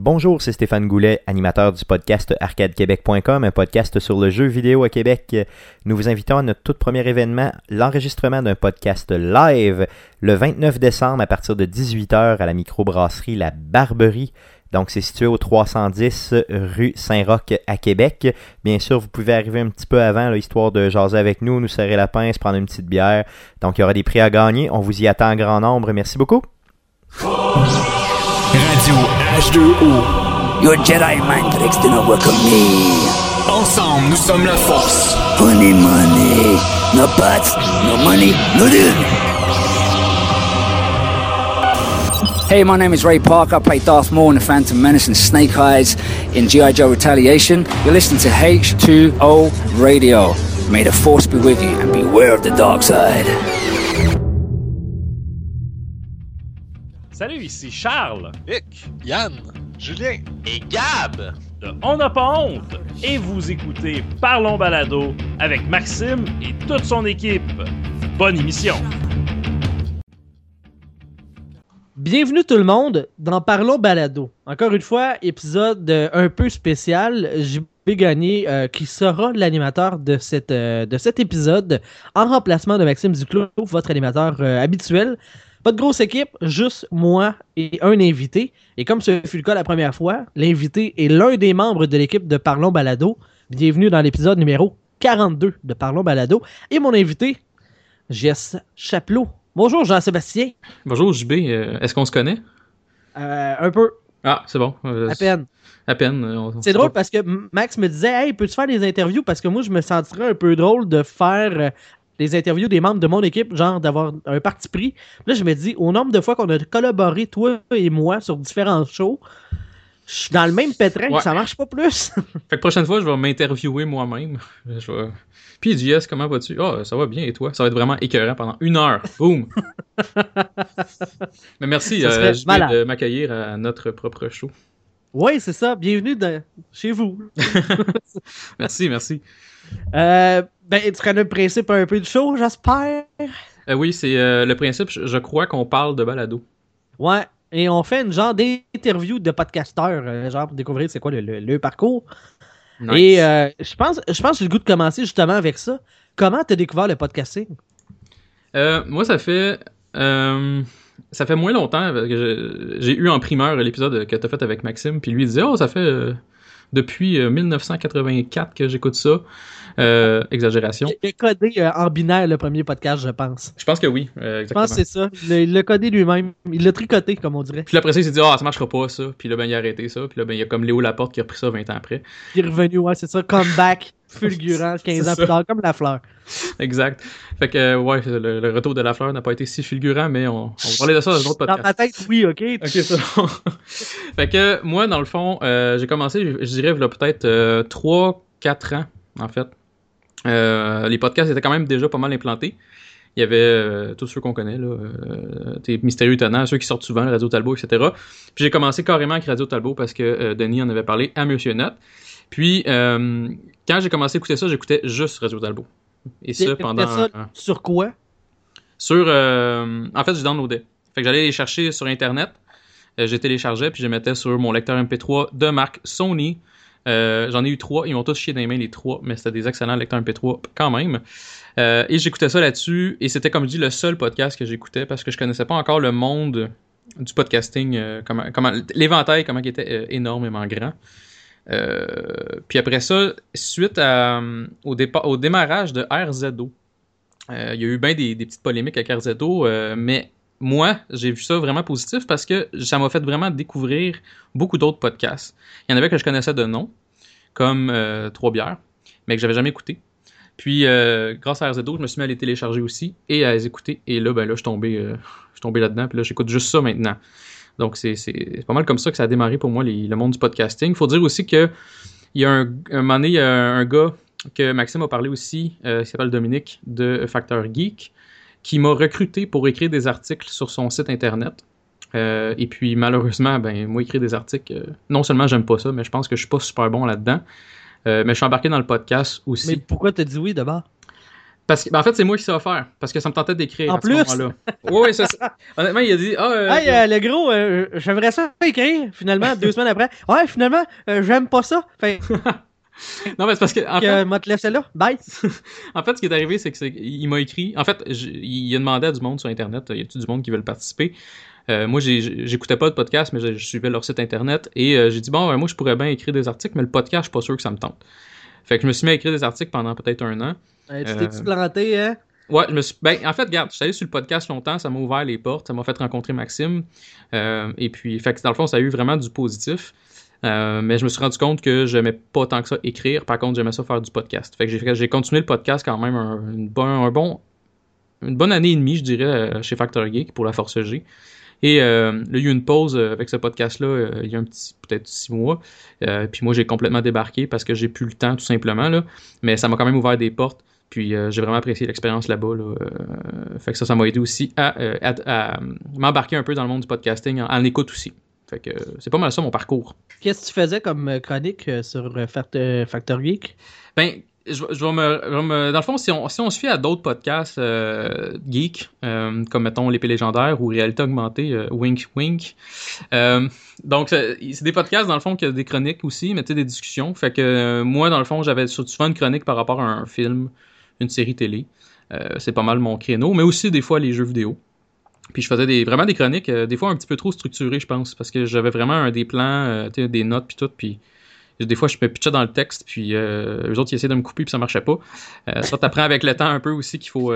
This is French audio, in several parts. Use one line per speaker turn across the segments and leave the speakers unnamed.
Bonjour, c'est Stéphane Goulet, animateur du podcast arcadequebec.com, un podcast sur le jeu vidéo à Québec. Nous vous invitons à notre tout premier événement, l'enregistrement d'un podcast live le 29 décembre à partir de 18h à la microbrasserie La Barberie. Donc, c'est situé au 310 rue Saint-Roch à Québec. Bien sûr, vous pouvez arriver un petit peu avant, histoire de jaser avec nous, nous serrer la pince, prendre une petite bière. Donc, il y aura des prix à gagner. On vous y attend en grand nombre. Merci beaucoup.
H2O.
Your Jedi mind tricks do not work on me.
Ensemble, nous sommes la force.
Money, money. No pots, no money, no deal. Hey, my name is Ray Parker. I play Darth Maul in The Phantom Menace and Snake Eyes in G.I. Joe Retaliation. You're listening to H2O Radio. May the Force be with you and beware of the dark side.
Salut, ici Charles
Vic, Yann, Julien
et Gab
de On n'a pas honte et vous écoutez Parlons Balado avec Maxime et toute son équipe. Bonne émission.
Bienvenue tout le monde dans Parlons Balado. Encore une fois, épisode euh, un peu spécial. JB Gagné euh, qui sera l'animateur de, cette, euh, de cet épisode en remplacement de Maxime Duclos, votre animateur euh, habituel. Pas de grosse équipe, juste moi et un invité. Et comme ce fut le cas la première fois, l'invité est l'un des membres de l'équipe de Parlons Balado. Bienvenue dans l'épisode numéro 42 de Parlons Balado. Et mon invité, Jess Chapelot. Bonjour Jean-Sébastien.
Bonjour JB, Euh, est-ce qu'on se connaît?
Euh, un peu,
Ah, c'est bon. Euh,
à peine.
À peine. euh,
C'est drôle parce que Max me disait Hey, peux-tu faire des interviews Parce que moi, je me sentirais un peu drôle de faire des interviews des membres de mon équipe, genre d'avoir un parti pris. Là, je me dis Au nombre de fois qu'on a collaboré, toi et moi, sur différents shows, je suis dans le même pétrin,
Ouais.
ça marche pas plus.
Fait que prochaine fois, je vais m'interviewer moi-même. Je vais... Puis JS, comment vas-tu? Ah, ça va bien, et toi? Ça va être vraiment écœurant pendant une heure. Boum! Mais merci, euh, de m'accueillir à notre propre show.
oui, c'est ça. Bienvenue chez vous.
Merci, merci.
Euh, ben, tu connais le principe un peu du show, j'espère?
Euh, oui, c'est euh, le principe, je, je crois qu'on parle de balado.
Ouais. Et on fait une genre d'interview de podcasteurs, euh, genre pour découvrir c'est quoi le, le- le parcours.
Nice.
Et euh, je pense, je pense que j'ai le goût de commencer justement avec ça. Comment t'as découvert le podcasting?
Moi, ça fait. ça fait moins longtemps que j'ai eu en primeur l'épisode que t'as fait avec Maxime, puis lui il disait Oh, ça fait depuis euh, 1984 que j'écoute ça. Euh, exagération.
Il a codé euh, en binaire le premier podcast, je pense.
Je pense que oui, euh,
Je pense que c'est ça. Il l'a- codé lui-même. Il l'a tricoté, comme on dirait.
Puis après ça, il s'est dit Ah, ça marchera pas ça. Puis là, ben, il a arrêté ça. Puis là, ben, il y a comme Léo Laporte qui a repris ça 20 ans après.
Il est revenu, ouais, c'est ça. Comeback fulgurant 15
C'est
ans
ça.
plus tard, comme la fleur.
Exact. Fait que, ouais, le, le retour de la fleur n'a pas été si fulgurant, mais on, on va parler de ça dans un autre
Dans
podcast.
ma tête, oui, ok.
Ok, bon. fait que moi, dans le fond, j'ai commencé, je, je dirais, il y a peut-être 3-4 ans, en fait. Euh, les podcasts étaient quand même déjà pas mal implantés. Il y avait euh, tous ceux qu'on connaît, là, euh, tes Mystérieux Étonnants, ceux qui sortent souvent, Radio Talbot, etc. Puis j'ai commencé carrément avec Radio Talbot parce que euh, Denis en avait parlé à Monsieur Note. Puis, quand j'ai commencé à écouter ça, j'écoutais juste Radio Talbot. Et ça pendant...
ça Sur quoi?
Sur, en fait, je downloadais. Fait que j'allais les chercher sur Internet. Je téléchargeais, puis je mettais sur mon lecteur MP3 de marque Sony. Euh, J'en ai eu trois. Ils m'ont tous chié dans les mains, les trois, mais c'était des excellents lecteurs MP3 quand même. Euh, et j'écoutais ça là-dessus. Et c'était, comme je dis, le seul podcast que j'écoutais parce que je connaissais pas encore le monde du podcasting, euh, comment, comment, l'éventail, comment il était énormément grand. Puis après ça, suite au, au démarrage de RZO, il y a eu bien des, des petites polémiques avec RZO, mais moi, j'ai vu ça vraiment positif parce que ça m'a fait vraiment découvrir beaucoup d'autres podcasts. Il y en avait que je connaissais de nom, comme euh, Trois Bières, mais que j'avais jamais écouté. Puis, euh, grâce à RZO, je me suis mis à les télécharger aussi et à les écouter. Et là, ben là, je suis tombé, euh, là-dedans. Puis là, j'écoute juste ça maintenant. Donc, c'est pas mal comme ça que ça a démarré pour moi, le monde du podcasting. Il faut dire aussi que il y a un, un moment donné, il y a un, gars que Maxime a parlé aussi, qui s'appelle Dominique, de Facteur Geek, qui m'a recruté pour écrire des articles sur son site internet. Euh, et puis malheureusement, ben moi écrire des articles, euh, non seulement j'aime pas ça, mais je pense que je suis pas super bon là-dedans. Euh, mais je suis embarqué dans le podcast aussi.
Mais pourquoi t'as dit oui d'abord?
Parce que, ben, en fait, c'est moi qui sais faire. Parce que ça me tentait d'écrire
En
à
plus?
ce moment-là. Oui. Honnêtement, il a dit, ah, euh,
Hey, le gros, j'aimerais ça écrire, finalement, deux semaines après. Ouais, finalement, j'aime pas ça. Fait
non, mais c'est parce que, en fait,
euh, moi, te laisser là. Bye.
En fait, ce qui est arrivé, c'est que c'est- il m'a écrit. En fait, il a demandé à du monde sur Internet, y a-tu du monde qui veut participer? Euh, Moi, j'écoutais pas de podcast, mais je, je suivais leur site Internet et euh, j'ai dit bon, ben, moi, je pourrais bien écrire des articles, mais le podcast, je suis pas sûr que ça me tente. Fait que je me suis mis à écrire des articles pendant peut-être un an.
Euh, tu
Euh,
t'es-tu planté, hein?
Ouais, je me suis. Ben, en fait, regarde, je suis allé sur le podcast longtemps, ça m'a ouvert les portes, ça m'a fait rencontrer Maxime. euh, et puis, fait que dans le fond, ça a eu vraiment du positif. Euh, mais je me suis rendu compte que j'aimais pas tant que ça écrire. Par contre, j'aimais ça faire du podcast. J'ai, continué le podcast quand même un, une bon, un bon, une bonne année et demie, je dirais, euh, chez Factor Geek pour la Force G. Et euh, là, il y a eu une pause avec ce podcast-là il y a un petit, peut-être six mois. Puis moi, j'ai complètement débarqué parce que j'ai plus le temps, tout simplement. Là. Mais ça m'a quand même ouvert des portes. Puis j'ai vraiment apprécié l'expérience là-bas. Ça, ça m'a aidé aussi à m'embarquer un peu dans le monde du podcasting en, en écoute aussi. Fait que euh, c'est pas mal ça mon parcours.
Qu'est-ce que tu faisais comme euh, chronique euh, sur Fact- Factor Geek?
Ben, je, je vais me, je vais me- Dans le fond, si on, si on se fie à d'autres podcasts euh, geeks, euh, comme mettons L'épée légendaire ou Réalité augmentée, euh, Wink Wink. donc, c'est des podcasts, dans le fond, qui a des chroniques aussi, mais tu sais, des discussions. Fait que moi, dans le fond, j'avais souvent une chronique par rapport à un film, une série télé. C'est pas mal mon créneau, mais aussi des fois les jeux vidéo. Puis je faisais vraiment des chroniques, euh, des fois un petit peu trop structurées, je pense, parce que j'avais vraiment des plans, euh, des notes, puis tout, puis des fois, je me pitchais dans le texte, puis euh, eux autres, ils essayaient de me couper, puis ça marchait pas. Euh, ça, t'apprends avec le temps un peu aussi qu'il faut,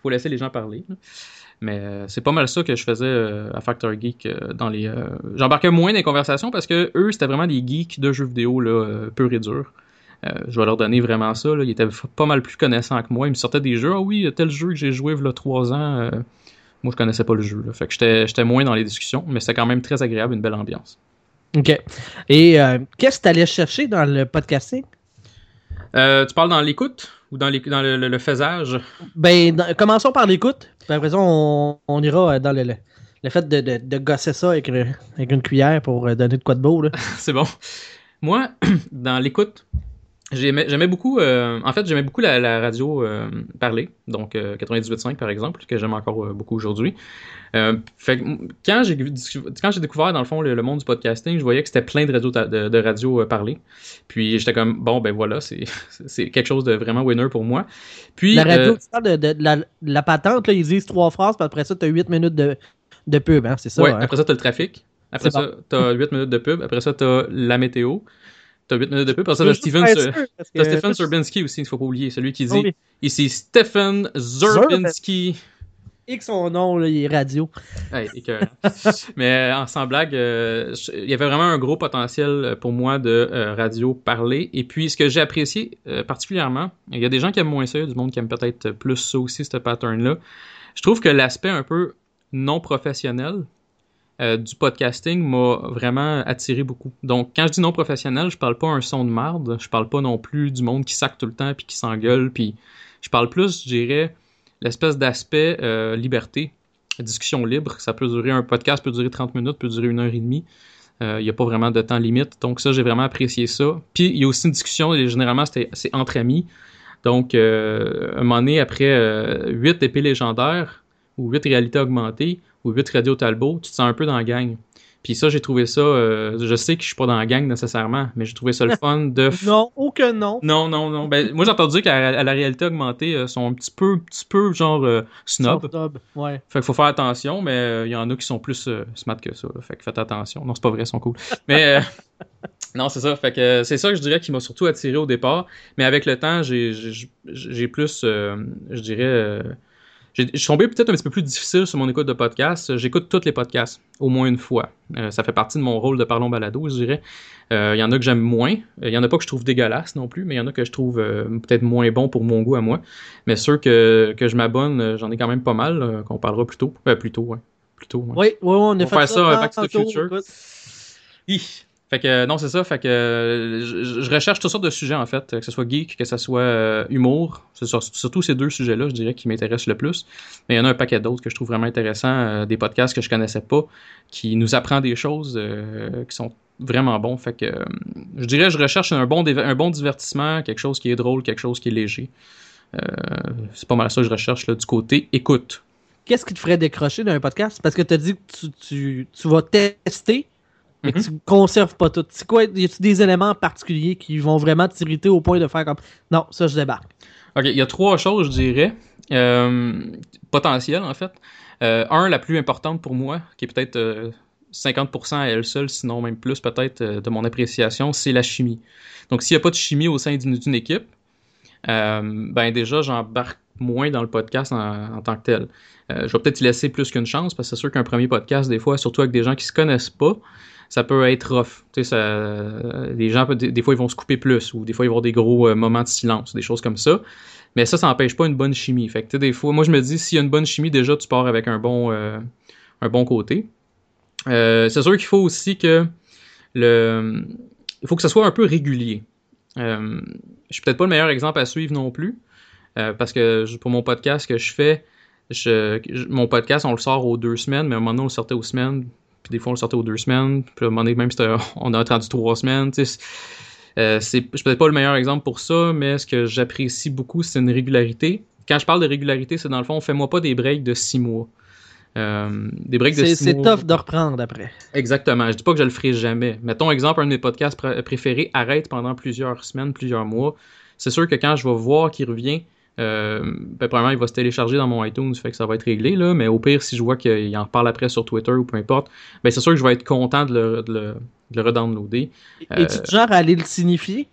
faut laisser les gens parler. Mais c'est pas mal ça que je faisais à Factor Geek dans les. J'embarquais moins dans les conversations parce que eux, c'était vraiment des geeks de jeux vidéo là, pur et dur. Je vais leur donner vraiment ça. Ils étaient pas mal plus connaissants que moi. Ils me sortaient des jeux. Ah oui, tel jeu que j'ai joué il y a trois ans. Moi, je connaissais pas le jeu. Là. Fait que j'étais moins dans les discussions, mais c'était quand même très agréable, une belle ambiance.
OK. Et euh, qu'est-ce que tu allais chercher dans le podcasting?
Euh, tu parles dans l'écoute ou dans, les- dans le, le- le faisage?
Ben, dans- commençons par l'écoute. Puis après ça, on, on ira euh, dans le, le, le fait de, de, de gosser ça avec, avec une cuillère pour donner de quoi de beau.
C'est bon. Moi, dans l'écoute, j'aimais beaucoup. euh, en fait, j'aimais beaucoup la, la radio euh, parler, donc euh, 98.5 par exemple, que j'aime encore euh, beaucoup aujourd'hui. Euh, fait quand j'ai quand j'ai découvert dans le fond le, le monde du podcasting, je voyais que c'était plein de radios de, de radio euh, parler. Puis j'étais comme bon ben voilà, c'est c'est quelque chose de vraiment winner pour moi. Puis
La radio,
euh,
tu parles de, de- de la, de la patente, là, ils disent trois phrases, puis après ça, tu as 8 minutes de, de pub, hein, c'est ça?
ouais,
hein?
après ça t'as le trafic. Après ça, t'as 8 minutes de pub. Après ça, t'as la météo. T'as 8 minutes de ça,
Je veux
t'as Steven,
parce que-
Stephen Zurbinski aussi, il faut pas oublier, celui qui dit
Oh oui.
ici Stephen Zurbinski.
Et que son nom, là, il est radio.
Hey. Mais euh, sans blague, euh, je- il y avait vraiment un gros potentiel euh, pour moi de euh, radio parler. Et puis, ce que j'ai apprécié euh, particulièrement, il y a des gens qui aiment moins ça, il y a du monde qui aime peut-être plus ça aussi, ce pattern-là. Je trouve que l'aspect un peu non professionnel euh, du podcasting m'a vraiment attiré beaucoup. Donc, quand je dis non professionnel, je parle pas un son de marde, je parle pas non plus du monde qui sac tout le temps puis qui s'engueule, puis je parle plus, je dirais, l'espèce d'aspect euh, liberté, discussion libre. Ça peut durer, un podcast peut durer 30 minutes, peut durer une heure et demie. Il n'y a pas vraiment de temps limite. Donc ça, j'ai vraiment apprécié ça. Puis il y a aussi une discussion, et généralement, c'est entre amis. Donc, euh, un moment donné, après euh, 8 épées légendaires, ou 8 réalités augmentées, ou 8 radio Talbot, tu te sens un peu dans la gang. Puis ça, j'ai trouvé ça, euh, je sais que je suis pas dans la gang nécessairement, mais j'ai trouvé ça le fun de... f-
Non, aucun nom.
non, non, non. Ben, moi, j'ai entendu qu'à à la réalité augmentée, euh, sont un petit peu, petit peu genre euh, snob.
Snob, Ouais.
Fait qu'il faut faire attention, mais euh, il y en a qui sont plus smart que ça. là. Fait que faites attention. Non, c'est pas vrai, ils sont cool. Mais non, c'est ça. Fait que c'est ça que je dirais qui m'a surtout attiré au départ. Mais avec le temps, j'ai plus, je dirais, je suis tombé peut-être un petit peu plus difficile sur mon écoute de podcast. J'écoute tous les podcasts, au moins une fois. Euh, ça fait partie de mon rôle de parlons balado, je dirais. Euh, Il y en a que j'aime moins. Il y en a pas que je trouve dégueulasses non plus, mais il y en a que je trouve euh, peut-être moins bon pour mon goût à moi. Mais ceux que, que je m'abonne, euh, j'en ai quand même pas mal, euh, qu'on parlera plus tôt. Euh, plus tôt, ouais. Plus tôt, ouais.
Oui, oui, on a
On va
fait
faire ça, euh,
ça
Back to the Future. Hi. Fait que non, c'est ça. Fait que je, recherche toutes sortes de sujets en fait, que ce soit geek, que ce soit euh, humour. C'est sur- surtout ces deux sujets-là, je dirais, qui m'intéressent le plus. Mais il y en a un paquet d'autres que je trouve vraiment intéressants, euh, des podcasts que je connaissais pas, qui nous apprend des choses euh, qui sont vraiment bons. Fait que euh, je dirais, je recherche un bon, un bon divertissement, quelque chose qui est drôle, quelque chose qui est léger. C'est pas mal ça que je recherche là, du côté écoute.
Qu'est-ce qui te ferait décrocher d'un podcast? Parce que tu as dit que tu, tu vas tester, mais que
Mhm.
tu conserves pas tout. C'est quoi? Y a-tu des éléments particuliers qui vont vraiment t'irriter au point de faire comme non, ça je débarque?
Ok, il y a trois choses, je dirais, euh, potentielles en fait. Euh, un, la plus importante pour moi, qui est peut-être euh, 50% à elle seule, sinon même plus peut-être euh, de mon appréciation, c'est la chimie. Donc s'il n'y a pas de chimie au sein d'une équipe, euh, ben déjà j'embarque moins dans le podcast en, en tant que tel. Euh, je vais peut-être y laisser plus qu'une chance, parce que c'est sûr qu'un premier podcast, des fois, surtout avec des gens qui se connaissent pas, ça peut être rough. Tu sais, les gens, des, fois, ils vont se couper plus, ou des fois, ils vont avoir des gros euh, moments de silence, des choses comme ça. Mais ça, ça n'empêche pas une bonne chimie. Fait que, des fois, moi, je me dis, s'il y a une bonne chimie, déjà, tu pars avec un bon, euh, un bon côté. Euh, c'est sûr qu'il faut aussi que le, il faut que ça soit un peu régulier. Je suis peut-être pas le meilleur exemple à suivre non plus, parce que pour mon podcast que je fais, mon podcast, on le sort aux deux semaines, mais à un moment donné, on le sortait aux semaines, puis des fois, on le sortait aux deux semaines, puis à un moment donné, même, on a attendu trois semaines, c'est- euh, c'est, peut-être pas le meilleur exemple pour ça, mais ce que j'apprécie beaucoup, c'est une régularité. Quand je parle de régularité, c'est dans le fond, fais-moi pas des breaks de six mois. Euh, des breaks de
C'est
six
c'est
mois.
tough de reprendre après.
Exactement. Je dis pas que je le ferai jamais. Mettons exemple, un de mes podcasts pr- préférés arrête pendant plusieurs semaines, plusieurs mois. C'est sûr que quand je vais voir qu'il revient, euh, ben, premièrement, il va se télécharger dans mon iTunes, fait que ça va être réglé, là. Mais au pire, si je vois qu'il en reparle après sur Twitter ou peu importe, ben c'est sûr que je vais être content de le, de le, de le redownloader. Euh,
Es-tu du genre à aller le signifier?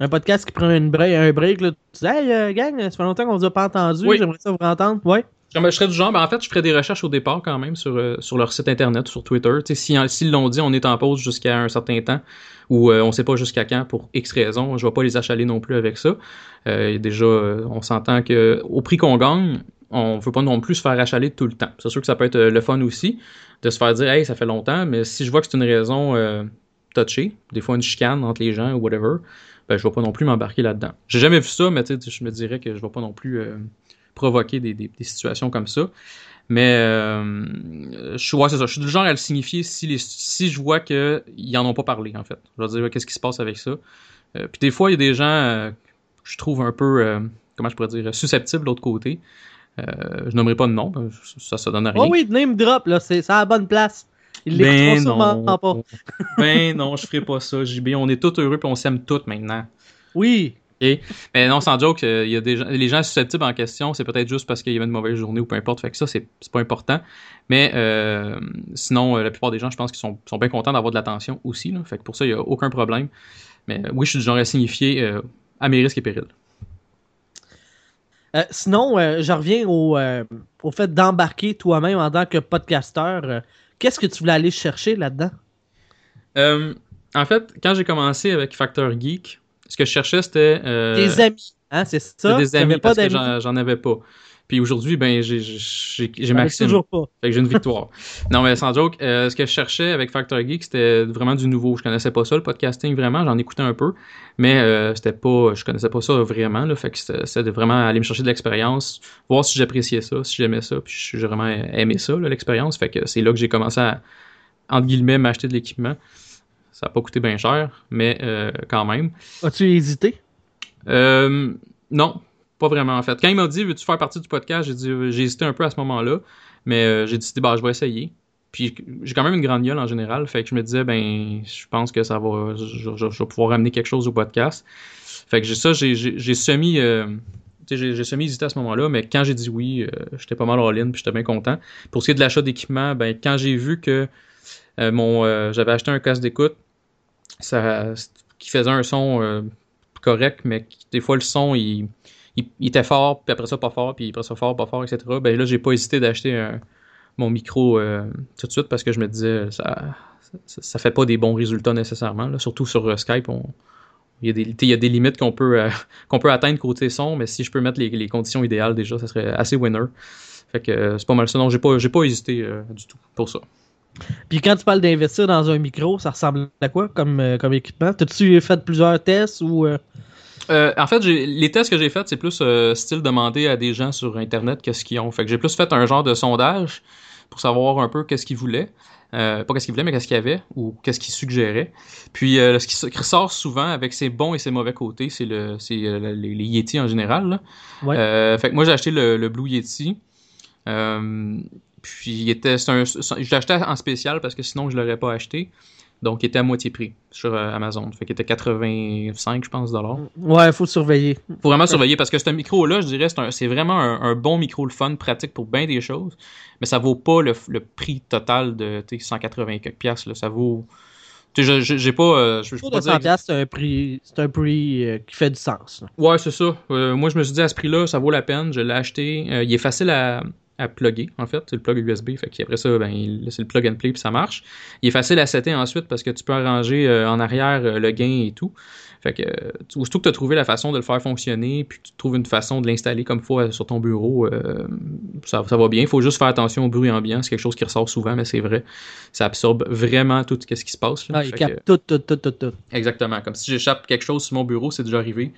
Un podcast qui prend une break, un break, là, tu dis Hey euh, gang, ça fait longtemps qu'on vous a pas entendu,
Oui.
j'aimerais ça vous entendre. Ouais.
Je serais du genre, ben en fait, je ferais des recherches au départ quand même sur, euh, sur leur site internet, sur Twitter. Tu sais, si, s'ils l'ont dit, on est en pause jusqu'à un certain temps, ou euh, on sait pas jusqu'à quand pour X raisons, je vais pas les achaler non plus avec ça. Euh, déjà, euh, on s'entend que au prix qu'on gagne, on veut pas non plus se faire achaler tout le temps. C'est sûr que ça peut être le fun aussi, de se faire dire, hey, ça fait longtemps, mais si je vois que c'est une raison touchée, des fois une chicane entre les gens ou whatever, ben je vais pas non plus m'embarquer là-dedans. J'ai jamais vu ça, mais je me dirais que je vais pas non plus provoquer des situations comme ça. Mais euh, je, ouais, ça. Je suis du genre à le signifier si, les, si je vois qu'ils en ont pas parlé, en fait. Je vais dire, qu'est-ce qui se passe avec ça? Euh, puis des fois, il y a des gens euh, que je trouve un peu, euh, comment je pourrais dire, susceptibles de l'autre côté. Euh, je nommerai pas de nom, euh, ça, ça donne à rien.
Oh oui, name drop, là, c'est à la bonne place. Il
Ben
sûrement
non.
pas.
ben non, je ferai pas ça, JB. On est tous heureux puis on s'aime tous maintenant.
Oui.
Mais non, sans joke, euh, il y a des gens, les gens susceptibles en question, c'est peut-être juste parce qu'il y avait une mauvaise journée ou peu importe. Fait que ça, c'est pas important. Mais euh, sinon, euh, la plupart des gens, je pense qu'ils sont, sont bien contents d'avoir de l'attention aussi. Là. Fait que pour ça, il y a aucun problème. Mais oui, je suis du genre à signifier euh, à mes risques et périls.
Euh, sinon, je reviens au, au fait d'embarquer toi-même en tant que podcasteur. Qu'est-ce que tu voulais aller chercher là-dedans?
En fait, quand j'ai commencé avec Factor Geek, ce que je cherchais, c'était... euh,
Tes amis, hein, c'est ça?
des amis
pas
parce que j'en- avais pas. Puis aujourd'hui, ben, j'ai Maxime.
toujours pas.
Fait que j'ai une victoire. non, mais sans joke, euh, ce que je cherchais avec Factor Geek, c'était vraiment du nouveau. Je connaissais pas ça, le podcasting, vraiment. J'en écoutais un peu. Mais euh, c'était pas. Je connaissais pas ça vraiment. Là, fait que c'était vraiment aller me chercher de l'expérience, voir si j'appréciais ça, si j'aimais ça. Puis j'ai vraiment aimé ça, l'expérience. Fait que c'est là que j'ai commencé à, entre guillemets, m'acheter de l'équipement. Ça a pas coûté bien cher, mais euh, quand même.
As-tu hésité?
Euh, non, pas vraiment en fait. Quand il m'a dit veux-tu faire partie du podcast, j'ai dit euh, j'ai hésité un peu à ce moment-là, mais euh, j'ai décidé bah je vais essayer. Puis j'ai quand même une grande gueule en général, fait que je me disais ben je pense que ça va je, je- je vais pouvoir amener quelque chose au podcast. Fait que j'ai ça j'ai j'ai j'ai semi euh, tu sais, j'ai j'ai semi hésité à ce moment-là, mais quand j'ai dit oui, euh, j'étais pas mal all-in, puis j'étais bien content. Pour ce qui est de l'achat d'équipement, ben quand j'ai vu que mon j'avais acheté un casque d'écoute, qui faisait un son euh, correct, mais des fois le son il, était fort, puis après ça pas fort, puis après ça fort, pas fort, etc. Ben là j'ai pas hésité d'acheter mon micro euh, tout de suite parce que je me disais ça, ça, fait pas des bons résultats nécessairement, là. surtout sur euh, Skype. Il y, a des, il y a des limites qu'on peut, qu'on peut atteindre côté son, mais si je peux mettre les, conditions idéales déjà, ça serait assez winner. Fait que c'est pas mal ça. Non, j'ai pas, j'ai pas hésité du tout pour ça.
Puis quand tu parles d'investir dans un micro, ça ressemble à quoi comme, euh, comme équipement? T'as-tu fait plusieurs tests ou. euh,
Euh, en fait, les tests que j'ai faits, c'est plus style demander à des gens sur Internet qu'est-ce qu'ils ont. Fait que j'ai plus fait un genre de sondage pour savoir un peu qu'est-ce qu'ils voulaient. Pas qu'est-ce qu'il voulait, mais qu'est-ce qu'il y avait ou qu'est-ce qu'il suggérait. Puis ce qui ressort souvent avec ses bons et ses mauvais côtés, c'est le, les, les Yeti en général. là.
Ouais.
Fait que moi j'ai acheté le, le Blue Yeti. Euh, puis il était, un, je acheté en spécial parce que sinon je l'aurais pas acheté. Donc il était à moitié prix sur euh, Amazon. Fait qu'il était 85, je pense, dollars.
Ouais, faut surveiller.
Faut vraiment surveiller parce que ce micro-là, je dirais, c'est vraiment un, un bon micro, le fun, pratique pour bien des choses, mais ça vaut pas le, le prix total de tu sais, 180 et quelques piastres. Là. Ça vaut. Tu sais, je- j'ai pas. euh, je, pas dire
100 piastres, c'est un prix, c'est un prix euh, qui fait du sens. là.
Ouais, c'est ça. Euh, moi, je me suis dit à ce prix-là, ça vaut la peine. Je l'ai acheté. Il est facile à, à plugger, en fait. C'est le plug USB. Fait qu'après ça, ben, c'est le plug and play puis ça marche. Il est facile à setter ensuite parce que tu peux arranger euh, en arrière euh, le gain et tout. Fait que, euh, aussitôt que tu as trouvé la façon de le faire fonctionner, puis que tu trouves une façon de l'installer comme il faut sur ton bureau, ça, ça va bien. Il faut juste faire attention au bruit ambiant. C'est quelque chose qui ressort souvent, mais c'est vrai. Ça absorbe vraiment tout ce qui se passe. là.
Ah, il capte
que-
tout, tout, tout, tout, tout.
exactement. Comme si j'échappe quelque chose sur mon bureau, c'est déjà arrivé.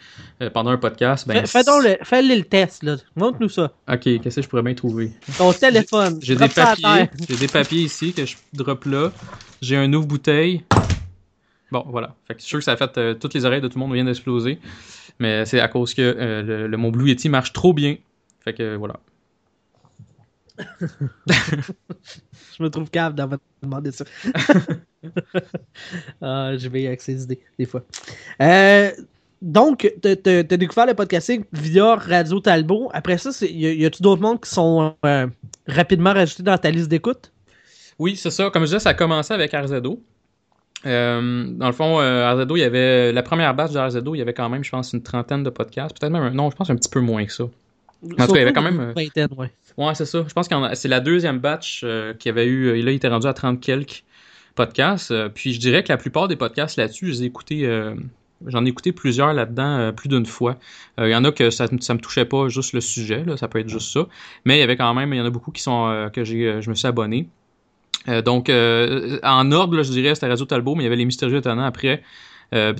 pendant un podcast, ben,
Fais, fais donc le, fais-le le test. Montre-nous ça.
Ok, qu'est-ce que je pourrais bien trouver?
Ton téléphone.
J'ai des papiers. J'ai des papiers ici que je drop là. J'ai un ouvre-bouteille. Bon, voilà. Fait que je suis sûr que ça a fait. euh, toutes les oreilles de tout le monde viennent d'exploser. Mais c'est à cause que euh, le, le- mon Blue Yeti marche trop bien. Fait que euh, voilà.
Je me trouve cave d'avoir demandé ça. ah, je vais avec ces idées, des fois. Euh, donc, t'as t'as découvert le podcasting via Radio Talbot. Après ça, y a- y a-tu d'autres mondes qui sont euh, rapidement rajoutés dans ta liste d'écoute?
Oui, c'est ça. Comme je disais, ça a commencé avec RZO. Euh, dans le fond, euh, RZO, il y avait. La première batch de RZO, il y avait quand même, je pense, une trentaine de podcasts. Peut-être même. un- Non, je pense un petit peu moins que ça. cas, il y avait quand même, euh,
Une vingtaine, ouais.
Ouais, c'est ça. Je pense que c'est la deuxième batch euh, qui avait eu. euh, Là, il était rendu à 30 quelques podcasts. euh, puis je dirais que la plupart des podcasts là-dessus, je les ai écoutés. J'en ai écouté plusieurs là-dedans euh, plus d'une fois. Euh, Il y en a que ça, ça me touchait pas juste le sujet, là, ça peut être juste ça. Mais il y avait quand même, il y en a beaucoup qui sont euh, que j'ai, je me suis abonné. Donc, en ordre, là, je dirais, c'était Radio Talbot, mais il y avait Les Mystérieux Étonnants après.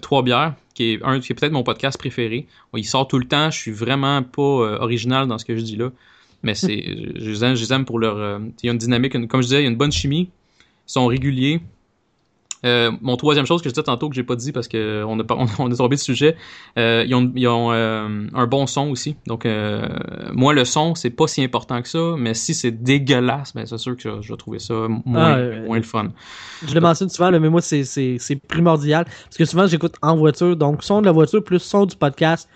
Trois bières, qui est, un, qui est peut-être mon podcast préféré. Il sort tout le temps, je suis vraiment pas original dans ce que je dis là. Mais c'est, je, les aime, pour leur. il y a une dynamique, comme je disais, il y a une bonne chimie. Ils sont réguliers. Euh, mon troisième chose que je disais tantôt que j'ai pas dit parce que on a, on, tombé de sujet, euh, ils ont, ils ont euh, un bon son aussi. Donc moi le son c'est pas si important que ça, mais si c'est dégueulasse, ben c'est sûr que je, je vais trouver ça moins,
Ah,
moins le fun.
Je le mentionne souvent, mais moi, c'est- c'est c'est primordial. Parce que souvent, j'écoute en voiture. Donc, son de la voiture plus son du podcast,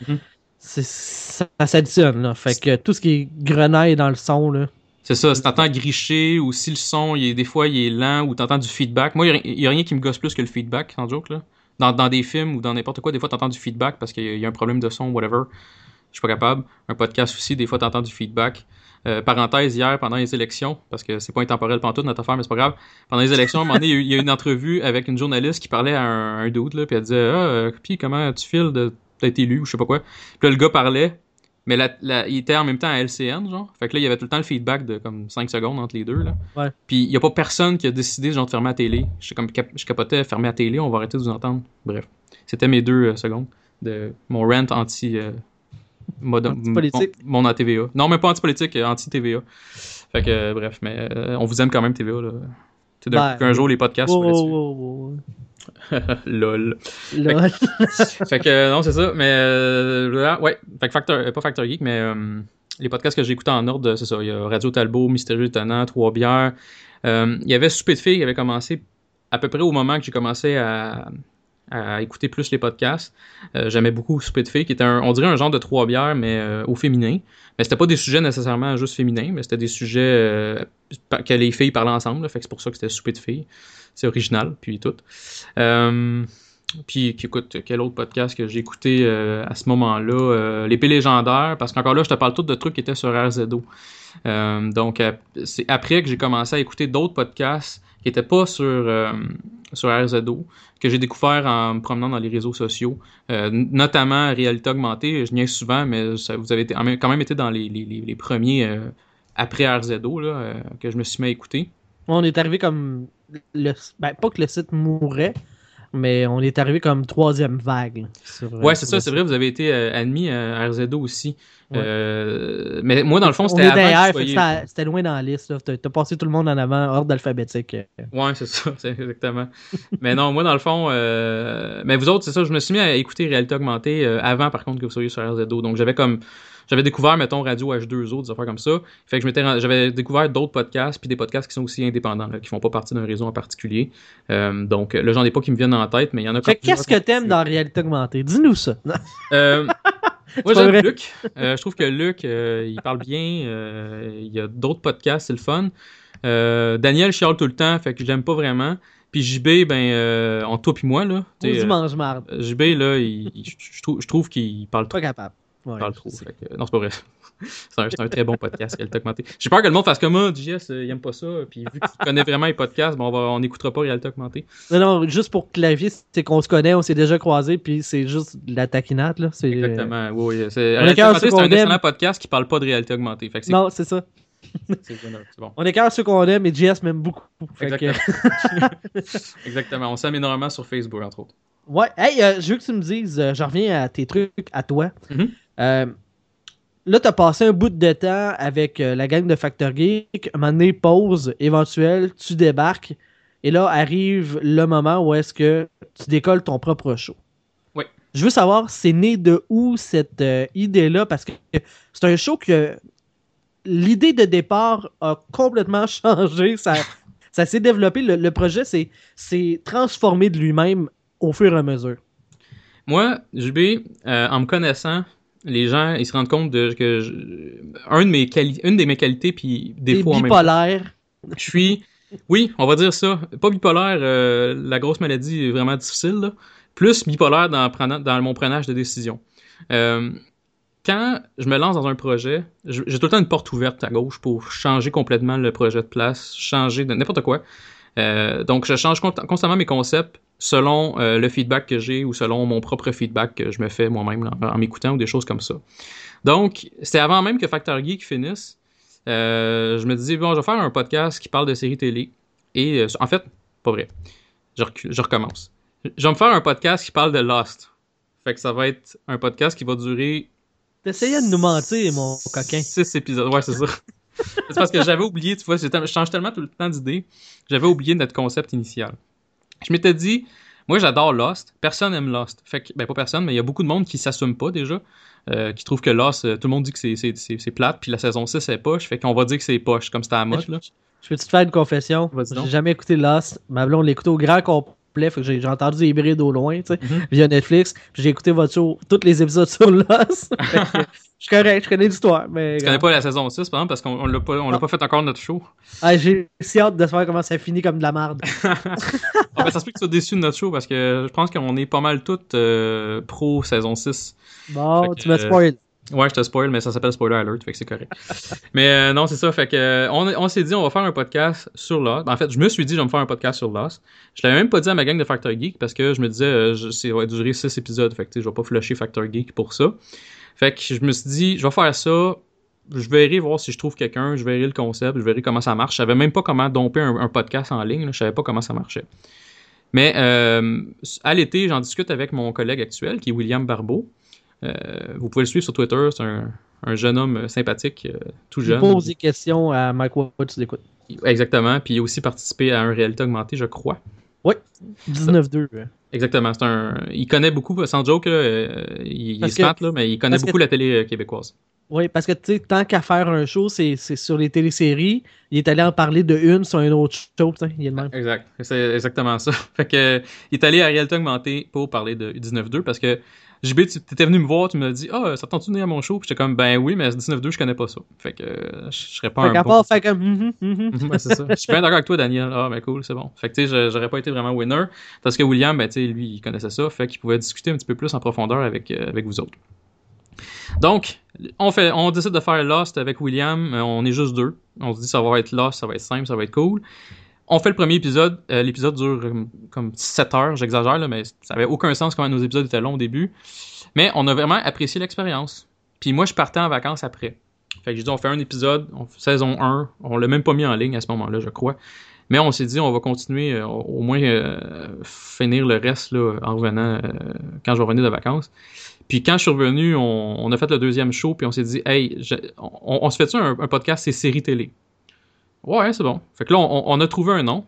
c'est- ça, ça s'additionne. là. Fait que tout ce qui est grenaille dans le son, là.
C'est ça, si t'entends gricher ou si le son, il des fois, il est lent ou t'entends du feedback. Moi, il y a- rien qui me gosse plus que le feedback, sans joke, là. Dans, des films ou dans n'importe quoi, des fois, t'entends du feedback parce qu'il y, a- un problème de son, whatever. Je suis pas capable. Un podcast aussi, des fois, t'entends du feedback. Euh, parenthèse, hier, pendant les élections, parce que c'est pas intemporel pantoute notre affaire, mais c'est pas grave. Pendant les élections, à un moment donné, il y a eu- une entrevue avec une journaliste qui parlait à un, un puis elle disait, ah, euh, puis comment tu files d'être élu ou je sais pas quoi. Puis là, le gars parlait, mais la, la- il était en même temps à LCN, genre. Fait que là, il y avait tout le temps le feedback de comme 5 secondes entre les deux, là.
Ouais.
Puis il y a pas personne qui a décidé, genre, de fermer la télé. Je comme cap- je capotais, fermer la télé, on va arrêter de vous entendre. Bref. C'était mes deux euh, secondes de mon rant anti... euh. Mon, mon anti-TVA. Non, même pas anti-politique, euh, anti-TVA. Fait que, euh, bref, mais on vous aime quand même, TVA, là. Tu sais, d'un
Ben,
jour, les podcasts...
Oh, oh, oh,
Lol.
Là,
fait que non, c'est ça. Mais euh, là, ouais, fait que Factor, euh, pas Factor Geek, mais euh, les podcasts que j'ai écoutés en ordre, c'est ça. Il y a Radio Talbot, Mystérieux Étonnant, Trois Bières. Euh, il y avait Souper de filles qui avait commencé à peu près au moment que j'ai commencé à, à écouter plus les podcasts. J'aimais beaucoup Souper de filles, qui était un, on dirait un genre de Trois Bières, mais au féminin. Mais c'était pas des sujets nécessairement juste féminins, mais c'était des sujets que les filles parlaient ensemble. là. fait que c'est pour ça que c'était Souper de filles. C'est original, puis tout. Euh, puis, écoute, quel autre podcast que j'ai écouté euh, à ce moment-là? Euh, L'épée légendaire, parce qu'encore là, je te parle tout de trucs qui étaient sur RZO. Donc, c'est après que j'ai commencé à écouter d'autres podcasts qui n'étaient pas sur, sur RZO, que j'ai découvert en me promenant dans les réseaux sociaux, notamment Réalité Augmentée. Je niaise souvent, mais vous avez quand même été dans les, premiers après RZO que je me suis mis à écouter.
On est arrivé comme. Le, ben, pas que le site mourait, mais on est arrivé comme troisième vague. là, sur, euh,
Ouais, c'est ça, c'est vrai, vous avez été euh, admis à RZO aussi.
Ouais.
Euh, mais moi, dans le fond,
On
c'était avant. soyez-
c'était loin dans la liste. T'as t'as passé tout le monde en avant, ordre alphabétique. euh.
Ouais, c'est ça, c'est exactement. mais non, moi, dans le fond, euh, mais vous autres, c'est ça, je me suis mis à écouter Réalité Augmentée euh, avant, par contre, que vous soyez sur RZO. Donc, j'avais comme, j'avais découvert, mettons, Radio H2O, des affaires comme ça. Fait que je m'étais, j'avais découvert d'autres podcasts, puis des podcasts qui sont aussi indépendants, là, qui font pas partie d'un réseau en particulier. Euh, donc, là, j'en ai pas qui me viennent en tête, mais il y en a
qu'est-ce que t'aimes dans la réalité augmentée? Dis-nous ça.
Euh, moi, j'aime. Luc. Euh, je trouve que Luc, il parle bien. il y a d'autres podcasts, c'est le fun. Daniel chiale tout le temps, fait que je l'aime pas vraiment. Puis JB, ben, euh, en toi puis moi, là.
Ou
t'sais,
du
euh,
mange-marde.
JB, là, il- il- je, je trouve, je trouve qu'il parle trop.
Pas capable. Ouais,
parle trop
c'est-
fait que- non, c'est pas vrai. c'est un, c'est un très bon podcast qu'elle t'a augmenté. J'ai peur que le monde fasse comme moi, JS, euh, il aime pas ça. Puis vu qu'il connaît vraiment les podcasts, bon, on n'écoutera pas Réalité Augmentée.
Non, non, juste pour clarifier, c'est qu'on se connaît, on s'est déjà croisés, puis c'est juste de la taquinade. Là. C'est-
Exactement. Oui, oui. C'est, Réalité Augmentée, c'est un excellent podcast qui parle pas de réalité augmentée. Fait que c'est,
Non, c'est ça.
bon.
On écarte ceux qu'on aime, et JS m'aime beaucoup. Que-
Exactement. Exactement. On s'aime énormément sur Facebook, entre autres.
Ouais, hey, euh, je veux que tu me dises, euh, je reviens à tes trucs, à toi.
Mhm.
Euh, là, t'as passé un bout de temps avec euh, la gang de Factor Geek. Un moment donné, pause éventuelle, tu débarques. Et là, arrive le moment où est-ce que tu décolles ton propre show.
Oui.
Je veux savoir, c'est né de où cette euh, idée-là? Parce que c'est un show que l'idée de départ a complètement changé. Ça, ça s'est développé. Le, le projet s'est s'est transformé de lui-même au fur et à mesure.
Moi, JB, euh, en me connaissant, les gens, ils se rendent compte de que je- un de mes une de mes qualités puis défauts en même temps.
bipolaire.
Je suis, oui, on va dire ça. Pas bipolaire, euh, la grosse maladie est vraiment difficile. là. Plus bipolaire dans, mon prenage de décision. Euh, quand je me lance dans un projet, je- j'ai tout le temps une porte ouverte à gauche pour changer complètement le projet de place, changer de n'importe quoi. Euh, donc, je change con- constamment mes concepts selon euh, le feedback que j'ai ou selon mon propre feedback que je me fais moi-même en, en m'écoutant ou des choses comme ça. Donc, c'était avant même que Factor Geek finisse. Euh, je me disais, bon, je vais faire un podcast qui parle de séries télé. Et euh, en fait, pas vrai. Je, recommence. Je vais me faire un podcast qui parle de Lost. Fait que ça va être un podcast qui va durer
T'essayais de nous mentir, mon coquin.
Six épisodes, ouais, c'est ça. c'est parce que j'avais oublié, tu vois, je change tellement tout le temps d'idées, j'avais oublié notre concept initial. Je m'étais dit, moi j'adore Lost, personne aime Lost. Fait que, ben pas personne, mais il y a beaucoup de monde qui s'assume pas déjà, euh, qui trouve que Lost, euh, tout le monde dit que c'est- c'est c'est- c'est plate, puis la saison 6 c'est poche, fait qu'on va dire que c'est poche, comme c'était à la mode, là.
Je peux-tu te faire une confession? J'ai jamais écouté Lost. Ma blonde l'a écouté au grand complet. Fait que j'ai entendu des hybrides au loin, tu sais,
Mhm.
via Netflix. J'ai écouté votre show, tous les épisodes sur Lost. Je correct, je connais l'histoire. Mais
Tu connais pas la saison 6, par exemple, parce qu'on on l'a pas, on l'a pas fait encore notre show.
Ah, j'ai si hâte de savoir comment ça finit comme de la merde.
Ah, ben, ça se peut que tu sois déçu de notre show, parce que je pense qu'on est pas mal toutes euh, pro saison 6.
Bon,
Fait
tu me
euh,
spoil.
Ouais, je te spoil, mais ça s'appelle Spoiler Alert, fait que c'est correct. mais euh, non, c'est ça, fait que on, s'est dit on va faire un podcast sur Lost. En fait, je me suis dit je vais me faire un podcast sur Lost. Je l'avais même pas dit à ma gang de Factor Geek parce que je me disais euh, je, c'est- ça va durer 6 épisodes, fait que je vais pas flusher Factor Geek pour ça. Fait que je me suis dit je vais faire ça. Je verrai voir si je trouve quelqu'un, je verrai le concept, je verrai comment ça marche. Je savais même pas comment domper un, un podcast en ligne, là, je savais pas comment ça marchait. Mais euh, à l'été, j'en discute avec mon collègue actuel, qui est William Barbeau. Euh, vous pouvez le suivre sur Twitter, c'est un, un jeune homme euh, sympathique, euh, tout
Je
jeune.
pose des questions à Mike Woods, l'écoute.
Exactement, puis il a aussi participé à un réalité augmenté, je crois.
19-2. ouais.
Exactement, c'est un. Il connaît beaucoup, sans joke, euh, il, il est smart, là, mais il connaît
que-
beaucoup la télé québécoise.
Oui, parce que tu sais, tant qu'à faire un show, c'est sur les téléséries. Il est allé en parler de une sur un autre show, tu il est le même.
Exact, c'est exactement ça. Fait que il est allé à réalité augmentée pour parler de 19.2 parce que JB, tu étais venu me voir, tu m'as dit Ah, ça tente-tu venir à mon show? Puis j'étais comme Ben oui, mais 19.2, je connais pas ça. Fait que euh, je serais pas
Fait
un
qu'à
bon-
part faire comme. mhm, mhm.
Ouais, c'est ça. Je suis bien d'accord avec toi, Daniel. Ah, ben cool, c'est bon. Fait que tu sais, je- j'aurais pas été vraiment winner. Parce que William, ben tu sais, lui, il connaissait ça. Fait qu'il pouvait discuter un petit peu plus en profondeur avec, euh, avec vous autres. Donc, on, fait, on décide de faire Lost avec William. Euh, on est juste deux. On se dit, ça va être Lost, ça va être simple, ça va être cool. On fait le premier épisode. Euh, L'épisode dure euh, comme 7 heures, j'exagère, mais ça avait aucun sens comment nos épisodes étaient longs au début. Mais on a vraiment apprécié l'expérience. Puis moi, je partais en vacances après. Fait que j'ai dit, on fait un épisode, on saison 1. On l'a même pas mis en ligne à ce moment-là, je crois. Mais on s'est dit, on va continuer, euh, au moins finir le reste là, en revenant quand je vais revenir de vacances. Puis quand je suis revenu, on, a fait le deuxième show, puis on s'est dit, hey, on se fait-tu un, un podcast, c'est série télé? Ouais, c'est bon. Fait que là, on, on a trouvé un nom.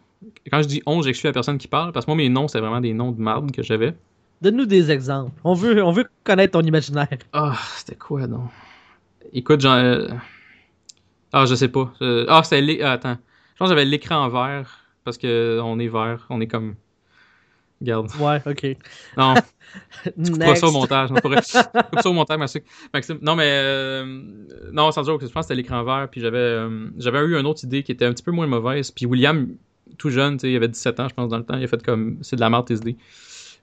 Quand je dis on, j'exclus la personne qui parle, parce que moi, mes noms, c'était vraiment des noms de marde que j'avais.
Donne-nous des exemples. On veut, on veut connaître ton imaginaire.
Ah, c'était quoi, non? Écoute, j'en... euh, Ah, je sais pas. Euh, Ah, c'était... ah, attends. Je pense que j'avais l'écran en vert, parce que on est vert, on est comme... Regarde.
Ouais, ok.
Non, tu couperas ça au montage. Non. Coupe ça au montage, Maxime. Maxime. Non, mais... euh, Non, sans dire que je pense que c'était l'écran vert, puis j'avais euh, j'avais eu une autre idée qui était un petit peu moins mauvaise, puis William, tout jeune, tu sais, il avait 17 ans, je pense, dans le temps, il a fait comme... C'est de la merde, tes idées.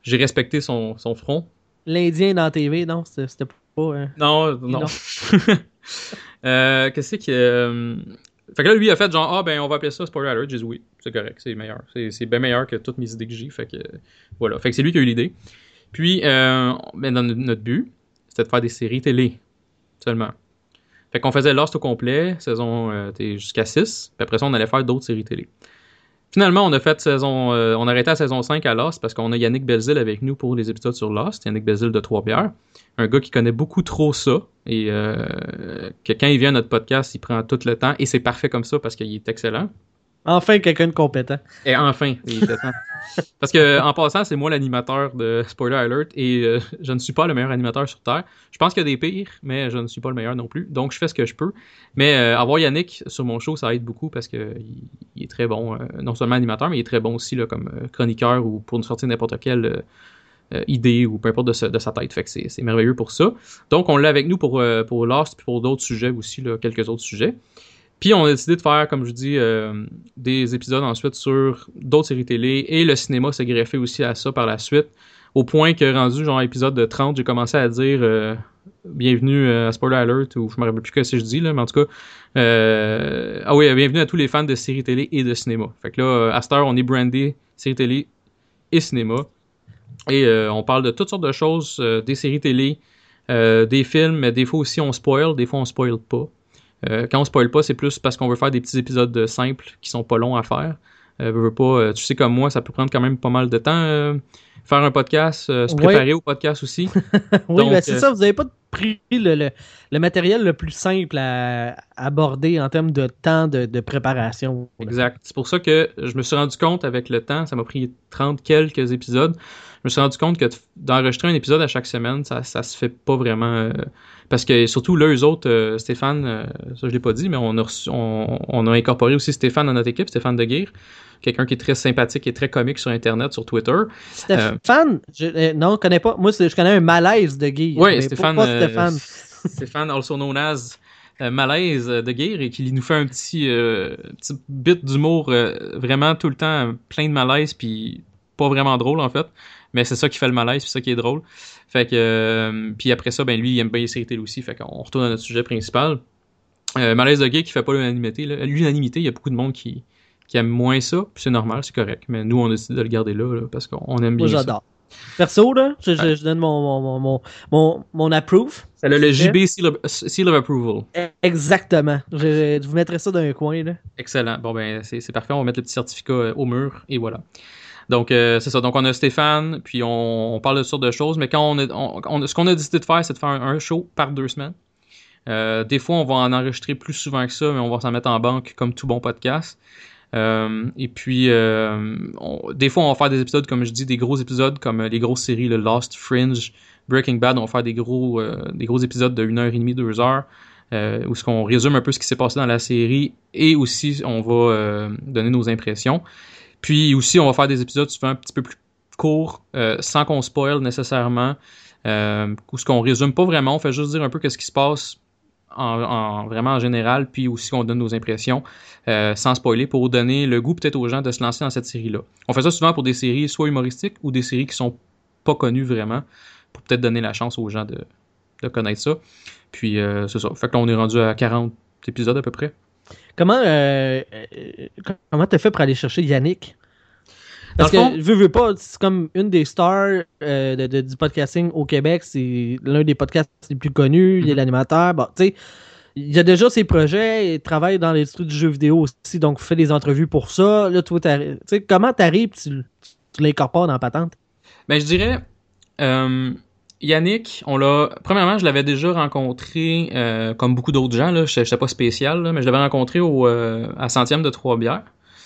J'ai respecté son, son front,
L'Indien dans la TV, non, c'était c'était pas. euh,
Non, non.
non.
euh, Qu'est-ce que. euh, Fait que là, lui, a fait genre, ah, ben, on va appeler ça Spoiler Alert. J'ai dit oui, c'est correct, c'est meilleur. C'est bien meilleur que toutes mes idées que j'ai. Fait que. Voilà. Fait que c'est lui qui a eu l'idée. Puis, euh, ben, notre- but, c'était de faire des séries télé seulement. Fait qu'on faisait Lost au complet, saison euh, jusqu'à 6. Puis après ça, on allait faire d'autres séries télé. Finalement, on a fait saison. euh, on a arrêté à saison 5 à Lost parce qu'on a Yannick Belzil avec nous pour les épisodes sur Lost. Yannick Belzil de Trois-Bières un gars qui connaît beaucoup trop ça et euh, que quand il vient à notre podcast, il prend tout le temps et c'est parfait comme ça parce qu'il est excellent.
Enfin, quelqu'un de compétent.
Et enfin. Parce que en passant, c'est moi l'animateur de Spoiler Alert et euh, je ne suis pas le meilleur animateur sur Terre. Je pense qu'il y a des pires, mais je ne suis pas le meilleur non plus. Donc je fais ce que je peux. Mais euh, avoir Yannick sur mon show, ça aide beaucoup parce que il, est très bon, euh, non seulement animateur, mais il est très bon aussi là, comme euh, chroniqueur ou pour nous sortir n'importe quelle euh, euh, idée ou peu importe de, sa- de sa tête. Fait que c'est merveilleux pour ça. Donc on l'a avec nous pour, euh, pour Lost puis pour d'autres sujets aussi, là, quelques autres sujets. Puis on a décidé de faire, comme je dis, euh, des épisodes ensuite sur d'autres séries télé et le cinéma s'est greffé aussi à ça par la suite. Au point que rendu genre épisode de 30, j'ai commencé à dire euh, bienvenue euh, à Spoiler Alert ou je me rappelle plus que si je dis là, mais en tout cas ah oui, bienvenue à tous les fans de séries télé et de cinéma. Fait que là, à cette heure, on est brandé séries télé et cinéma. Et on parle de toutes sortes de choses, des séries télé, des films, mais des fois aussi on spoil, des fois on spoil pas. Euh, quand on spoil pas, c'est plus parce qu'on veut faire des petits épisodes simples qui sont pas longs à faire. Euh, veux, pas, euh, tu sais comme moi, ça peut prendre quand même pas mal de temps faire un podcast, se préparer au podcast aussi.
oui, ben c'est ça, vous avez pas pris le, le, le matériel le plus simple à aborder en termes de temps de, de préparation.
Exact. C'est pour ça que je me suis rendu compte avec le temps, ça m'a pris 30 quelques épisodes. Je me suis rendu compte que d'enregistrer un épisode à chaque semaine, ça, ça se fait pas vraiment. euh, parce que surtout là, eux autres, euh, Stéphane, euh, ça je l'ai pas dit, mais on a, reçu- on, on a incorporé aussi Stéphane dans notre équipe, Stéphane Deguire, quelqu'un qui est très sympathique et très comique sur Internet, sur Twitter.
Stéphane, je, euh, non, je connais pas. Moi, je connais un malaise de Guy.
Oui, Stéphane.
Pas, Stéphane.
Stéphane, also known as euh, Malaise de Guire, et qui nous fait un petit, euh, petit bit d'humour euh, vraiment tout le temps plein de malaise, puis pas vraiment drôle en fait. Mais c'est ça qui fait le malaise, c'est ça qui est drôle. Fait que, euh, puis après ça, ben lui, il aime bien les séries télé aussi. Fait qu'on retourne à notre sujet principal. Euh, malaise de Guire qui fait pas l'unanimité. L'unanimité, il y a beaucoup de monde qui, qui aime moins ça, puis c'est normal, c'est correct. Mais nous, on a décidé de le garder là, là, parce qu'on aime bien
Moi,
ça.
j'adore. Perso, là, je, je- je donne mon, mon, mon, mon, mon, approve.
A le
C'est
JB Seal of, Seal of Approval.
Exactement. Je, je vous mettrai ça dans un coin, là.
Excellent. Bon, ben, c'est c'est parfait. On va mettre le petit certificat euh, au mur et voilà. Donc, euh, c'est ça. Donc, on a Stéphane, puis on, on parle de sortes de choses, mais quand on, a, on- on- ce qu'on a décidé de faire, c'est de faire un, show par deux semaines. Euh, des fois, on va en enregistrer plus souvent que ça, mais on va s'en mettre en banque comme tout bon podcast. Euh, et puis, euh, des fois, on va faire des épisodes, comme je dis, des gros épisodes, comme euh, les grosses séries, le Lost, Fringe, Breaking Bad. On va faire des gros, euh, des gros épisodes de 1 heure et demie, 2 heures, euh, où ce qu'on résume un peu ce qui s'est passé dans la série, et aussi, on va euh, donner nos impressions. Puis aussi, on va faire des épisodes souvent un petit peu plus courts, euh, sans qu'on spoil nécessairement, euh, où ce qu'on résume pas vraiment, on fait juste dire un peu qu'est-ce qui se passe en, en- vraiment en général, puis aussi qu'on donne nos impressions euh, sans spoiler pour donner le goût peut-être aux gens de se lancer dans cette série-là. On fait ça souvent pour des séries soit humoristiques ou des séries qui sont pas connues vraiment, pour peut-être donner la chance aux gens de, connaître ça. Puis c'est ça. Fait que là, on est rendu à 40 épisodes à peu près.
Comment euh, euh, comment t'as fait pour aller chercher Yannick? Parce
Dans
que, veux, veux pas, c'est comme une des stars euh, de, de- du podcasting au Québec. C'est l'un des podcasts les plus connus. Il est
Mhm.
l'animateur. Bon, tu sais, il a déjà ses projets, il travaille dans l'industrie du jeu vidéo aussi, donc fait des entrevues pour ça. Là, toi, tu sais, comment t'arrives, tu, tu l'incorpores dans la patente?
Ben, je dirais, euh, Yannick, on l'a. Premièrement, je l'avais déjà rencontré, euh, comme beaucoup d'autres gens, là. Je n'étais pas spécial, mais je l'avais rencontré au, euh, à centième de Trois-Bières.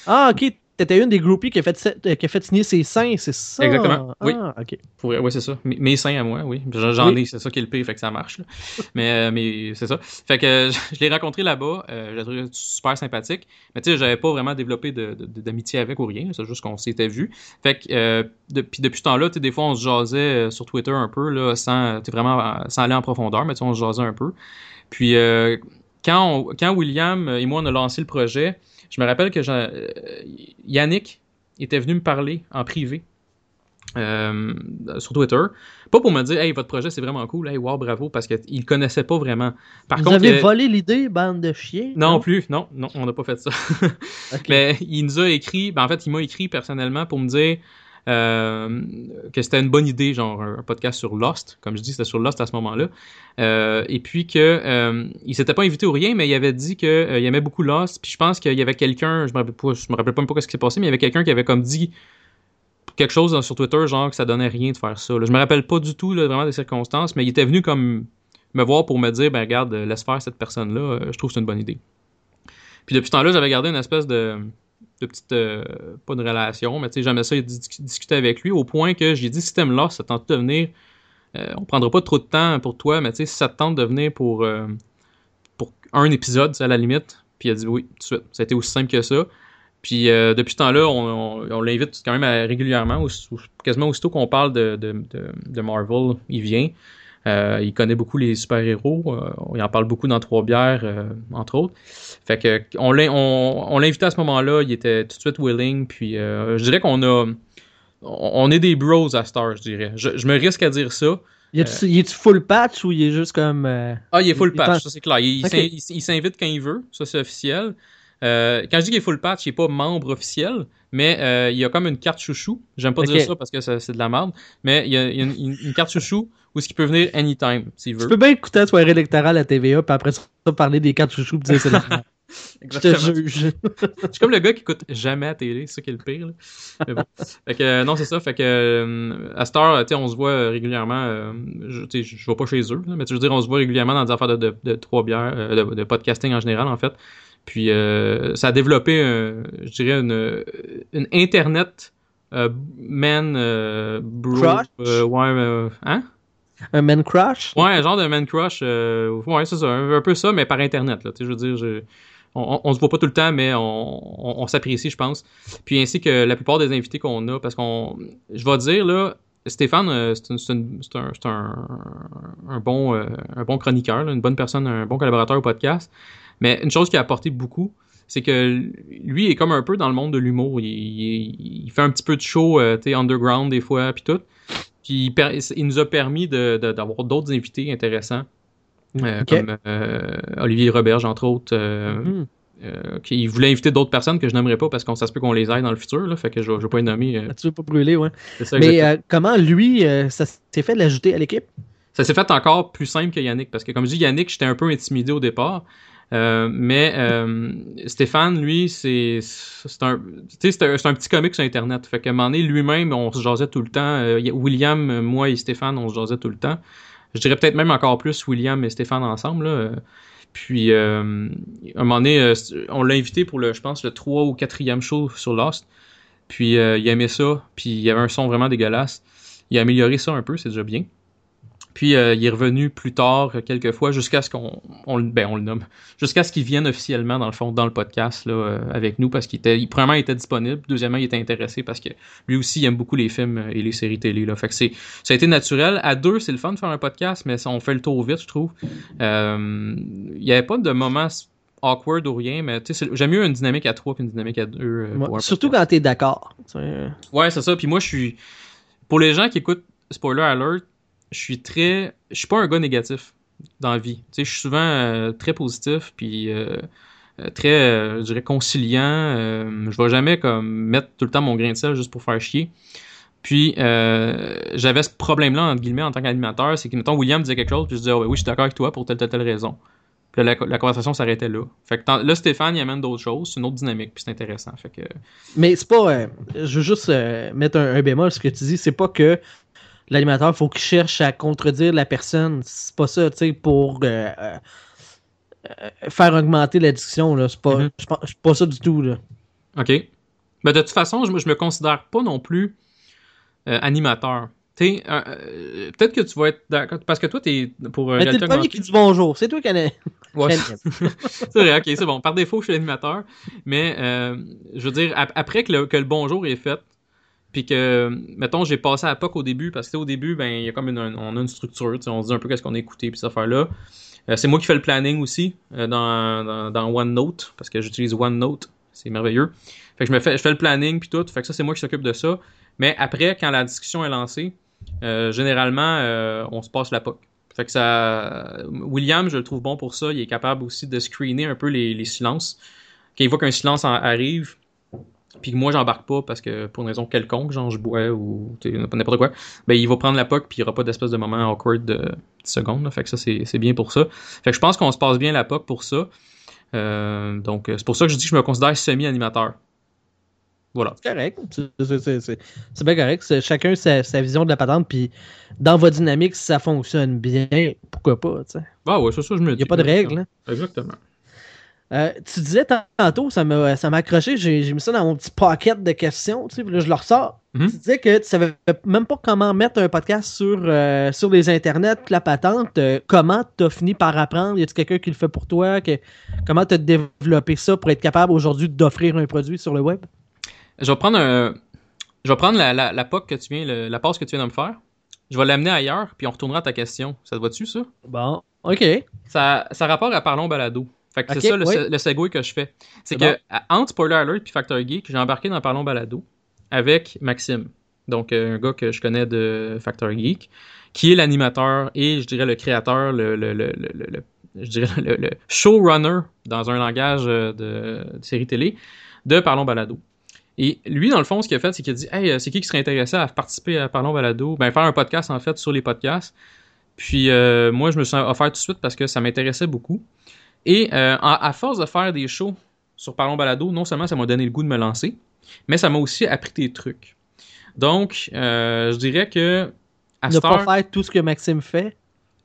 Ah, ok, t'étais une des groupies qui a fait, euh, qui a fait signer ses seins, c'est ça?
Exactement, oui.
Ah, ok.
Pour, ouais, c'est ça. Mes, mes seins à moi, oui. J'en
Oui.
ai, c'est ça qui est le pire, fait que ça marche. là. mais euh, mais c'est ça. Fait que euh, je l'ai rencontré là-bas. Euh, je l'ai trouvé super sympathique. Mais tu sais, j'avais pas vraiment développé de- de- d'amitié avec ou rien. C'est juste qu'on s'était vu. Fait que euh, depuis, depuis ce temps-là, tu des fois, on se jasait sur Twitter un peu, là, sans, vraiment, sans aller en profondeur, mais tu sais, on se jasait un peu. Puis euh, quand, on- quand William et moi, on a lancé le projet, je me rappelle que euh, Yannick était venu me parler en privé euh, sur Twitter. Pas pour me dire, hey, votre projet c'est vraiment cool, hey, wow, bravo, parce qu'il le connaissait pas vraiment. Par
Vous
contre,
avez
euh,
volé l'idée, bande de chiens?
non plus, non, non, on n'a pas fait ça. Mais il nous a écrit, ben en fait, il m'a écrit personnellement pour me dire euh, que c'était une bonne idée, genre un podcast sur Lost, comme je dis, c'était sur Lost à ce moment-là. Euh, et puis que euh, il s'était pas invité ou rien, mais il avait dit que euh, il aimait beaucoup Lost. Puis je pense qu'il y avait quelqu'un, je me rappelle pas, je me rappelle pas même pas ce qui s'est passé, mais il y avait quelqu'un qui avait comme dit quelque chose sur Twitter, genre que ça donnait rien de faire ça. Là. Je me rappelle pas du tout là, vraiment des circonstances, mais il était venu comme me voir pour me dire, ben regarde, laisse faire cette personne-là, je trouve que c'est une bonne idée. Puis depuis ce temps-là, j'avais gardé une espèce de, de petite, euh, pas de relation, mais tu sais, j'aimais ça dis- discuter avec lui au point que j'ai dit, si t'aimes ça tente de venir, euh, on prendra pas trop de temps pour toi, mais tu sais, ça te tente de venir pour, euh, pour un épisode, à la limite, puis il a dit oui, tout de suite. Ça a été aussi simple que ça. Puis depuis ce temps-là, on, l'invite quand même régulièrement, quasiment aussitôt qu'on parle de Marvel, il vient. Euh, il connaît beaucoup les super-héros. euh, il en parle beaucoup dans Trois Bières, euh, entre autres. Fait que on l'a on, invité à ce moment-là. Il était tout de suite willing. Puis je dirais qu'on a. On est des bros à Star, je dirais. Je, je me risque à dire ça.
Y est-tu full patch ou il est juste comme. euh,
Ah, il est full
Il
patch, ça c'est clair. Il, il il il s'invite quand il veut, ça c'est officiel. Euh, quand je dis qu'il est full patch, il est pas membre officiel, mais euh, il y a comme une carte chouchou. J'aime pas dire ça parce que c'est de la merde, mais il y a, il y a une, carte chouchou où ce qui peut venir anytime s'il
Tu
veut.
peux bien écouter la soirée électorale à TVA, puis après ça, parler des cartes chouchous, puis dire c'est la merde. Je te juge.
Je suis comme le gars qui écoute jamais à télé, c'est ça qui est le pire. Là. Mais bon. fait que, euh, non, c'est ça. Fait que euh, à cette heure, on se voit euh, régulièrement. euh, je, je je vais pas chez eux, là, mais tu veux dire, on se voit régulièrement dans des affaires de, de, de trois bières, de, de podcasting en général, en fait. Puis euh, ça a développé, je dirais, une, une internet man bro.
Crush?
ouais, hein?
Un man crush?
Ouais, un genre de man crush. ouais, c'est ça, un, un peu ça, mais par internet. Là, je veux dire, je- on, se voit pas tout le temps, mais on, s'apprécie, je pense. Puis ainsi que la plupart des invités qu'on a, parce qu'on, je vais dire là, Stéphane, euh, c'est un, bon, euh, un chroniqueur, une bonne personne, un bon collaborateur au podcast. Mais une chose qui a apporté beaucoup, c'est que lui est comme un peu dans le monde de l'humour. Il, fait un petit peu de show, euh, tu sais, underground des fois, puis tout. Puis il, nous a permis d'avoir d'autres invités intéressants, euh, comme euh, Olivier Roberge, entre autres. euh, qui voulait inviter d'autres personnes que je n'aimerais pas parce qu'on ça se peut qu'on les aille dans le futur, là, fait que je ne vais pas les nommer. euh,
Tu veux pas brûler, ouais.
ça,
Mais euh, comment lui, ça s'est fait de l'ajouter à l'équipe?
Ça s'est fait encore plus simple que Yannick, parce que comme je dis, Yannick, j'étais un peu intimidé au départ. Euh, mais euh, Stéphane, lui, c'est c'est un, c'est un, petit comique sur Internet. Fait qu'à un moment donné, lui-même, on se jasait tout le temps. Euh, William, moi et Stéphane, on se jasait tout le temps. Je dirais peut-être même encore plus William et Stéphane ensemble. Euh, Puis, euh, à un moment donné, euh, on l'a invité pour, le, je pense, le 3 ou 4e show sur Lost. Puis, euh, il aimait ça. Puis, il y avait un son vraiment dégueulasse. Il a amélioré ça un peu, c'est déjà bien. Puis euh, il est revenu plus tard, euh, quelques fois, jusqu'à ce qu'on on, ben, on le nomme, jusqu'à ce qu'il vienne officiellement, dans le fond, dans le podcast là, euh, avec nous, parce qu'il était, il, premièrement, il était disponible, deuxièmement, il était intéressé parce que lui aussi, il aime beaucoup les films et les séries télé. Là. Fait que c'est, ça a été naturel. À deux, c'est le fun de faire un podcast, mais on fait le tour vite, je trouve. Euh, il n'y avait pas de moments awkward ou rien, mais tu sais, c'est- j'aime mieux une dynamique à trois qu'une dynamique à deux.
Ouais, Surtout
podcast.
quand t'es d'accord.
Ouais, c'est ça. Puis moi, je suis. Pour les gens qui écoutent Spoiler Alert, je suis très. Je suis pas un gars négatif dans la vie. Tu sais, je suis souvent euh, très positif, puis euh, euh, très, je dirais, conciliant. Je vais jamais comme mettre tout le temps mon grain de sel juste pour faire chier. Puis j'avais ce problème-là, entre guillemets, en tant qu'animateur, c'est que, mettons, William disait quelque chose, puis je disais, Ah ouais, oui, je suis d'accord avec toi pour telle, telle, telle raison. Puis la, conversation s'arrêtait là. Fait que là, Stéphane, il amène d'autres choses, c'est une autre dynamique, puis c'est intéressant. Fait que,
Mais c'est pas. je veux juste mettre un, un bémol, ce que tu dis, c'est pas que l'animateur, faut qu'il cherche à contredire la personne. C'est pas ça, tu sais, pour euh, euh, euh, faire augmenter la discussion, là. C'est pas, c'est pas ça du tout, là.
OK. Ben, de toute façon, je, me- je me considère pas non plus euh, animateur. Tu sais, peut-être que tu vas être d'accord. Parce que toi, t'es pour
Mais t'es le premier qui dit bonjour. C'est toi qui en.
Ouais.
as-
c'est vrai, ok, c'est bon. Par défaut, je suis animateur. Mais euh, je veux dire, ap- après que le, que le bonjour est fait, puis que, mettons, j'ai passé à POC au début, parce que au début, ben, il y a comme une, un- on a une structure, on se dit un peu qu'est-ce qu'on a écouté, puis cette affaire-là. Euh, c'est moi qui fais le planning aussi euh, dans, dans, OneNote, parce que j'utilise OneNote, c'est merveilleux. Fait que je me fais, je fais le planning, puis tout, fait que ça, c'est moi qui s'occupe de ça. Mais après, quand la discussion est lancée, euh, généralement, on se passe la POC. Fait que ça. William, je le trouve bon pour ça. Il est capable aussi de screener un peu les, silences. Quand il voit qu'un silence en- arrive, puis que moi j'embarque pas parce que pour une raison quelconque, genre je bois ou n'importe quoi, ben il va prendre la POC puis il y aura pas d'espèce de moment awkward de 10 secondes. là. Fait que ça c'est bien pour ça. Fait que je pense qu'on se passe bien la POC pour ça. Euh, donc c'est pour ça que je dis que je me considère semi-animateur. Voilà.
C'est correct. C'est- bien correct. Chacun sa, sa vision de la patente. Puis dans votre dynamique, si ça fonctionne bien, pourquoi pas, tu sais.
Ah ouais, c'est ça, je me
Il n'y a pas de règle, hein.
Exactement.
Euh, tu disais tantôt, ça m'a ça m'a accroché, j'ai j'ai mis ça dans mon petit pocket de questions, tu sais, puis là je le ressors.
Mhm.
Tu disais que tu savais même pas comment mettre un podcast sur, euh, sur les internets, la patente. Euh, comment tu as fini par apprendre? Y a-t-il quelqu'un qui le fait pour toi? Que, Comment tu as développé ça pour être capable aujourd'hui d'offrir un produit sur le web?
Je vais prendre un. Je vais prendre la, la, la POC que tu viens, le- la passe que tu viens de me faire. Je vais l'amener ailleurs, puis on retournera à ta question. Ça te va-tu, ça?
Bon, ok.
Ça, ça rapporte à Parlons Balado. Fait que c'est ça le,
oui.
le segue que je fais. C'est que
bon.
entre Spoiler Alert puis Factor Geek, j'ai embarqué dans Parlons Balado avec Maxime. Donc euh, un gars que je connais de Factor Geek, qui est l'animateur et je dirais le créateur, le, le, le, le- je dirais le, showrunner dans un langage euh, de, de série télé de Parlons Balado. Et lui, dans le fond, ce qu'il a fait, c'est qu'il a dit Hey, euh, c'est qui qui serait intéressé à participer à Parlons Balado Ben, faire un podcast, en fait, sur les podcasts. Puis, euh, moi, je me suis offert tout de suite parce que ça m'intéressait beaucoup. Et euh, à, à force de faire des shows sur Parlons Balado, non seulement ça m'a donné le goût de me lancer, mais ça m'a aussi appris des trucs. Donc, euh, je dirais que. À
Ne
cette
pas faire tout ce que Maxime fait.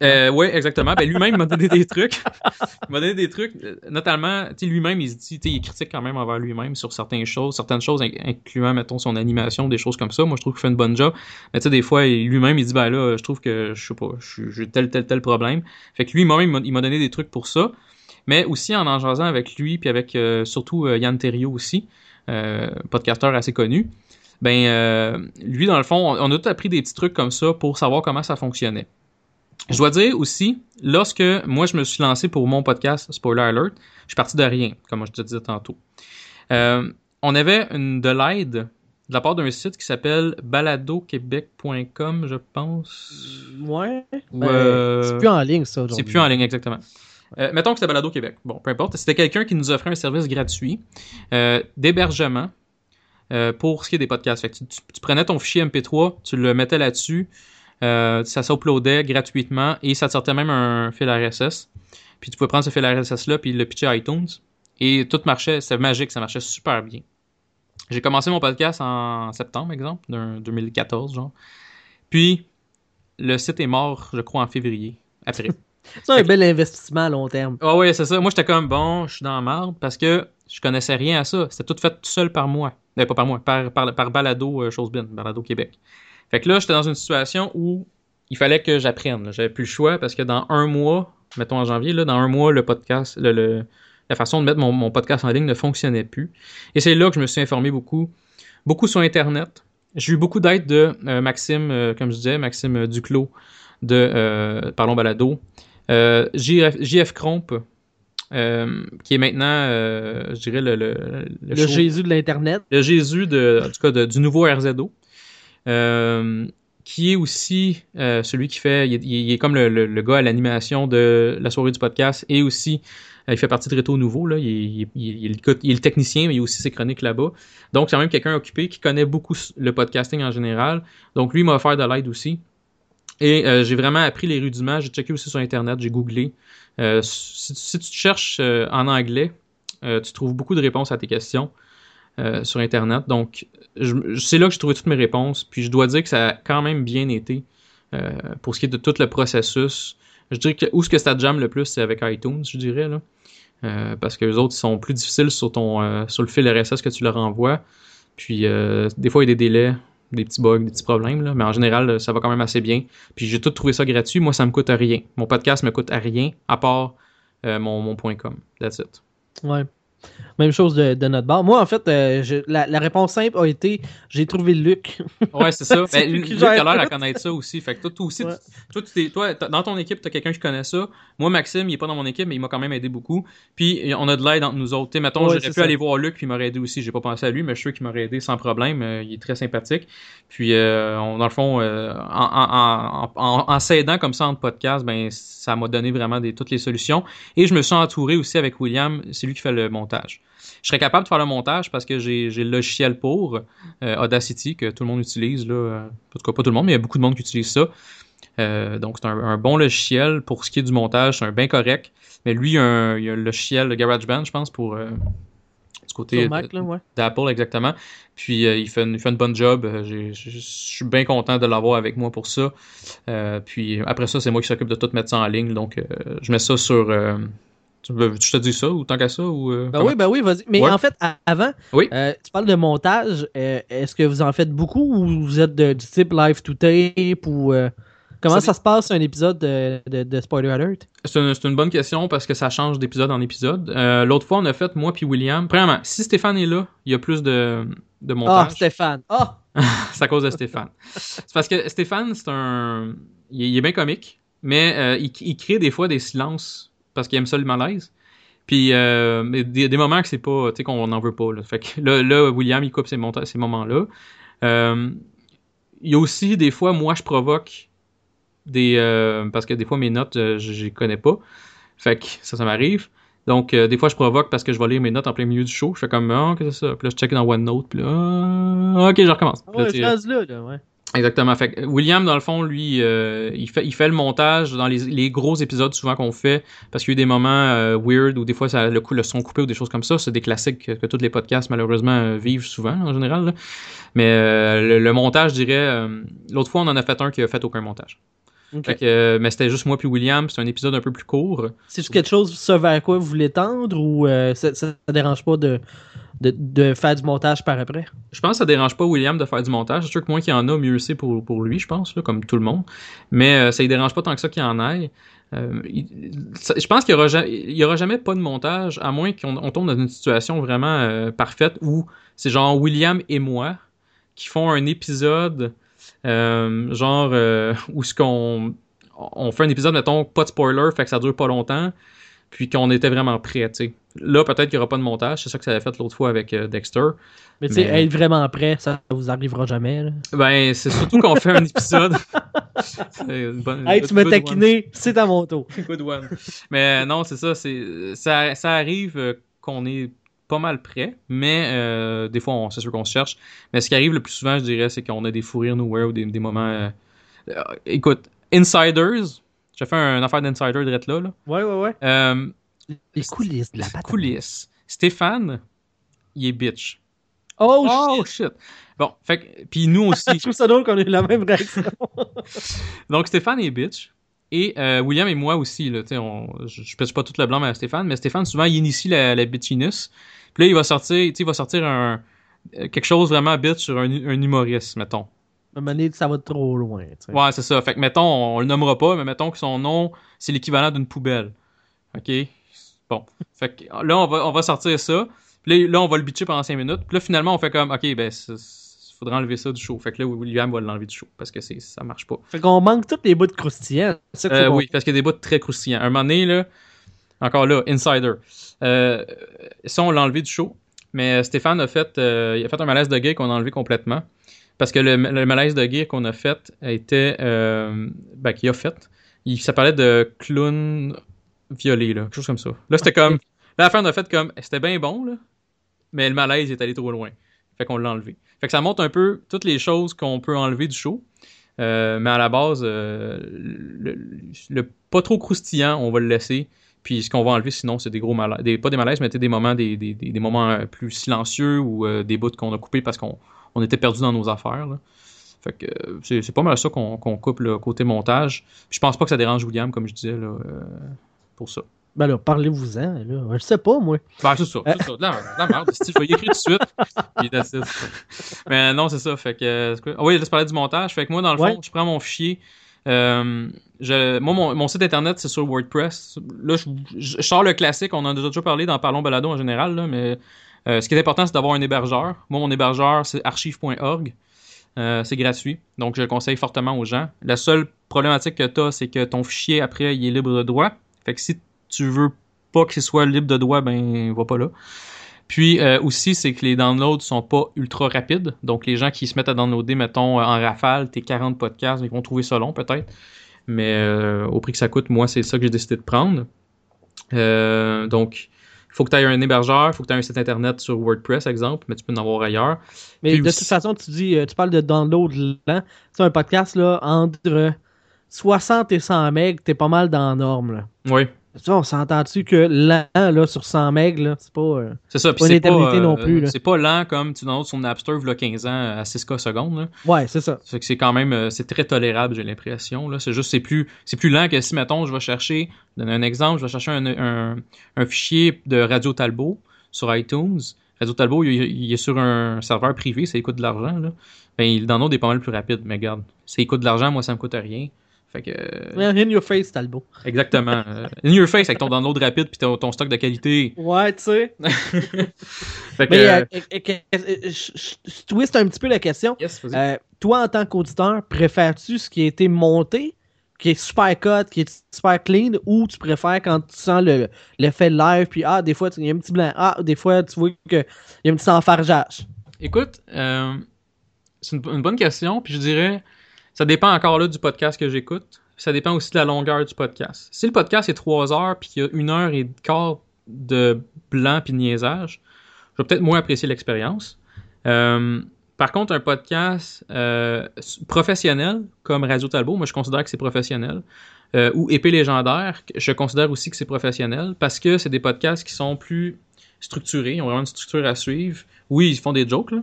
euh, ouais, exactement. Ben, lui-même il m'a donné des trucs. il m'a donné des trucs, notamment, tu sais, lui-même, il se dit, il est critique quand même envers lui-même sur certaines choses, certaines choses, inc- incluant, mettons, son animation, des choses comme ça. Moi, je trouve qu'il fait une bonne job. Mais tu sais, des fois, lui-même, il dit, ben là, je trouve que, je sais pas, je suis- j'ai tel, tel, tel problème. Fait que lui, m'a- il m'a donné des trucs pour ça. Mais aussi en en jasant avec lui, puis avec euh, surtout euh, Yann Terriot aussi, euh, podcasteur assez connu. Ben, euh, lui, dans le fond, on, on a tout appris des petits trucs comme ça pour savoir comment ça fonctionnait. Je dois dire aussi, lorsque moi je me suis lancé pour mon podcast Spoiler Alert, je suis parti de rien, comme je te disais tantôt. Euh, on avait une, de l'aide de la part d'un site qui s'appelle baladoquebec.com, je pense.
Ouais.
Ou,
Ben,
euh,
C'est plus en ligne, ça.
c'est plus en ligne, exactement. Euh, mettons que c'était Balado Québec. Bon, peu importe. C'était quelqu'un qui nous offrait un service gratuit euh, d'hébergement euh, pour ce qui est des podcasts. Tu, prenais ton fichier MP3, tu le mettais là-dessus, ça s'uploadait gratuitement et ça te sortait même un fil RSS. Puis tu pouvais prendre ce fil RSS-là puis le pitcher à iTunes. Et tout marchait, c'était magique, ça marchait super bien. J'ai commencé mon podcast en septembre, exemple, d'un 2014, genre. Puis, le site est mort, je crois, en février, après.
C'est un bel investissement à long terme.
Ah ouais, c'est ça. Moi, j'étais comme, bon, je suis dans la marde parce que je connaissais rien à ça. C'était tout fait tout seul par moi. Euh, pas par moi, par, par, par Balado euh, Chose Bien, Balado Québec. Fait que là, j'étais dans une situation où il fallait que j'apprenne. J'avais plus le choix parce que dans un mois, mettons en janvier, là, dans un mois, le podcast, le, la façon de mettre mon, podcast en ligne ne fonctionnait plus. Et c'est là que je me suis informé beaucoup, beaucoup sur Internet. J'ai eu beaucoup d'aide de euh, Maxime, euh, comme je disais, Maxime Duclos de euh, Parlons Balado. Euh, JF, JF Cromp, euh, qui est maintenant, euh, je dirais, le, le, le
Le
show-
Jésus de l'Internet.
le Jésus de, en tout cas, de- du nouveau RZO, euh, qui est aussi celui qui fait, il est, il est comme le, gars à l'animation de la soirée du podcast et aussi il fait partie de Réto Nouveau, là. Il, est- il il il le- il technicien, mais il a aussi ses chroniques là-bas. Donc, c'est quand même quelqu'un occupé qui connaît beaucoup le podcasting en général. Donc, lui il m'a offert de l'aide aussi. Et euh, j'ai vraiment appris les rudiments. J'ai checké aussi sur Internet, j'ai googlé. Euh, si, tu cherches euh, en anglais, tu trouves beaucoup de réponses à tes questions sur Internet. Donc, c'est là que j'ai trouvé toutes mes réponses. Puis je dois dire que ça a quand même bien été pour ce qui est de tout le processus. Je dirais que où ce que ça te jamme le plus, c'est avec iTunes, je dirais. Parce que les autres ils sont plus difficiles sur ton sur le fil RSS que tu leur envoies. Puis des fois, il y a des délais, des petits bugs, des petits problèmes, là, mais en général, ça va quand même assez bien. Puis j'ai tout trouvé ça gratuit. Moi, ça me coûte rien. Mon podcast me coûte à rien, à part euh, mon, .com. That's it.
Ouais. Même chose de, de notre bar. Moi, en fait, euh, je- la, la réponse simple a été j'ai trouvé Luc.
Ouais, c'est ça. Ben, Luc Luc a l'air à connaître ça aussi. Fait que toi, toi aussi,
Ouais.
tu- toi, tu dans ton équipe, tu as quelqu'un qui connaît ça. Moi, Maxime, il est pas dans mon équipe, mais il m'a quand même aidé beaucoup. Puis, on a de l'aide entre nous autres. Tu sais, mettons,
Ouais,
j'aurais pu
ça.
aller voir Luc, puis il m'aurait aidé aussi. J'ai pas pensé à lui, mais je suis sûr qu'il m'aurait aidé sans problème. Euh, il est très sympathique. Puis, euh, on, dans le fond, euh, en, en, en, en, en s'aidant comme ça en podcast, ben, ça m'a donné vraiment des, toutes les solutions. Et je me suis entouré aussi avec William. C'est lui qui fait le montage. Je serais capable de faire le montage parce que j'ai le logiciel pour euh, Audacity que tout le monde utilise là. euh, En tout cas, pas tout le monde, mais il y a beaucoup de monde qui utilise ça. Euh, donc c'est un, un bon logiciel pour ce qui est du montage, c'est un bien correct. Mais lui, il y a un, il y a un logiciel, le GarageBand, je pense, pour euh, du côté
ouais.
d'Apple exactement. Puis il, fait une, il fait une bonne job. Je suis bien content de l'avoir avec moi pour ça. Puis après ça, c'est moi qui s'occupe de tout mettre ça en ligne. Donc je mets ça sur. Tu veux- je te dis ça ou tant qu'à ça ou euh,
Ben oui, ben oui, vas-y. Mais
Ouais.
en fait, avant,
Oui.
euh, tu parles de montage. euh, Est-ce que vous en faites beaucoup ou vous êtes de- du type live to tape ou comment
Ça
ça, se passe un épisode de, de, de Spoiler Alert?
C'est une, une bonne question parce que ça change d'épisode en épisode. L'autre fois, on a fait, moi puis William. Premièrement, si Stéphane est là, il y a plus de, de
Ah,
montage.
Stéphane. Ah!
c'est à cause de Stéphane. c'est parce que Stéphane, c'est un. Il est, il est bien comique, mais euh, il, il crée des fois des silences parce qu'il aime ça le malaise. Puis euh, mais des, des moments que c'est pas, tu sais, qu'on n'en veut pas. Là. Fait que là, là, William, il coupe ces, moments-là. Euh, il y a aussi des fois, moi, je provoque des. euh, parce que des fois, mes notes, euh, je les connais pas. Fait que ça, ça m'arrive. Donc, des fois, je provoque parce que je vais lire mes notes en plein milieu du show. Je fais comme, ah, qu'est-ce que c'est ça? Puis là, je check dans OneNote. Puis là, ah, ok, je recommence.
Ouais, là, là, ouais.
Exactement. Fait que William, dans le fond, lui, euh, il, fait, il fait le montage dans les, les gros épisodes souvent qu'on fait parce qu'il y a eu des moments euh, weird ou des fois ça, le, coup, le son coupé ou des choses comme ça. C'est des classiques que, que tous les podcasts malheureusement euh, vivent souvent en général. là. Mais euh, le, le montage, je dirais, l'autre fois on en a fait un qui a fait aucun montage. Fait que, mais c'était juste moi puis William. C'est un épisode un peu plus court.
C'est juste quelque chose ce vers quoi vous voulez tendre ou ça, ça, ça dérange pas de, de, faire du montage par après?
Je pense que ça dérange pas William de faire du montage. C'est sûr que moins qu'il y en a, mieux c'est pour, lui, je pense, comme tout le monde. Mais euh, ça ne dérange pas tant que ça qu'il en ait. Euh, je pense qu'il n'y aura, jamais pas de montage, à moins qu'on on tombe dans une situation vraiment euh, parfaite où c'est genre William et moi qui font un épisode, genre où ce qu'on on fait un épisode, mettons, pas de spoiler, fait que ça dure pas longtemps, puis qu'on était vraiment prêt, tu sais. Là, peut-être qu'il n'y aura pas de montage, c'est ça que ça avait fait l'autre fois avec euh, Dexter.
Mais tu sais,
Mais-
être vraiment prêt, ça vous arrivera jamais. Là.
Ben, c'est surtout qu'on fait un épisode. Bonne-
Hey, tu m'as taquiné, c'est à mon tour.
Good one. Mais euh, non, c'est ça, ça, ça arrive euh, qu'on est pas mal prêt, mais euh, des fois, c'est sûr qu'on se cherche. Mais ce qui arrive le plus souvent, je dirais, c'est qu'on a des fous rires nowhere ou des, des moments. euh, euh, écoute, Insiders, j'ai fait un, une affaire d'insider direct là. là.
Ouais, ouais, ouais. Les coulisses de la patate.
coulisses. Stéphane, il est bitch.
Oh,
Oh
shit!
shit. Bon, fait que, puis nous aussi.
Je trouve ça drôle qu'on ait la même réaction.
Donc Stéphane est bitch. Et euh, William et moi aussi, là, tu sais, on, je, je pèse pas tout le blanc à Stéphane, mais Stéphane, souvent, il initie la, la bitchiness. Puis là, il va sortir, tu sais, il va sortir un, euh, quelque chose vraiment bitch sur un, un humoriste, mettons.
À un moment donné, ça va trop loin. tu sais.
Ouais, c'est ça. Fait que, mettons, on, le nommera pas, mais mettons que son nom, c'est l'équivalent d'une poubelle. OK? Bon. Fait que là, on va, on va sortir ça. Puis là, là, on va le bitcher pendant 5 minutes. Puis là, finalement, on fait comme, OK, ben, c'est- faudra enlever ça du show. Fait que là, William va l'enlever du show parce que ça marche pas.
Fait qu'on manque tous les bouts de croustillants. Qu'il
Euh, oui, parce qu'il y a des bouts très croustillants. Un moment donné, là, encore là, Insider. Euh, ça, on l'a enlevé du show. Mais Stéphane a fait, euh, il a fait un malaise de guerre qu'on a enlevé complètement. Parce que le, le malaise de guerre qu'on a fait était. Euh, ben, qu'il a fait. Il, ça parlait de clown violé, là. Quelque chose comme ça. Là, c'était comme. Là, la fin, on a fait comme. C'était bien bon, là. Mais le malaise est allé trop loin. Fait qu'on l'a enlevé. Fait que ça montre un peu toutes les choses qu'on peut enlever du show. Euh, mais à la base, euh, le, le pas trop croustillant, on va le laisser. Puis ce qu'on va enlever sinon, c'est des gros malaises. Des, pas des malaises, mais des moments, des, des, des, moments euh, plus silencieux ou euh, des bouts qu'on a coupés parce qu'on on était perdu dans nos affaires. là. Fait que c'est pas mal ça qu'on qu'on coupe le côté montage. Puis je pense pas que ça dérange William, comme je disais, là, pour ça.
Ben là, parlez-vous-en, là. Je sais pas, moi.
Ben, c'est ça, c'est ça. De la, de la merde. Si je vais y écrire tout de suite. Puis that's. Mais non, c'est ça. Fait que. Ah oui, laisse parler du montage. Fait que moi, dans le fond,
Ouais.
je prends mon fichier. Euh, je, moi, mon, mon site internet, c'est sur WordPress. Là, je, je- je sors le classique. On en a déjà parlé dans Parlons Balado en général. Là, mais euh, ce qui est important, c'est d'avoir un hébergeur. Moi, mon hébergeur, c'est archive.org. Euh, c'est gratuit. Donc, je le conseille fortement aux gens. La seule problématique que tu as, c'est que ton fichier, après, il est libre de droit. Fait que si tu veux pas qu'il soit libre de droit, ben, va pas là. Puis euh, aussi, c'est que les downloads sont pas ultra rapides. Donc, les gens qui se mettent à downloader, mettons, en rafale, tes 40 podcasts, ils vont trouver ça long peut-être. Mais euh, au prix que ça coûte, moi, c'est ça que j'ai décidé de prendre. Euh, donc, il faut que tu aies un hébergeur, il faut que tu aies un site internet sur WordPress, exemple, mais tu peux en avoir ailleurs.
Mais
Puis
de
aussi-
toute façon, tu dis, euh, tu parles de download lent. C'est un podcast, là, entre 60 et 100 MB, t'es pas mal dans la norme, là.
Oui,
Ça, on s'entend-tu que lent, là, sur 100 MB, là, c'est pas... euh,
c'est ça.
Pas une
c'est pas, euh,
non plus, là.
C'est pas lent comme tu downloads sur Napster, il 15 ans à 6K secondes. Là.
Ouais, c'est ça.
Que c'est quand même euh, c'est très tolérable, j'ai l'impression. Là. C'est juste c'est plus c'est plus lent que si mettons je vais chercher, je donne un exemple, je vais chercher un, un, un fichier de Radio Talbot sur iTunes. Radio Talbot, il, il est sur un serveur privé, ça coûte de l'argent. Là. Ben, le download est pas mal plus rapide, mais regarde, ça coûte de l'argent, moi ça me coûte rien. Fait que euh,
Ouais, In your face, Talbot.
exactement. in your face avec ton download rapide puis ton, ton stock de qualité.
Ouais, tu sais.
Fait que
Mais
euh,
euh, je twiste un petit peu la question.
yes.
Euh, toi, en tant qu'auditeur, préfères-tu ce qui a été monté, qui est super cut, qui est super clean, ou tu préfères quand tu sens le- l'effet live, puis ah, des fois, il y a un petit blanc, ah, des fois, tu vois qu'il y a un petit enfargeage?
Écoute, euh, c'est une, une bonne question, puis je dirais, ça dépend encore là du podcast que j'écoute. Ça dépend aussi de la longueur du podcast. Si le podcast est 3 heures, puis qu'il y a une heure et quart de blanc puis niaisage, je vais peut-être moins apprécier l'expérience. Euh, par contre, un podcast euh, professionnel, comme Radio Talbot, moi je considère que c'est professionnel, euh, ou Épée légendaire, je considère aussi que c'est professionnel, parce que c'est des podcasts qui sont plus structurés, ils ont vraiment une structure à suivre. Oui, ils font des jokes, là,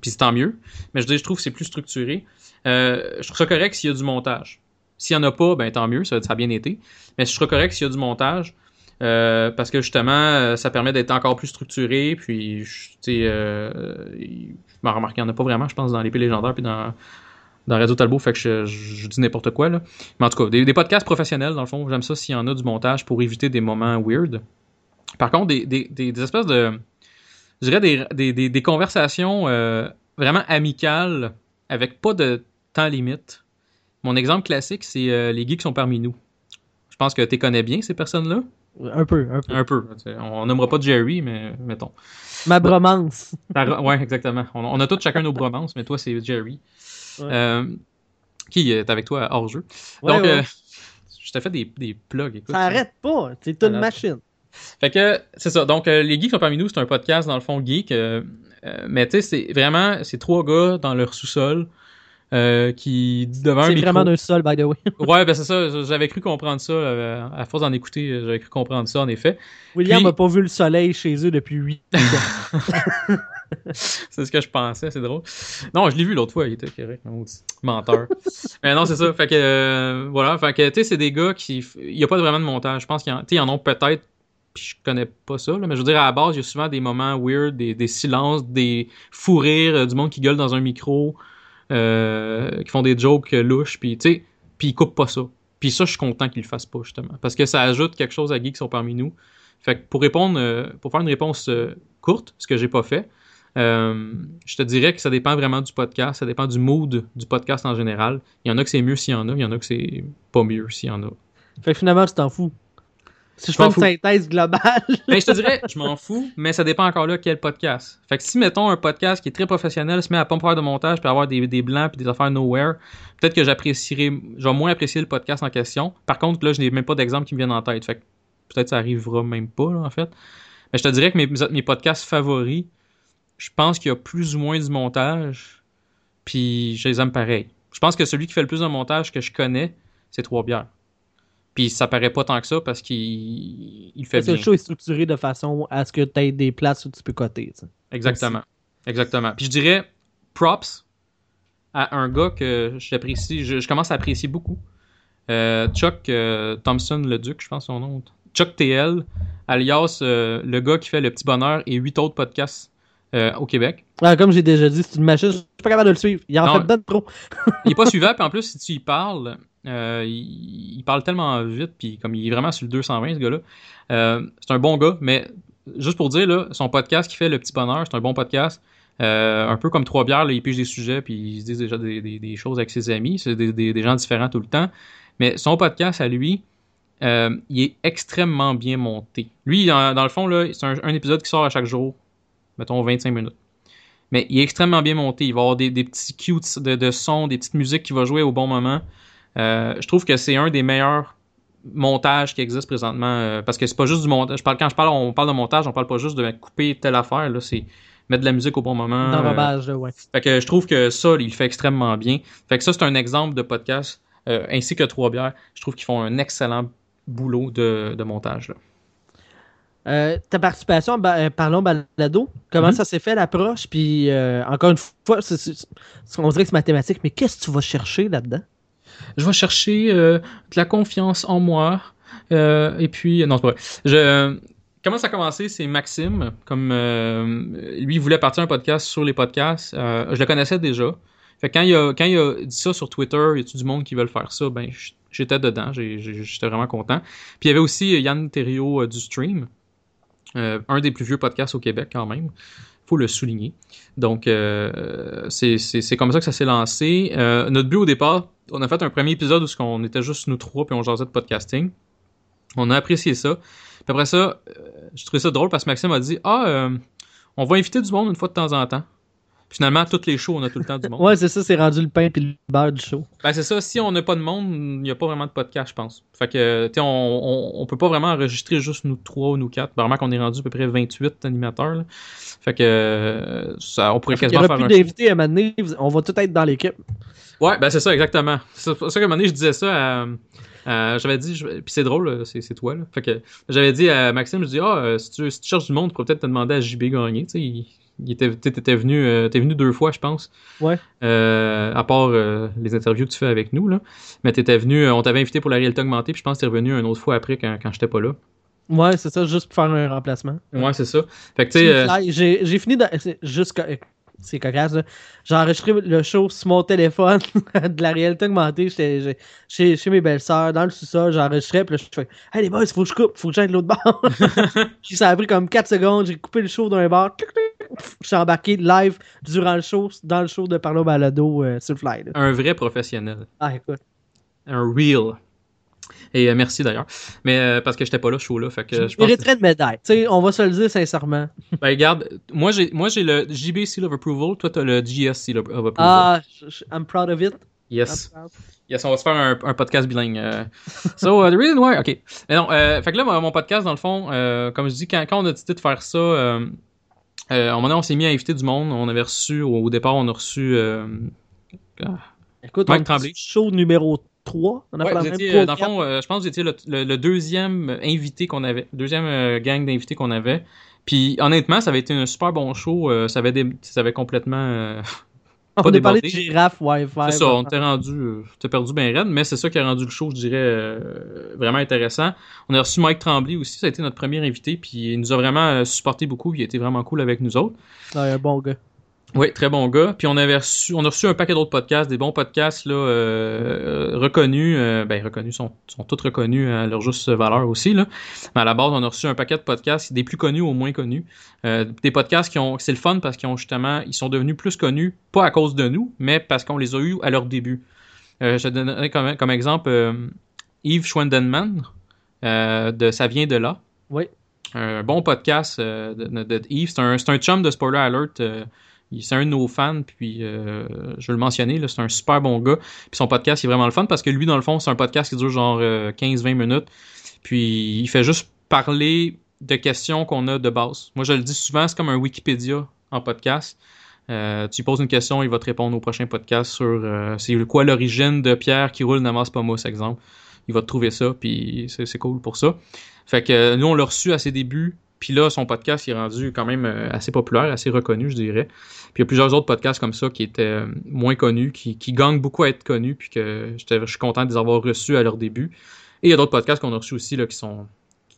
puis c'est tant mieux, mais je, je trouve que c'est plus structuré. Euh, je trouve ça correct s'il y a du montage. S'il n'y en a pas, ben tant mieux, ça, a bien été. Mais je trouve correct s'il y a du montage, euh, parce que justement, euh, ça permet d'être encore plus structuré, puis, tu sais, euh, je m'en remarque, il n'y en a pas vraiment, je pense, dans l'épée légendaire, puis dans, dans Radio Talbot, fait que je, dis n'importe quoi, là. Mais en tout cas, des, podcasts professionnels, dans le fond, j'aime ça s'il y en a du montage pour éviter des moments weird. Par contre, des, des, des, espèces de. Je dirais des, conversations vraiment amicales avec pas de temps limite. Mon exemple classique, c'est euh, les geeks sont parmi nous. Je pense que tu connais bien ces personnes-là.
Un peu, un peu.
Un peu. On nommera pas Jerry, mais mettons.
Ma bromance.
Ouais, exactement. On, on a tous chacun nos bromances, mais toi, c'est Jerry.
Ouais.
Euh, qui est avec toi hors jeu.
Ouais,
Donc,
ouais.
euh, je t'ai fait des, des plugs. Écoute,
Ça arrête pas, c'est une machine.
Fait que c'est ça. Donc euh, les geeks sont parmi nous, c'est un podcast dans le fond geek, euh, euh, mais tu sais c'est vraiment c'est trois gars dans leur sous-sol euh, qui devant un
C'est vraiment d'un sol, by the way.
Ouais, ben c'est ça. J'avais cru comprendre ça euh, à force d'en écouter. euh, J'avais cru comprendre ça en effet.
William
Puis-
n'a pas vu le soleil chez eux depuis 8
c'est ce que je pensais, c'est drôle. Non, je l'ai vu l'autre fois, il était correct, menteur. Mais non, c'est ça. Fait que euh, voilà, fait que tu sais, c'est des gars qui il y a pas vraiment de montage. Je pense qu'il y en, tu sais, ils en ont peut-être puis je connais pas ça mais je veux dire à la base, il y a souvent des moments weird, des, silences, des fous rires, euh, du monde qui gueule dans un micro, euh, qui font des jokes euh, louches, puis tu sais, puis ils coupent pas ça. Puis ça, je suis content qu'ils le fassent pas justement, parce que ça ajoute quelque chose à Guy qui sont parmi nous. Fait que pour répondre, pour faire une réponse courte, ce que j'ai pas fait, je te dirais que ça dépend vraiment du podcast, ça dépend du mood du podcast en général. Il y en a que c'est mieux s'il y en a, il y en a que c'est pas mieux s'il y en a.
Fait que finalement, tu t'en fous. Si je fais une synthèse globale.
Ben, je te dirais, je m'en fous, mais ça dépend encore là quel podcast. Fait que si, mettons, un podcast qui est très professionnel se met à pas me faire de montage puis avoir des, des blancs puis des affaires nowhere, peut-être que j'apprécierais, je vais moins apprécier le podcast en question. Par contre, là, je n'ai même pas d'exemple qui me viennent en tête. Fait que peut-être ça arrivera même pas, là, en fait. Mais je te dirais que mes, mes podcasts favoris, je pense qu'il y a plus ou moins du montage, puis je les aime pareil. Je pense que celui qui fait le plus de montage que je connais, c'est Trois Bières. Puis ça paraît pas tant que ça parce qu'il il fait
Parce que
bien.
le show est structuré de façon à ce que tu aies des places où tu peux coter.
Exactement. Exactement. Puis je dirais props à un gars que j'apprécie, je, je commence à apprécier beaucoup. Euh, Chuck euh, Thompson le Duc, je pense son nom. Chuck TL, alias euh, le gars qui fait Le Petit Bonheur et huit autres podcasts au Québec.
Ouais, comme j'ai déjà dit, c'est une machine, je suis pas capable de le suivre. Il en
Non.
fait de trop.
Il est pas suivable, puis en plus, si tu y parles, euh, il, parle tellement vite, puis comme il est vraiment sur le 220, ce gars-là, euh, c'est un bon gars, mais juste pour dire, là, son podcast qui fait Le Petit Bonheur, c'est un bon podcast. Euh, un peu comme Trois Bières, il pige des sujets, puis il se dit déjà des, choses avec ses amis. C'est des, gens différents tout le temps. Mais son podcast à lui, il est extrêmement bien monté. Lui, dans le fond, c'est un, épisode qui sort à chaque jour, mettons 25 minutes. Mais il est extrêmement bien monté. Il va avoir des, petits cues de, de son, des petites musiques qui va jouer au bon moment. Euh, je trouve que c'est un des meilleurs montages qui existent présentement. euh, parce que c'est pas juste du montage. Je parle, quand je parle, on parle de montage, on parle pas juste de couper telle affaire. Là, c'est mettre de la musique au bon moment. euh,
D'enrobage, là, ouais.
fait que je trouve que ça, il fait extrêmement bien. Fait que ça, c'est un exemple de podcast, euh, ainsi que Trois Bières. Je trouve qu'ils font un excellent boulot de, de montage. Là.
Euh, ta participation euh, Parlons Balado, comment
Mhm.
ça s'est fait l'approche? Puis euh, encore une fois, on dirait que c'est mathématique, mais qu'est-ce que tu vas chercher là-dedans?
Je vais chercher euh, de la confiance en moi. euh, et puis, non, c'est pas vrai. Je, comment ça a commencé? C'est Maxime. Comme euh, lui, il voulait partir un podcast sur les podcasts. Je le connaissais déjà. Quand il, a, a dit ça sur Twitter, y a-tu du monde qui veulent faire ça? Ben, j'étais dedans. J'étais vraiment content. Puis il y avait aussi Yann Thériault du Stream. Un des plus vieux podcasts au Québec, quand même. Faut le souligner. Donc, euh, c'est comme ça que ça s'est lancé. Euh, notre but au départ, on a fait un premier épisode où qu'on était juste nous trois puis on jasait de podcasting. On a apprécié ça. Puis après ça, euh, je trouvais ça drôle parce que Maxime a dit Ah, on va inviter du monde une fois de temps en temps. Finalement, toutes les shows, on a tout le temps du monde.
Ouais, c'est ça, c'est rendu le pain puis le beurre du show.
Ben c'est ça, si on n'a pas de monde, il n'y a pas vraiment de podcast, je pense. Fait que, tu sais, on, on, on peut pas vraiment enregistrer juste nous trois ou nous quatre. Ben, vraiment qu'on est rendu à peu près 28 animateurs. là. Fait que, ça, on pourrait
Il y
quasiment
aura
faire
plus d'invités à m'amener, on va tout être dans l'équipe.
Ouais, ben c'est ça, exactement. C'est pour ça qu'à un moment donné, je disais ça à. j'avais dit, je- puis c'est drôle, c'est toi, là. Fait que j'avais dit à Maxime, je dis, ah, euh, si, tu, si tu cherches du monde, tu pourrais peut-être te demander à JB Gagné. Tu sais, il, il était, t'étais t'étais venu, euh, t'es venu deux fois, je pense.
Ouais.
Euh, à part euh, les interviews que tu fais avec nous, là. Mais t'étais venu, on t'avait invité pour la réalité augmentée, puis je pense que t'es revenu une autre fois après quand, quand j'étais pas là.
Ouais, c'est ça, juste pour faire un remplacement.
Ouais, c'est ça. Fait que, tu sais.
J'ai fini de. c'est cocasse, là. J'ai enregistré le show sur mon téléphone de la réalité augmentée. J'étais chez mes belles-sœurs, dans le sous-sol, j'enregistrais. Puis là, je fais Hey les boys, faut que je coupe, faut que j'aille de l'autre bord. Puis ça a pris comme 4 secondes. J'ai coupé le show d'un bar. Je suis embarqué live durant le show, dans le show de Parlo Balado euh, sur le fly. là.
un vrai professionnel.
Ah, écoute.
Un real. Et euh, merci d'ailleurs. Mais euh, parce que j'étais pas là, ce show-là. Fait que je
Je
pense que-
une médaille. Tu sais, on va se le dire sincèrement.
Ben, regarde, moi j'ai, moi j'ai le JB Seal of Approval, toi t'as le GS Seal of Approval.
Ah, je- je- I'm proud of it.
yes. Yes, on va se faire un, un podcast bilingue. euh. So, uh, the reason why, ok. Mais non, fait que là, mon, podcast, dans le fond, comme je dis, quand, quand on a décidé de faire ça, euh, à un moment donné, on s'est mis à inviter du monde. On avait reçu, au, au départ, on a reçu. euh,
Écoute,
Mike Tremblay.
show numéro 3. On a
ouais,
fait
étiez, euh, dans le fond, euh, je pense que vous étiez le, le- le deuxième invité qu'on avait, deuxième gang d'invités qu'on avait. Puis honnêtement, ça avait été un super bon show. ça avait, des, ça avait complètement.
On
pas
a parlé de girafe, Wi-Fi.
C'est ça, on t'est rendu, euh, t'es perdu bien raide, mais c'est ça qui a rendu le show, je dirais, euh, vraiment intéressant. On a reçu Mike Tremblay aussi, ça a été notre premier invité, puis il nous a vraiment euh, supporté beaucoup, il a été vraiment cool avec nous autres.
Ouais, un bon gars.
Oui, très bon gars. Puis on avait reçu, on a reçu un paquet d'autres podcasts, des bons podcasts là, euh, euh, reconnus, euh, ben reconnus sont, sont tous reconnus à leur juste valeur aussi là. Mais à la base, on a reçu un paquet de podcasts, des plus connus aux moins connus, Euh, des podcasts qui ont, c'est le fun parce qu'ils ont justement, ils sont devenus plus connus, pas à cause de nous, mais parce qu'on les a eus à leur début. Je donnerai comme, comme exemple Yves Schwendenman de Ça vient de là
Oui.
un bon podcast de, de- de Yves. C'est un, c'est un chum de Spoiler Alert. Euh, c'est un de nos fans, puis euh, je vais le mentionner, c'est un super bon gars. Puis son podcast, est vraiment le fun parce que lui, dans le fond, c'est un podcast qui dure genre euh, 15-20 minutes. Puis il fait juste parler de questions qu'on a de base. Moi, je le dis souvent, c'est comme un Wikipédia en podcast. Euh, tu poses une question, il va te répondre au prochain podcast sur euh, c'est quoi l'origine de Pierre qui roule n'amasse pas mousse, exemple. Il va te trouver ça, puis c'est cool pour ça. Fait que euh, nous, on l'a reçu à ses débuts, puis là, son podcast il est rendu quand même euh, assez populaire, assez reconnu, je dirais. Puis il y a plusieurs autres podcasts comme ça qui étaient euh, moins connus, qui, qui gagnent beaucoup à être connus, puis que je suis content de les avoir reçus à leur début. Et il y a d'autres podcasts qu'on a reçus aussi là, qui sont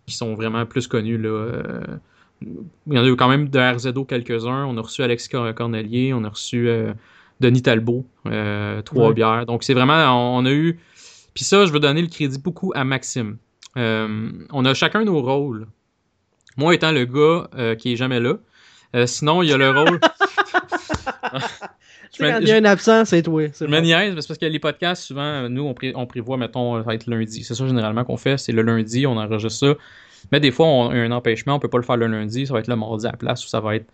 qui sont vraiment plus connus. Là. euh, il y en a eu quand même de RZO quelques-uns. On a reçu Alexis Cor- Cornelier, on a reçu euh, Denis Talbot, euh, Trois
Ouais.
bières. Donc c'est vraiment, on, on a eu. Puis ça, je veux donner le crédit beaucoup à Maxime. On a chacun nos rôles. Moi étant le gars euh, qui est jamais là. Euh, sinon, il y a le rôle.
Quand il y a un absent, c'est toi.
Je me niaise, parce que les podcasts, souvent, euh, nous, on, pré- on prévoit, mettons, ça va être lundi. C'est ça, généralement, qu'on fait. C'est le lundi, on enregistre ça. Mais des fois, on a un empêchement, on peut pas le faire le lundi. Ça va être le mardi à la place, ou ça va être...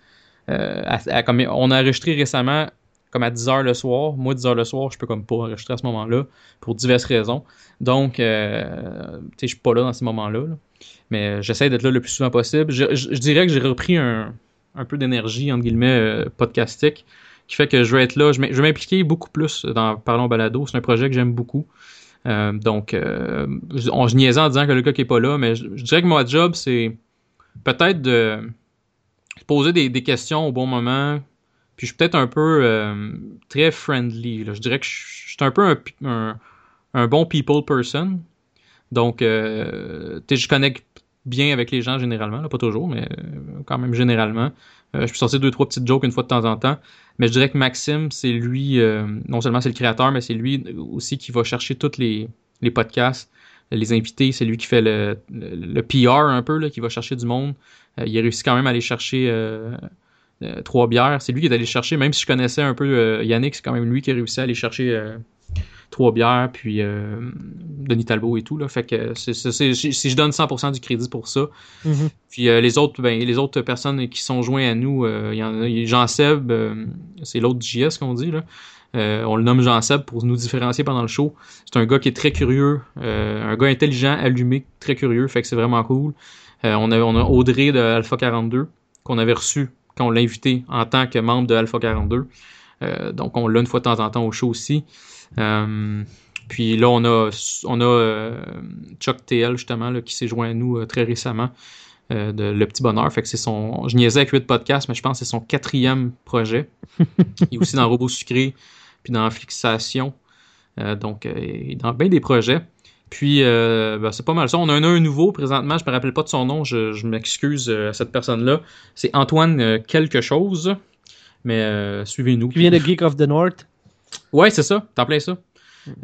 euh, à- à- comme, on a enregistré récemment, comme à 10h le soir. Moi, 10h le soir, je peux comme pas enregistrer à ce moment-là, pour diverses raisons. Donc, euh, tu sais, je suis pas là dans ces moments-là. là. Mais euh, j'essaie d'être là le plus souvent possible. Je, dirais que j'ai repris un, un peu d'énergie, entre guillemets, euh, podcastique qui fait que je vais être là. Je vais m'impliquer beaucoup plus dans Parlons Balado. C'est un projet que j'aime beaucoup. Euh, donc, euh, on, niaisais en disant que le gars qui est pas là, mais je, dirais que mon job, c'est peut-être de poser des, questions au bon moment. Puis je suis peut-être un peu très friendly. Je dirais que je, suis un peu un, un bon people person. Donc, euh, je connecte bien avec les gens généralement, pas toujours, mais euh, quand même généralement. Euh, je peux sortir deux, trois petites jokes une fois de temps en temps. Mais je dirais que Maxime, c'est lui, non seulement c'est le créateur, mais c'est lui aussi qui va chercher tous les, podcasts, les invités. C'est lui qui fait le, le, PR un peu, qui va chercher du monde. Il a réussi quand même à aller chercher trois bières. C'est lui qui est allé chercher, même si je connaissais un peu Yannick, c'est quand même lui qui a réussi à aller chercher euh, trois bières, puis euh, Denis Talbot et tout. Là. Fait que c'est, c'est- c'est- si je donne 100% du crédit pour ça,
Mhm.
puis euh, les autres, ben, les autres personnes qui sont joints à nous, euh, il y en a, il y a Jean Seb, euh, c'est l'autre JS qu'on dit là. Euh, on le nomme Jean Seb pour nous différencier pendant le show. C'est un gars qui est très curieux, euh, un gars intelligent, allumé, très curieux, fait que c'est vraiment cool. Euh, on, a, on a Audrey de Alpha 42 qu'on avait reçu quand on l'a invité en tant que membre de Alpha 42. Euh, donc on l'a une fois de temps en temps au show aussi. Euh, puis là, on a, on a euh, Chuck TL, justement, là, qui s'est joint à nous euh, très récemment, de Le Petit Bonheur. Fait que c'est son. Je niaisais avec 8 podcasts, mais je pense que c'est son quatrième projet. il est aussi dans Robot Sucré, puis dans Fixation. Donc, il est dans bien des projets. Puis, euh, ben, c'est pas mal ça. On en a un nouveau présentement. Je me rappelle pas de son nom. Je, je m'excuse à cette personne-là. C'est Antoine quelque chose. Mais euh, suivez-nous.
Qui vient de Geek of the North.
Ouais, c'est ça, t'en plein ça.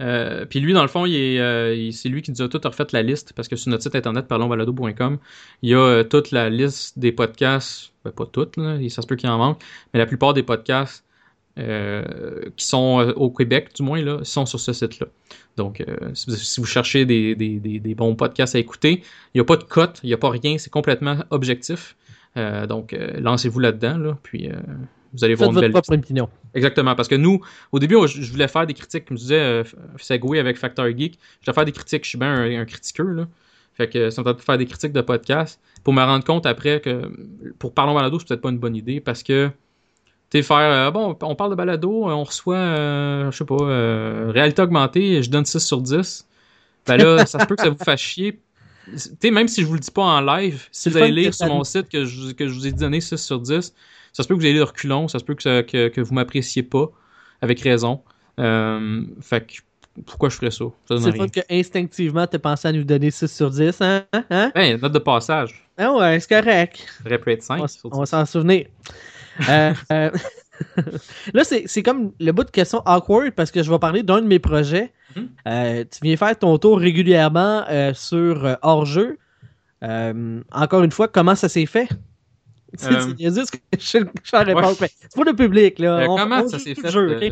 Euh, puis lui, dans le fond, il est, euh, c'est lui qui nous a tout refait la liste, parce que sur notre site internet, parlonsbalado.com, il y a euh, toute la liste des podcasts, ben, pas toutes, là, ça se peut qu'il en manque, mais la plupart des podcasts qui sont au Québec, du moins, là, sont sur ce site-là. Donc, si, vous, si vous cherchez des, des, des, des bons podcasts à écouter, il n'y a pas de cote, il n'y a pas rien, c'est complètement objectif. Donc, lancez-vous là-dedans, là, puis vous allez voir une belle
votre propre opinion.
Exactement, parce que nous, au début, je voulais faire des critiques, comme je disais, euh, Segway avec Factor Geek, je voulais faire des critiques, je suis bien un, un critiqueur, là. Fait que ça me de faire des critiques de podcast, pour me rendre compte après que, pour Parlons Balado, c'est peut-être pas une bonne idée, parce que, tu sais, faire, euh, bon, on parle de balado, euh, on reçoit, euh, je sais pas, euh, réalité augmentée, je donne 6 sur 10, ben là, ça se peut que ça vous fasse chier. Tu sais, même si je vous le dis pas en live, si vous
le
allez lire sur mon site que je, que je vous ai donné 6 sur 10, ça se peut que vous ayez le reculon, ça se peut que, ça- que, que vous m'appréciez pas, avec raison. Euh, fait que, pourquoi je ferais ça? Ça
C'est fun que instinctivement t'as pensé à nous donner 6 sur 10, hein? hein?
Ben, note de passage.
Ah ouais, c'est correct.
Ça aurait pu être 5.
On, va s'en souvenir. Euh, euh, là, c'est c'est comme le bout de question awkward parce que je vais parler d'un de mes projets.
Mhm.
Euh, tu viens faire ton tour régulièrement sur hors-jeu. Encore une fois, comment ça s'est fait? C'est
Euh,
c'est niaiseux, ce que je C'est pour le public, là.
Euh,
On-
comment
on
ça
joue
s'est
tout
fait?
le jeu,
euh?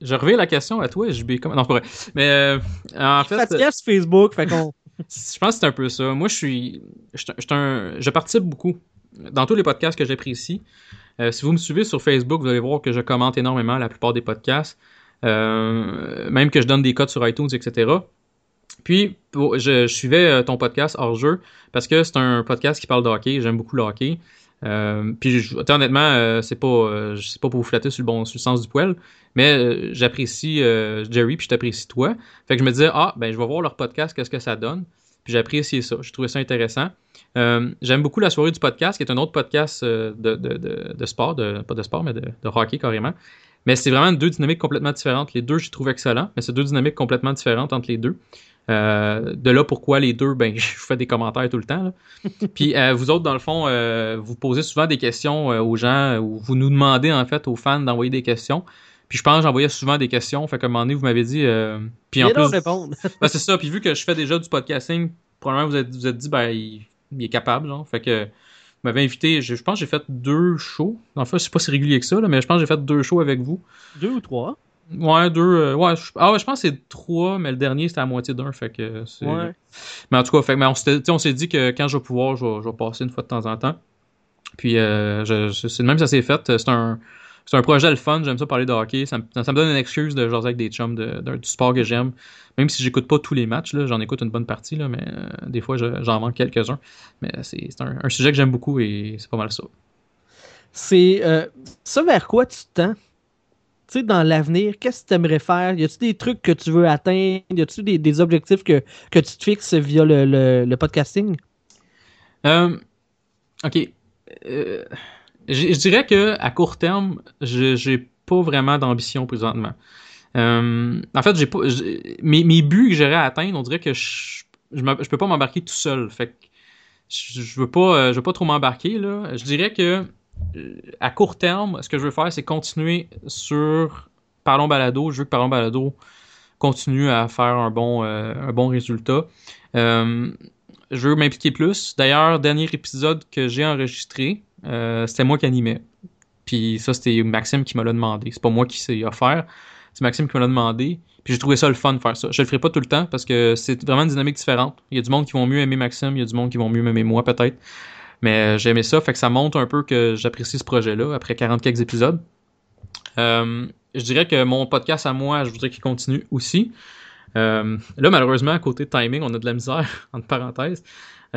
Je reviens la question à toi, JB. Comment... Non, c'est pas vrai. Mais euh, en fait,
fatigué sur Facebook, fait qu'on.
je pense que c'est un peu ça. Moi, je suis. Je, un- je suis un- je participe beaucoup dans tous les podcasts que j'apprécie. Euh, si vous me suivez sur Facebook, vous allez voir que je commente énormément la plupart des podcasts. Euh, même que je donne des codes sur iTunes, etc. Puis, pour- je, je suivais ton podcast hors jeu parce que c'est un podcast qui parle de hockey. J'aime beaucoup le hockey. Euh, puis honnêtement, euh, c'est pas, euh, pas pour vous flatter sur le sens du poil, mais euh, j'apprécie Jerry puis je t'apprécie toi. Fait que je me disais ah ben je vais voir leur podcast, qu'est-ce que ça donne. Puis j'ai apprécié ça, je trouvais ça intéressant. J'aime beaucoup la soirée du podcast, qui est un autre podcast de, de, de, de sport, de, pas de sport mais de hockey carrément. Mais c'est vraiment deux dynamiques complètement différentes. Les deux, je les trouve excellents, mais c'est deux dynamiques complètement différentes entre les deux. Euh, de là pourquoi les deux, ben, je vous fais des commentaires tout le temps. là. Puis euh, vous autres, dans le fond, euh, vous posez souvent des questions aux gens, ou vous nous demandez en fait aux fans d'envoyer des questions. Puis je pense que j'envoyais souvent des questions. Fait qu'à un moment donné, vous m'avez dit. puis en plus,
répondre.
ben, c'est ça. Puis vu que je fais déjà du podcasting, probablement vous êtes, vous êtes dit, ben, il, il est capable, genre. Fait que, vous m'avez invité, je, je pense que j'ai fait deux shows. En fait, sais pas si régulier que ça, là, mais je pense que j'ai fait deux shows avec vous.
Deux ou trois?
Ouais, deux. euh, ouais, je, ah ouais, je pense que c'est trois, mais le dernier, c'était à moitié d'un. Fait que c'est.
Ouais.
Mais en tout cas, fait, mais on s'est dit que quand je vais pouvoir, je vais, je vais passer une fois de temps en temps. Puis euh, c'est même que ça s'est fait. C'est un, c'est un projet le fun. J'aime ça parler de hockey. Ça me, ça me donne une excuse de jaser avec des chums de, de- du sport que j'aime. Même si j'écoute pas tous les matchs, là, j'en écoute une bonne partie, là, mais euh, des fois je- j'en manque quelques-uns. Mais c'est c'est un, un sujet que j'aime beaucoup et c'est pas mal ça.
C'est euh, ça vers quoi tu tends? Tu sais, dans l'avenir, qu'est-ce que tu aimerais faire? Y a-tu des trucs que tu veux atteindre? Y a-tu des, des objectifs que, que tu te fixes via le, le, le podcasting?
Euh, ok. Euh, je dirais que à court terme, j'ai pas vraiment d'ambition présentement. Euh, en fait, j'ai pas mes, mes buts que j'aurais à atteindre, on dirait que je je, peux pas m'embarquer tout seul. Fait que je, je veux pas euh, je veux pas trop m'embarquer là. Je dirais que euh, à court terme, ce que je veux faire, c'est continuer sur Parlons Balado. Je veux que Parlons Balado continue à faire un bon un bon résultat. Je veux m'impliquer plus. D'ailleurs, dernier épisode que j'ai enregistré, euh, c'était moi qui animais. Puis ça, c'était Maxime qui me l'a demandé. C'est pas moi qui s'est offert. C'est Maxime qui me l'a demandé. Puis j'ai trouvé ça le fun de faire ça. Je le ferai pas tout le temps parce que c'est vraiment une dynamique différente. Il y a du monde qui vont mieux aimer Maxime, il y a du monde qui vont mieux aimer moi peut-être. Mais euh, j'ai aimé ça, fait que ça montre un peu que j'apprécie ce projet-là après 40 quelques épisodes. Euh, je dirais que mon podcast à moi, je voudrais qu'il continue aussi. Euh, là, malheureusement, côté timing, on a de la misère, entre parenthèses.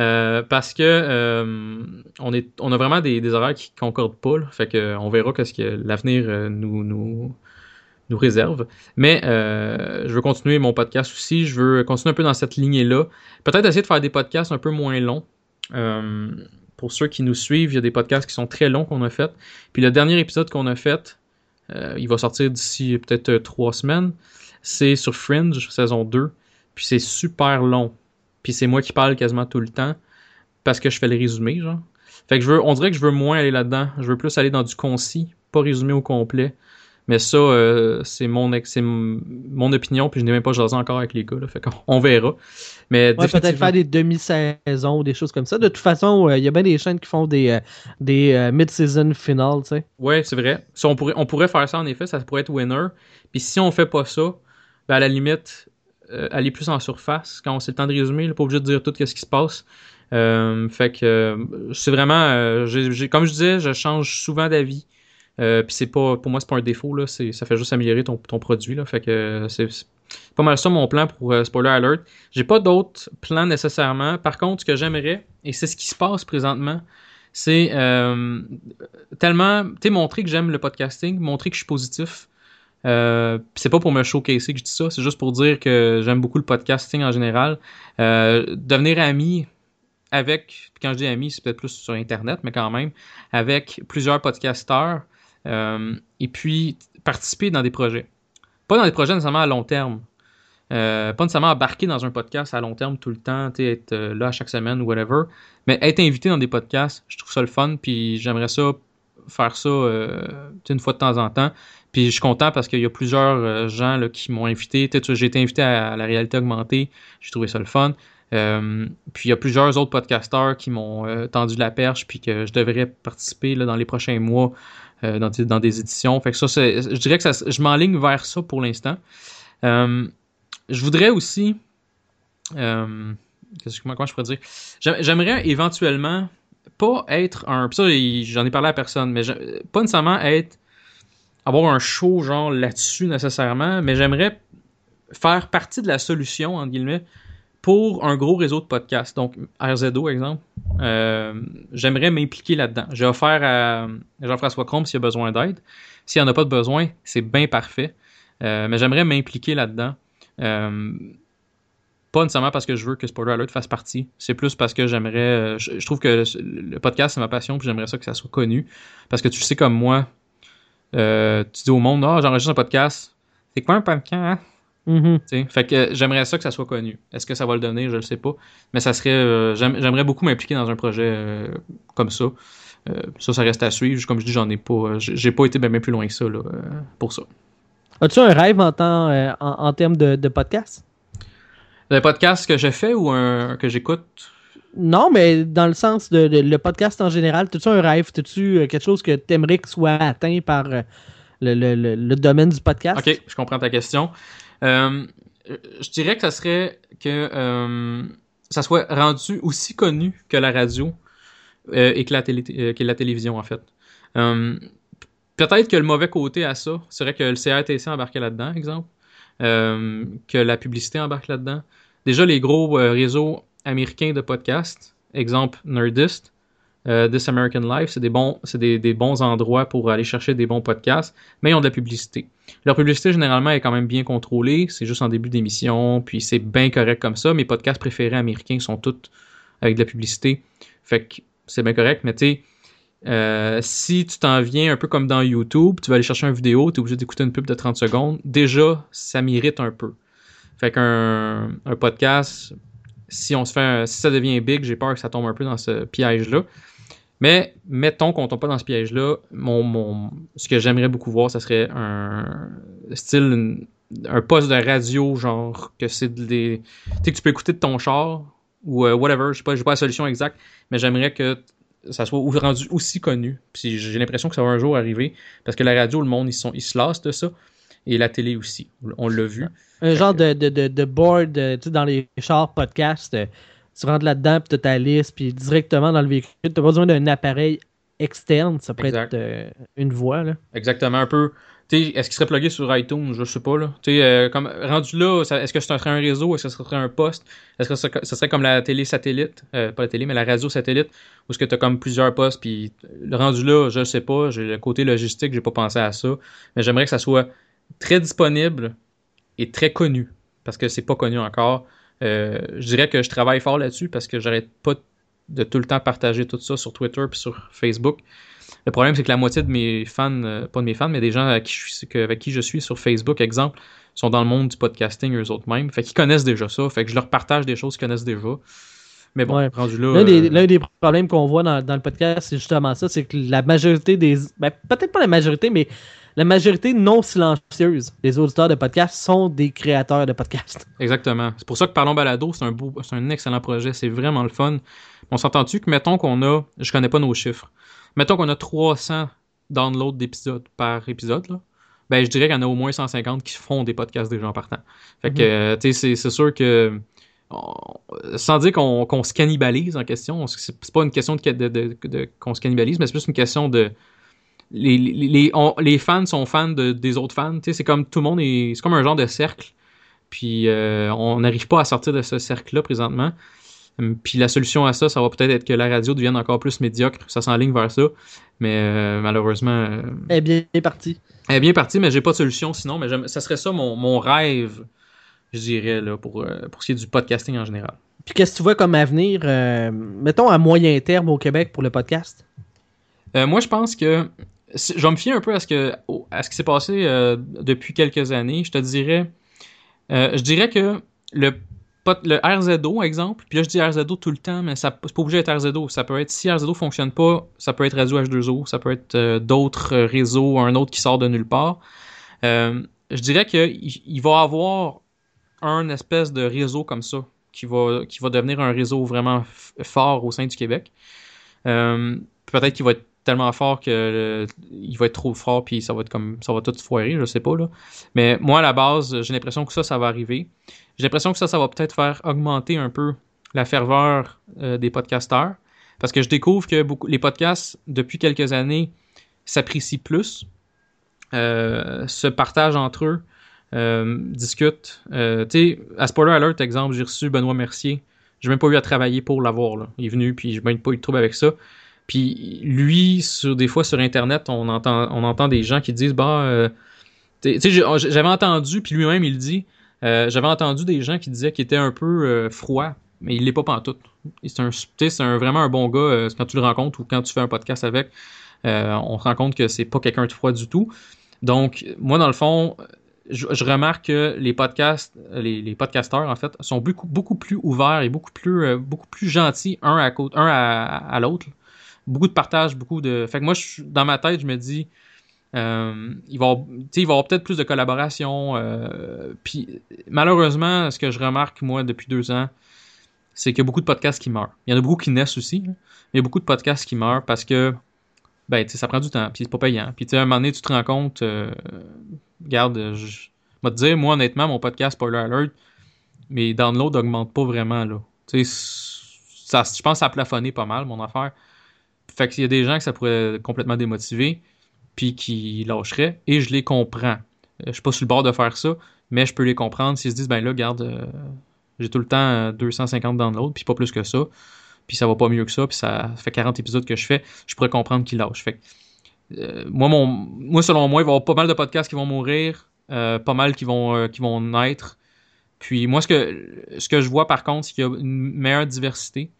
Euh, parce que euh, on, est, on a vraiment des, horaires qui concordent pas. fait que on verra qu'est-ce que l'avenir nous, nous, réserve. Mais je veux continuer mon podcast aussi. Je veux continuer un peu dans cette lignée-là. Peut-être essayer de faire des podcasts un peu moins longs. Pour ceux qui nous suivent, il y a des podcasts qui sont très longs qu'on a fait. Puis le dernier épisode qu'on a fait, il va sortir d'ici peut-être trois semaines. C'est sur Fringe, saison 2. Puis c'est super long. Puis c'est moi qui parle quasiment tout le temps. Parce que je fais les résumés, genre. Fait que je veux, on dirait que je veux moins aller là-dedans. Je veux plus aller dans du concis, pas résumé au complet. Mais ça, euh, c'est mon, opinion, puis je n'ai même pas jasé encore avec les gars, là. Fait qu'on on verra. Mais
Ouais, peut-être faire des demi-saisons ou des choses comme ça. De toute façon, il y a bien des chaînes qui font des, euh, des euh, mid-season finales, tu sais.
Ouais, c'est vrai. On, pourrait, on pourrait faire ça en effet, ça pourrait être winner. Puis si on fait pas ça, ben à la limite, euh, aller plus en surface quand c'est le temps de résumer, là, pas obligé de dire tout ce qui se passe. Euh, fait que euh, c'est vraiment, comme je disais, je change souvent d'avis. Puis c'est pas, pour moi, c'est pas un défaut là, ça fait juste améliorer ton, produit là. Fait que c'est, pas mal ça mon plan pour spoiler alert. J'ai pas d'autres plans nécessairement. Par contre, ce que j'aimerais, et c'est ce qui se passe présentement, c'est tellement, montrer que j'aime le podcasting, montrer que je suis positif. Euh, c'est pas pour me showcaser que je dis ça, c'est juste pour dire que j'aime beaucoup le podcasting en général. Euh, devenir ami avec, quand je dis ami, c'est peut-être plus sur Internet, mais quand même, avec plusieurs podcasteurs, euh, et puis participer dans des projets. Pas dans des projets nécessairement à long terme. Euh, pas nécessairement embarquer dans un podcast à long terme tout le temps, être là chaque semaine ou whatever, mais être invité dans des podcasts, je trouve ça le fun, puis j'aimerais ça faire ça une fois de temps en temps. Puis je suis content parce qu'il y a plusieurs euh, gens là, qui m'ont invité. J'ai été invité à, la réalité augmentée, j'ai trouvé ça le fun. Euh, puis il y a plusieurs autres podcasteurs qui m'ont euh, tendu la perche, puis que je devrais participer là, dans les prochains mois dans, des, dans des éditions. Fait que ça, je dirais que ça, je m'enligne vers ça pour l'instant. Je voudrais aussi. Comment, comment je pourrais dire? J'aim- J'aimerais éventuellement pas être un. pis Ça, j'en ai parlé à personne, mais pas nécessairement être. Avoir un show genre là-dessus nécessairement, mais j'aimerais faire partie de la solution, entre guillemets, pour un gros réseau de podcasts, donc RZO exemple, euh, j'aimerais m'impliquer là-dedans. J'ai offert à Jean-François Combe s'il a besoin d'aide. S'il n'y en a pas de besoin, c'est bien parfait. Euh, mais j'aimerais m'impliquer là-dedans. Euh, pas nécessairement parce que je veux que Spoiler Alert fasse partie. C'est plus parce que j'aimerais. Je, trouve que le, le podcast, c'est ma passion, puis j'aimerais ça que ça soit connu. Parce que tu sais, comme moi, euh, tu dis au monde, ah, j'enregistre un podcast. C'est quoi un podcast? hein? Tu sais, Fait que j'aimerais ça que ça soit connu. Est-ce que ça va le donner? Je le sais pas. Mais ça serait. euh, j'aime- J'aimerais beaucoup m'impliquer dans un projet euh, comme ça. Ça, ça reste à suivre. Comme je dis, j'en ai pas. J'ai pas été bien bien plus loin que ça là, pour ça.
As-tu un rêve en, temps, en, en termes de, de podcast?
Le podcast que je fais ou un que j'écoute?
Non, mais dans le sens de, le podcast en général, as-tu un rêve? As-tu euh, quelque chose que tu aimerais que soit atteint par euh, le, domaine du podcast?
Ok, je comprends ta question. Euh, je dirais que ça serait que ça soit rendu aussi connu que la radio et que la, télévision, en fait. Peut-être que le mauvais côté à ça serait que le CRTC embarquait là-dedans, exemple. Que la publicité embarque là-dedans. Déjà, les gros réseaux américains de podcasts, exemple Nerdist, euh, This American Life, c'est des bons, endroits pour aller chercher des bons podcasts, mais ils ont de la publicité. Leur publicité, généralement, est quand même bien contrôlée. C'est juste en début d'émission, puis c'est bien correct comme ça. Mes podcasts préférés américains sont tous avec de la publicité. Fait que c'est bien correct, mais tu sais, euh, si tu t'en viens un peu comme dans YouTube, tu vas aller chercher une vidéo, tu es obligé d'écouter une pub de 30 secondes, déjà, ça m'irrite un peu. Fait qu'un un podcast, si on se fait ça devient big, j'ai peur que ça tombe un peu dans ce piège-là. Mais mettons qu'on tombe pas dans ce piège-là, mon, mon, ce que j'aimerais beaucoup voir, ça serait un style, un poste de radio, genre que c'est des. Tu sais, que tu peux écouter de ton char ou euh, whatever, je sais pas, j'ai pas la solution exacte, mais j'aimerais que ça soit rendu aussi connu. Puis j'ai l'impression que ça va un jour arriver, parce que la radio, le monde, ils, sont, ils se lassent de ça, et la télé aussi. On l'a vu.
Un genre de, de, de, de board, euh, tu sais, dans les chars podcasts, euh, tu rentres là-dedans, puis tu as ta liste, puis directement dans le véhicule, tu pas besoin d'un appareil externe, ça pourrait
Exact.
être euh, une voix. Là.
Exactement, un peu. Est-ce qu'il serait plugué sur iTunes? Je sais pas, là. Euh, comme, rendu là, est-ce que ce serait un réseau? Est-ce que ce serait un poste? Est-ce que ce serait, ce serait comme la télé satellite? Euh, pas la télé, mais la radio satellite? Ou est-ce que tu as comme plusieurs postes? Puis, le rendu là, je sais pas. J'ai le côté logistique, j'ai pas pensé à ça. Mais j'aimerais que ça soit très disponible et très connu. Parce que c'est pas connu encore. Euh, je dirais que je travaille fort là-dessus parce que j'arrête pas de tout le temps partager tout ça sur Twitter puis sur Facebook. Le problème, c'est que la moitié de mes fans, euh, pas de mes fans, mais des gens avec qui, je suis, que- avec qui je suis sur Facebook, exemple, sont dans le monde du podcasting eux autres mêmes. Fait qu'ils connaissent déjà ça. Fait que je leur partage des choses qu'ils connaissent déjà. Mais bon,
Ouais.
rendu là.
L'un des,
euh,
l'un des problèmes qu'on voit dans, dans le podcast, c'est justement ça, c'est que la majorité des... ben, peut-être pas la majorité, mais la majorité non silencieuse des auditeurs de podcasts sont des créateurs de podcasts.
Exactement. C'est pour ça que Parlons Balado, c'est un beau, c'est un excellent projet. C'est vraiment le fun. On s'entend-tu que, mettons qu'on a, je connais pas nos chiffres, mettons qu'on a 300 downloads d'épisodes par épisode, là, ben, je dirais qu'il y en a au moins 150 qui font des podcasts déjà en partant. Fait que, euh, tu sais, c'est- c'est sûr que, sans dire qu'on qu'on se cannibalise en question, on- c'est c'est pas une question de, de- de- de- qu'on se cannibalise, mais c'est plus une question de, les, les, les, on- les fans sont fans de, des autres fans. Tu sais, c'est comme tout le monde est. C'est comme un genre de cercle. Puis euh, on n'arrive pas à sortir de ce cercle-là présentement. Hum, Puis la solution à ça, ça va peut-être être que la radio devienne encore plus médiocre. Ça s'enligne vers ça. Mais euh, malheureusement, euh,
Eh bien, parti.
elle est bien partie, mais j'ai pas de solution sinon. Mais ça serait ça mon, mon rêve, je dirais, là, pour, pour ce qui est du podcasting en général.
Puis qu'est-ce que tu vois comme avenir, mettons à moyen terme au Québec pour le podcast?
Euh, moi, je pense que je vais me fier un peu à ce que à ce qui s'est passé euh, depuis quelques années. Je te dirais, euh, je dirais que le le RZO, exemple, puis là je dis RZO tout le temps, mais ça c'est pas obligé d'être RZO. Ça peut être si RZO fonctionne pas, ça peut être Radio H2O, ça peut être euh, d'autres réseaux, un autre qui sort de nulle part. Je dirais qu'il il va avoir un espèce de réseau comme ça qui va qui va devenir un réseau vraiment fort au sein du Québec. Peut-être qu'il va être tellement fort que il va être trop fort puis ça va être comme ça va tout foirer, je sais pas là. Mais moi à la base, j'ai l'impression que ça ça va arriver. J'ai l'impression que ça ça va peut-être faire augmenter un peu la ferveur euh, des podcasteurs parce que je découvre que beaucoup les podcasts depuis quelques années s'apprécient plus, euh, se partagent entre eux. euh, discute. Euh, tu sais, à Spoiler Alert, exemple, j'ai reçu Benoît Mercier. J'ai même pas eu à travailler pour l'avoir. là. Il est venu, puis j'ai même pas eu de trouble avec ça. Puis lui, sur, des fois sur Internet, on entend, des gens qui disent bah, euh, j'avais entendu, puis lui-même il dit, euh, j'avais entendu des gens qui disaient qu'il était un peu euh, froid, mais il l'est pas pantoute. C'est un, un- vraiment un bon gars quand tu le rencontres ou quand tu fais un podcast avec. on se rend compte que c'est pas quelqu'un de froid du tout. Donc, moi, dans le fond, je, remarque que les podcasts, les, podcasteurs, en fait, sont beaucoup, plus ouverts et beaucoup plus, gentils un à, côté, un à, à l'autre. Beaucoup de partage, beaucoup de. Fait que moi, je, dans ma tête, je me dis, euh, il va, il va avoir peut-être plus de collaboration. euh, puis, malheureusement, ce que je remarque, moi, depuis deux ans, c'est qu'il y a beaucoup de podcasts qui meurent. Il y en a beaucoup qui naissent aussi, mais il y a beaucoup de podcasts qui meurent parce que ben, ça prend du temps, puis c'est pas payant. Puis, tu sais, à un moment donné, tu te rends compte, euh, regarde, je vais te dire, moi, honnêtement, mon podcast Spoiler Alert, mes downloads n'augmentent pas vraiment, là. Tu sais, ça, je pense que ça a plafonné pas mal, mon affaire. Fait y a des gens que ça pourrait complètement démotiver, puis qui lâcheraient, et je les comprends. Euh, Je suis pas sur le bord de faire ça, mais je peux les comprendre s'ils se disent, ben là, regarde, euh, j'ai tout le temps euh, 250 downloads, puis pas plus que ça, puis ça va pas mieux que ça, puis ça fait 40 épisodes que je fais, je pourrais comprendre qu'ils lâchent. Fait que, euh, moi, mon, moi, selon moi, il va y avoir pas mal de podcasts qui vont mourir, euh, pas mal qui vont, euh, qui vont naître. Puis moi, ce que, ce que je vois par contre, c'est qu'il y a une meilleure diversité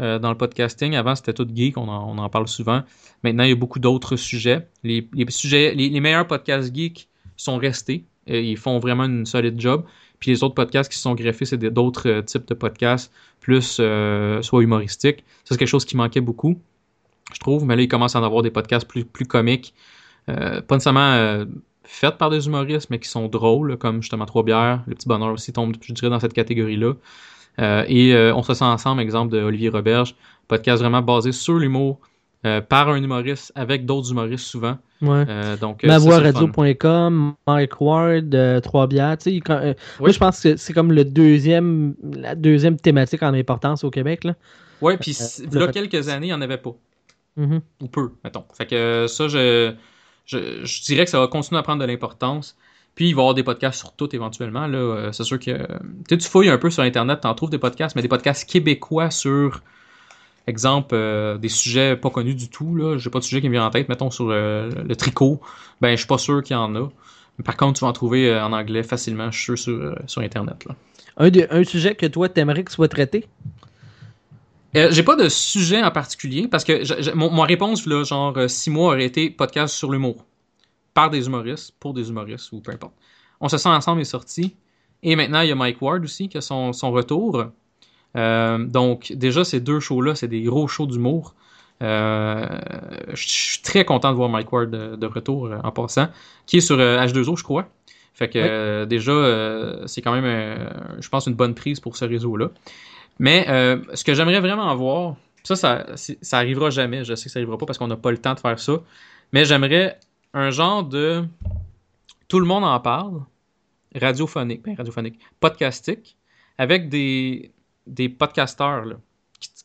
euh, dans le podcasting. Avant, c'était tout geek, on en, parle souvent. Maintenant, il y a beaucoup d'autres sujets. Les, sujets, les, meilleurs podcasts geeks sont restés. Et ils font vraiment une solide job. Puis les autres podcasts qui sont greffés, c'est d'autres euh, types de podcasts, plus euh, soit humoristiques. Ça, c'est quelque chose qui manquait beaucoup, je trouve. Mais là, il commence à en avoir des podcasts plus, plus comiques. Euh, pas nécessairement euh, faits par des humoristes, mais qui sont drôles, comme justement Trois Bières. Le Petit Bonheur aussi tombe, je dirais, dans cette catégorie-là. Euh, et euh, On se sent ensemble, exemple de Olivier Roberge. Podcast vraiment basé sur l'humour, euh, par un humoriste, avec d'autres humoristes souvent.
Ouais.
Donc.
Mavoiradio.com, Mike Ward, Trois Bières. Il- euh, Moi,
Oui.
je pense que c'est comme le deuxième, la deuxième thématique en importance au Québec. Là.
Ouais, puis
ça
là,
fait-
quelques années, il n'y en avait pas.
Mhm.
ou peu, mettons. Fait que ça, je, je, je dirais que ça va continuer à prendre de l'importance. Puis il va y avoir des podcasts sur tout éventuellement. Là, Euh, c'est sûr que tu sais, tu fouilles un peu sur Internet, t'en trouves des podcasts, mais des podcasts québécois sur, exemple, euh, des sujets pas connus du tout. Là, j'ai pas de sujet qui me vient en tête. Mettons sur euh, le tricot, ben je suis pas sûr qu'il y en a. Par contre, tu vas en trouver euh, en anglais facilement, je suis sûr, sur, sur Internet. Là.
Un, de- un sujet que toi, t'aimerais que soit traité?
J'ai pas de sujet en particulier parce que je- mon, ma réponse, là, genre six mois, aurait été podcast sur l'humour. Par des humoristes, pour des humoristes ou peu importe. On se sent ensemble est sorti. Et maintenant, il y a Mike Ward aussi qui a son, son retour. Euh, donc, déjà, ces deux shows-là, c'est des gros shows d'humour. Euh, je suis très content de voir Mike Ward de, de retour euh, en passant, qui est sur euh, H2O, je crois. Fait que
Oui.
euh, déjà, euh, c'est quand même, euh, je pense, une bonne prise pour ce réseau-là. Mais euh, ce que j'aimerais vraiment avoir, ça, ça, ça arrivera jamais. Je sais que ça arrivera pas parce qu'on n'a pas le temps de faire ça. Mais j'aimerais un genre de tout le monde en parle, radiophonique, ben radiophonique, podcastique, avec des, des podcasteurs là,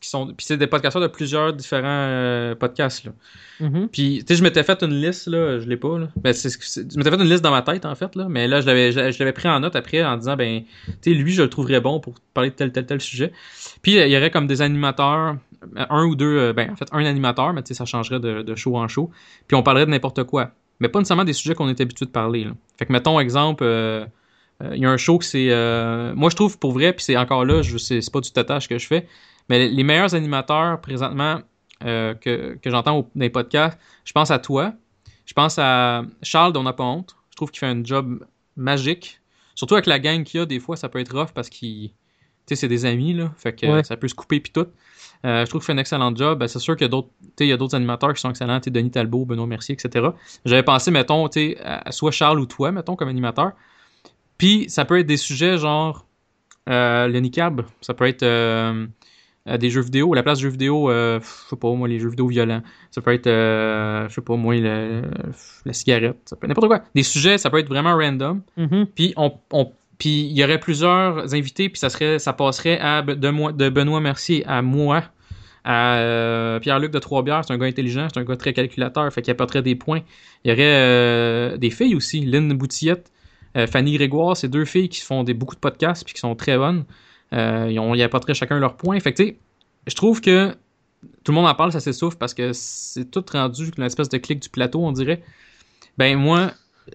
qui, sont, puis c'est des podcasteurs de plusieurs différents euh, podcasts là.
Mhm.
Puis, tu sais, je m'étais fait une liste, là, je l'ai pas, là. Ben, c'est, je m'étais fait une liste dans ma tête, en fait, là. Mais là, je l'avais, je, je l'avais pris en note après en disant, ben, tu sais, lui, je le trouverais bon pour parler de tel, tel, tel sujet. Puis, il y aurait comme des animateurs, un ou deux, euh, ben, en fait, un animateur, mais tu sais, ça changerait de, de show en show. Puis, on parlerait de n'importe quoi. Mais pas nécessairement des sujets qu'on est habitué de parler, là. Fait que, mettons, exemple, euh, euh, il y a un show que c'est. euh, moi, je trouve pour vrai, puis c'est encore là, c'est pas du tatage que je fais, mais les meilleurs animateurs présentement euh, que, que j'entends dans les podcasts, je pense à toi. Je pense à Charles dont on n'a pas honte. Je trouve qu'il fait un job magique. Surtout avec la gang qu'il y a, des fois, ça peut être rough parce qu'il. Tu sais, c'est des amis, là. Fait que
Ouais.
ça peut se couper puis tout. Euh, je trouve qu'il fait un excellent job. Ben, c'est sûr qu'il y a d'autres, tu sais, il y a d'autres animateurs qui sont excellents, Denis Talbot, Benoît Mercier, etc. J'avais pensé, mettons, à à soit Charles ou toi, mettons, comme animateur. Puis ça peut être des sujets genre euh, le niqab. Ça peut être euh, des jeux vidéo. À la place de jeux vidéo, euh, je sais pas, moi, les jeux vidéo violents. Ça peut être, euh, je sais pas, moi, le- la cigarette. Ça peut être n'importe quoi. Des sujets, ça peut être vraiment random.
Mhm.
Puis on, on- puis il y aurait plusieurs invités, puis ça serait, ça passerait à de, moi, de Benoît Mercier à moi, à euh, Pierre-Luc de Trois-Bières, c'est un gars intelligent, c'est un gars très calculateur, fait qu'il apporterait des points. Il y aurait euh, des filles aussi, Lynn Boutillette, Euh, Fanny Grégoire, c'est deux filles qui font des, beaucoup de podcasts puis qui sont très bonnes. Euh, ils, ont, ils apporteraient chacun leur point. Fait je trouve que tout le monde en parle, ça s'essouffle parce que c'est tout rendu une espèce de clic du plateau, on dirait. Ben, moi,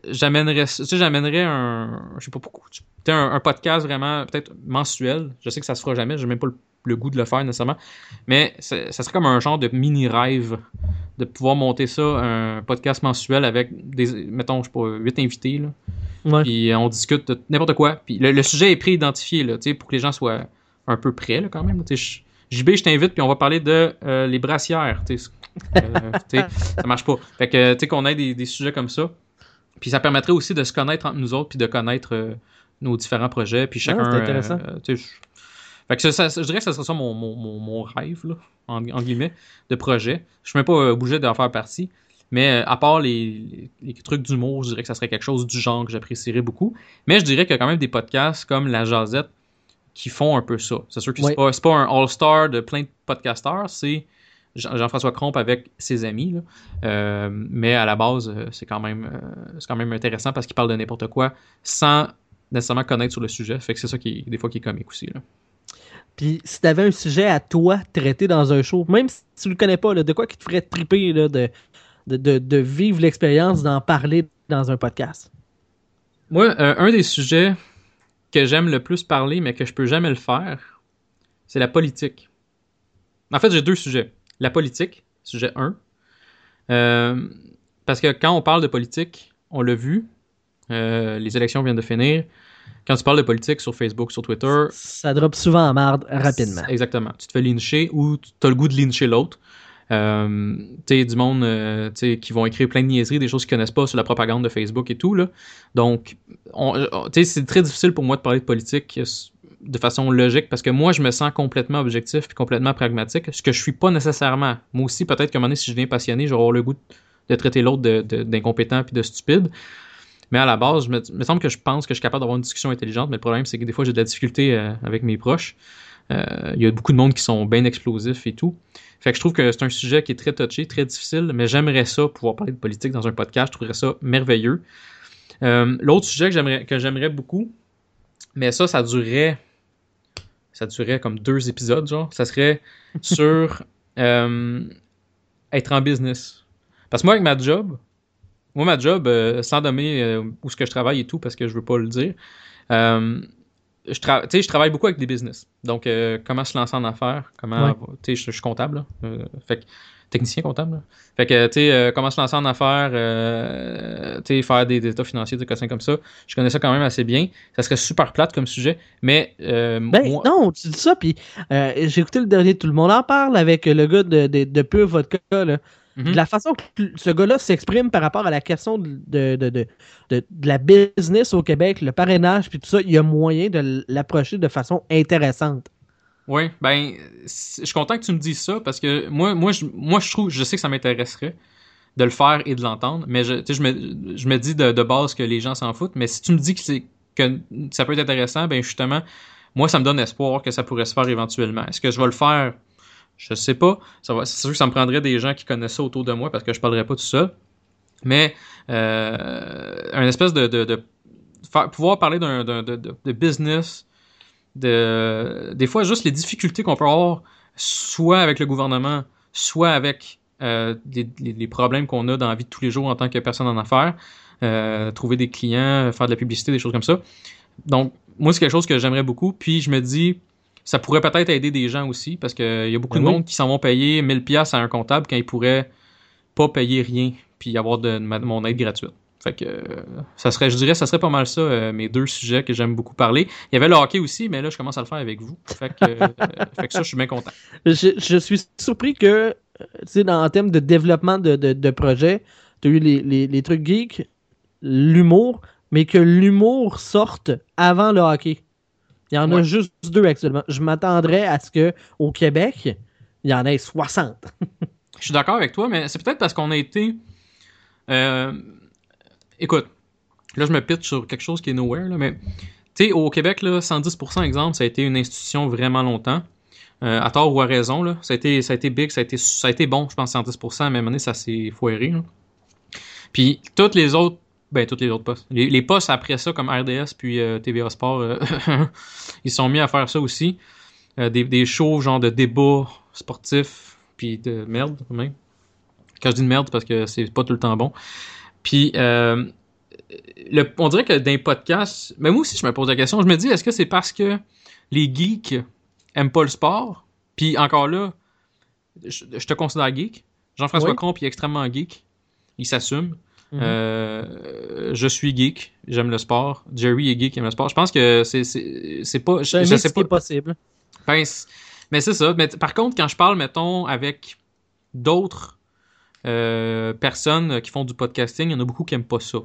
j'amènerais, tu sais, j'amènerais un, je sais pas pourquoi, un, un podcast vraiment, peut-être mensuel. Je sais que ça se fera jamais, le goût de le faire nécessairement. Mais ça serait comme un genre de mini rêve de pouvoir monter ça, un podcast mensuel avec des, mettons, je sais pas, huit invités, là.
Ouais.
Puis euh, on discute de n'importe quoi. Puis le, le sujet est pré-identifié, là, tu sais, pour que les gens soient un peu prêts, là, quand même. Je- JB, je t'invite, puis on va parler de euh, les brassières. tu sais. Euh, ça marche pas. Fait que, tu sais, qu'on ait des, des sujets comme ça. Puis ça permettrait aussi de se connaître entre nous autres, puis de connaître euh, nos différents projets, puis chacun.
c'est
fait que ça, ça- je dirais que ce serait ça mon, mon, mon, mon rêve, là, en, en guillemets, de projet. Je suis même pas euh, obligé d'en faire partie. Mais euh, à part les, les, trucs d'humour, je dirais que ça serait quelque chose du genre que j'apprécierais beaucoup. Mais je dirais qu'il y a quand même des podcasts comme La Jazette qui font un peu ça. C'est sûr que c'est pas, pas un all-star de plein de podcasteurs, c'est Jean- Jean-François Cromp avec ses amis. là. Euh, mais à la base, c'est quand même c'est quand même intéressant parce qu'il parle de n'importe quoi sans nécessairement connaître sur le sujet. Fait que c'est ça qui est, des fois qui est comique aussi. Là.
Puis si t'avais un sujet à toi traiter dans un show, même si tu le connais pas, de quoi qui te ferait triper de vivre l'expérience d'en parler dans un podcast?
Moi, euh, un des sujets que j'aime le plus parler, mais que je peux jamais le faire, c'est la politique. En fait, j'ai deux sujets. La politique, sujet 1. Euh, parce que quand on parle de politique, on l'a vu, euh, les élections viennent de finir. Quand tu parles de politique sur Facebook, sur Twitter,
Ça drop souvent en marde rapidement.
Exactement. Tu te fais lyncher ou tu as le goût de lyncher l'autre. Euh, tu sais, du monde euh, qui vont écrire plein de niaiseries, des choses qu'ils connaissent pas sur la propagande de Facebook et tout. Là. Donc, sais, c'est très difficile pour moi de parler de politique euh, de façon logique parce que moi, je me sens complètement objectif et complètement pragmatique, ce que je suis pas nécessairement. Moi aussi, peut-être qu'à un moment donné, si je deviens passionné, j'aurai le goût de traiter l'autre d'incompétent puis de stupide. Mais à la base, je me, il me semble que je pense que je suis capable d'avoir une discussion intelligente, mais le problème, c'est que des fois, j'ai de la difficulté euh, avec mes proches. Euh, Il y a beaucoup de monde qui sont bien explosifs et tout. Fait que je trouve que c'est un sujet qui est très touché, très difficile, mais j'aimerais ça, pouvoir parler de politique dans un podcast. Je trouverais ça merveilleux. Euh, L'autre sujet que j'aimerais, que j'aimerais beaucoup, mais ça, ça durerait. Ça durerait comme deux épisodes, genre. Ça serait sur euh, être en business. Parce que moi, avec ma job, moi, ma job, euh, sans nommer euh, où ce que je travaille et tout, parce que je veux pas le dire, euh, je, tra- tu sais, je travaille beaucoup avec des business. Donc, euh, comment se lancer en affaires, comment,
Ouais.
tu sais, je, je suis comptable, là. Fait que, technicien comptable, là. Fait que, tu sais, comment se lancer en affaires, tu sais, faire des, des états financiers, des cossins comme ça. Je connais ça quand même assez bien. Ça serait super plate comme sujet, mais euh,
Ben
moi-
non, tu dis ça, puis j'ai écouté le dernier Tout le monde en parle avec le gars de, de, de Pure Vodka, là.
Mhm.
De la façon que ce gars-là s'exprime par rapport à la question de, de, de, de, de- de la business au Québec, le parrainage, puis tout ça, il y a moyen de l'approcher de façon intéressante.
Oui, ben, je suis content que tu me dises ça parce que moi, moi, je, moi, je trouve, je sais que ça m'intéresserait de le faire et de l'entendre, mais je, me, je me dis de, de base que les gens s'en foutent, mais si tu me dis que, c'est, que ça peut être intéressant, ben justement, moi, ça me donne espoir que ça pourrait se faire éventuellement. Est-ce que je vais le faire? Je sais pas. C'est sûr que ça me prendrait des gens qui connaissent ça autour de moi parce que je parlerai pas tout seul. Mais euh, un espèce de, pouvoir parler d'un, de, business, de des fois juste les difficultés qu'on peut avoir, soit avec le gouvernement, soit avec euh, les problèmes qu'on a dans la vie de tous les jours en tant que personne en affaires, euh, trouver des clients, faire de la publicité, des choses comme ça. Donc, moi, c'est quelque chose que j'aimerais beaucoup. Puis, je me dis, ça pourrait peut-être aider des gens aussi, parce qu'il y a beaucoup
Ben
de monde qui s'en vont payer 1000 pièces à un comptable quand ils pourraient pas payer rien, puis avoir de, ma- mon aide gratuite. Fait que euh, ça serait, je dirais, ça serait pas mal ça, euh, mes deux sujets que j'aime beaucoup parler. Il y avait le hockey aussi, mais là, je commence à le faire avec vous. Fait que, euh, fait que ça, je suis bien content.
Je, je suis surpris que, euh, tu sais, en termes de développement de, de, de projet, tu as eu les, les, les trucs geeks, l'humour, mais que l'humour sorte avant le hockey. Il y en a juste deux actuellement. Je m'attendrais à ce que au Québec, il y en ait 60.
Je suis d'accord avec toi, mais c'est peut-être parce qu'on a été. euh, Écoute, là, je me pitch sur quelque chose qui est nowhere, là, mais tu sais, au Québec, là, 110%, exemple, ça a été une institution vraiment longtemps. Euh, à tort ou à raison, là. Ça a été, ça a été big, ça a été, ça a été bon, je pense, 110%, mais à un moment donné, ça s'est foiré. là. Puis, toutes les autres Ben, tous les autres postes. Les, les postes après ça, comme RDS puis euh, TVA Sport, euh, ils sont mis à faire ça aussi. Euh, des, des shows genre de débats sportifs, puis de merde, même. Quand je dis de merde, c'est parce que c'est pas tout le temps bon. Puis, le, on dirait que dans les podcasts, mais moi aussi, je me pose la question. Je me dis, est-ce que c'est parce que les geeks aiment pas le sport? Puis encore là, je, je te considère geek. Jean-François
Oui.
Comte est extrêmement geek. Il s'assume.
Mhm.
Euh, je suis geek, j'aime le sport. Jerry est geek, il aime le sport. Je pense que c'est pas je, je sais pas.
possible.
Ben, mais c'est ça. Mais par contre, quand je parle, mettons, avec d'autres euh, personnes qui font du podcasting, il y en a beaucoup qui aiment pas ça.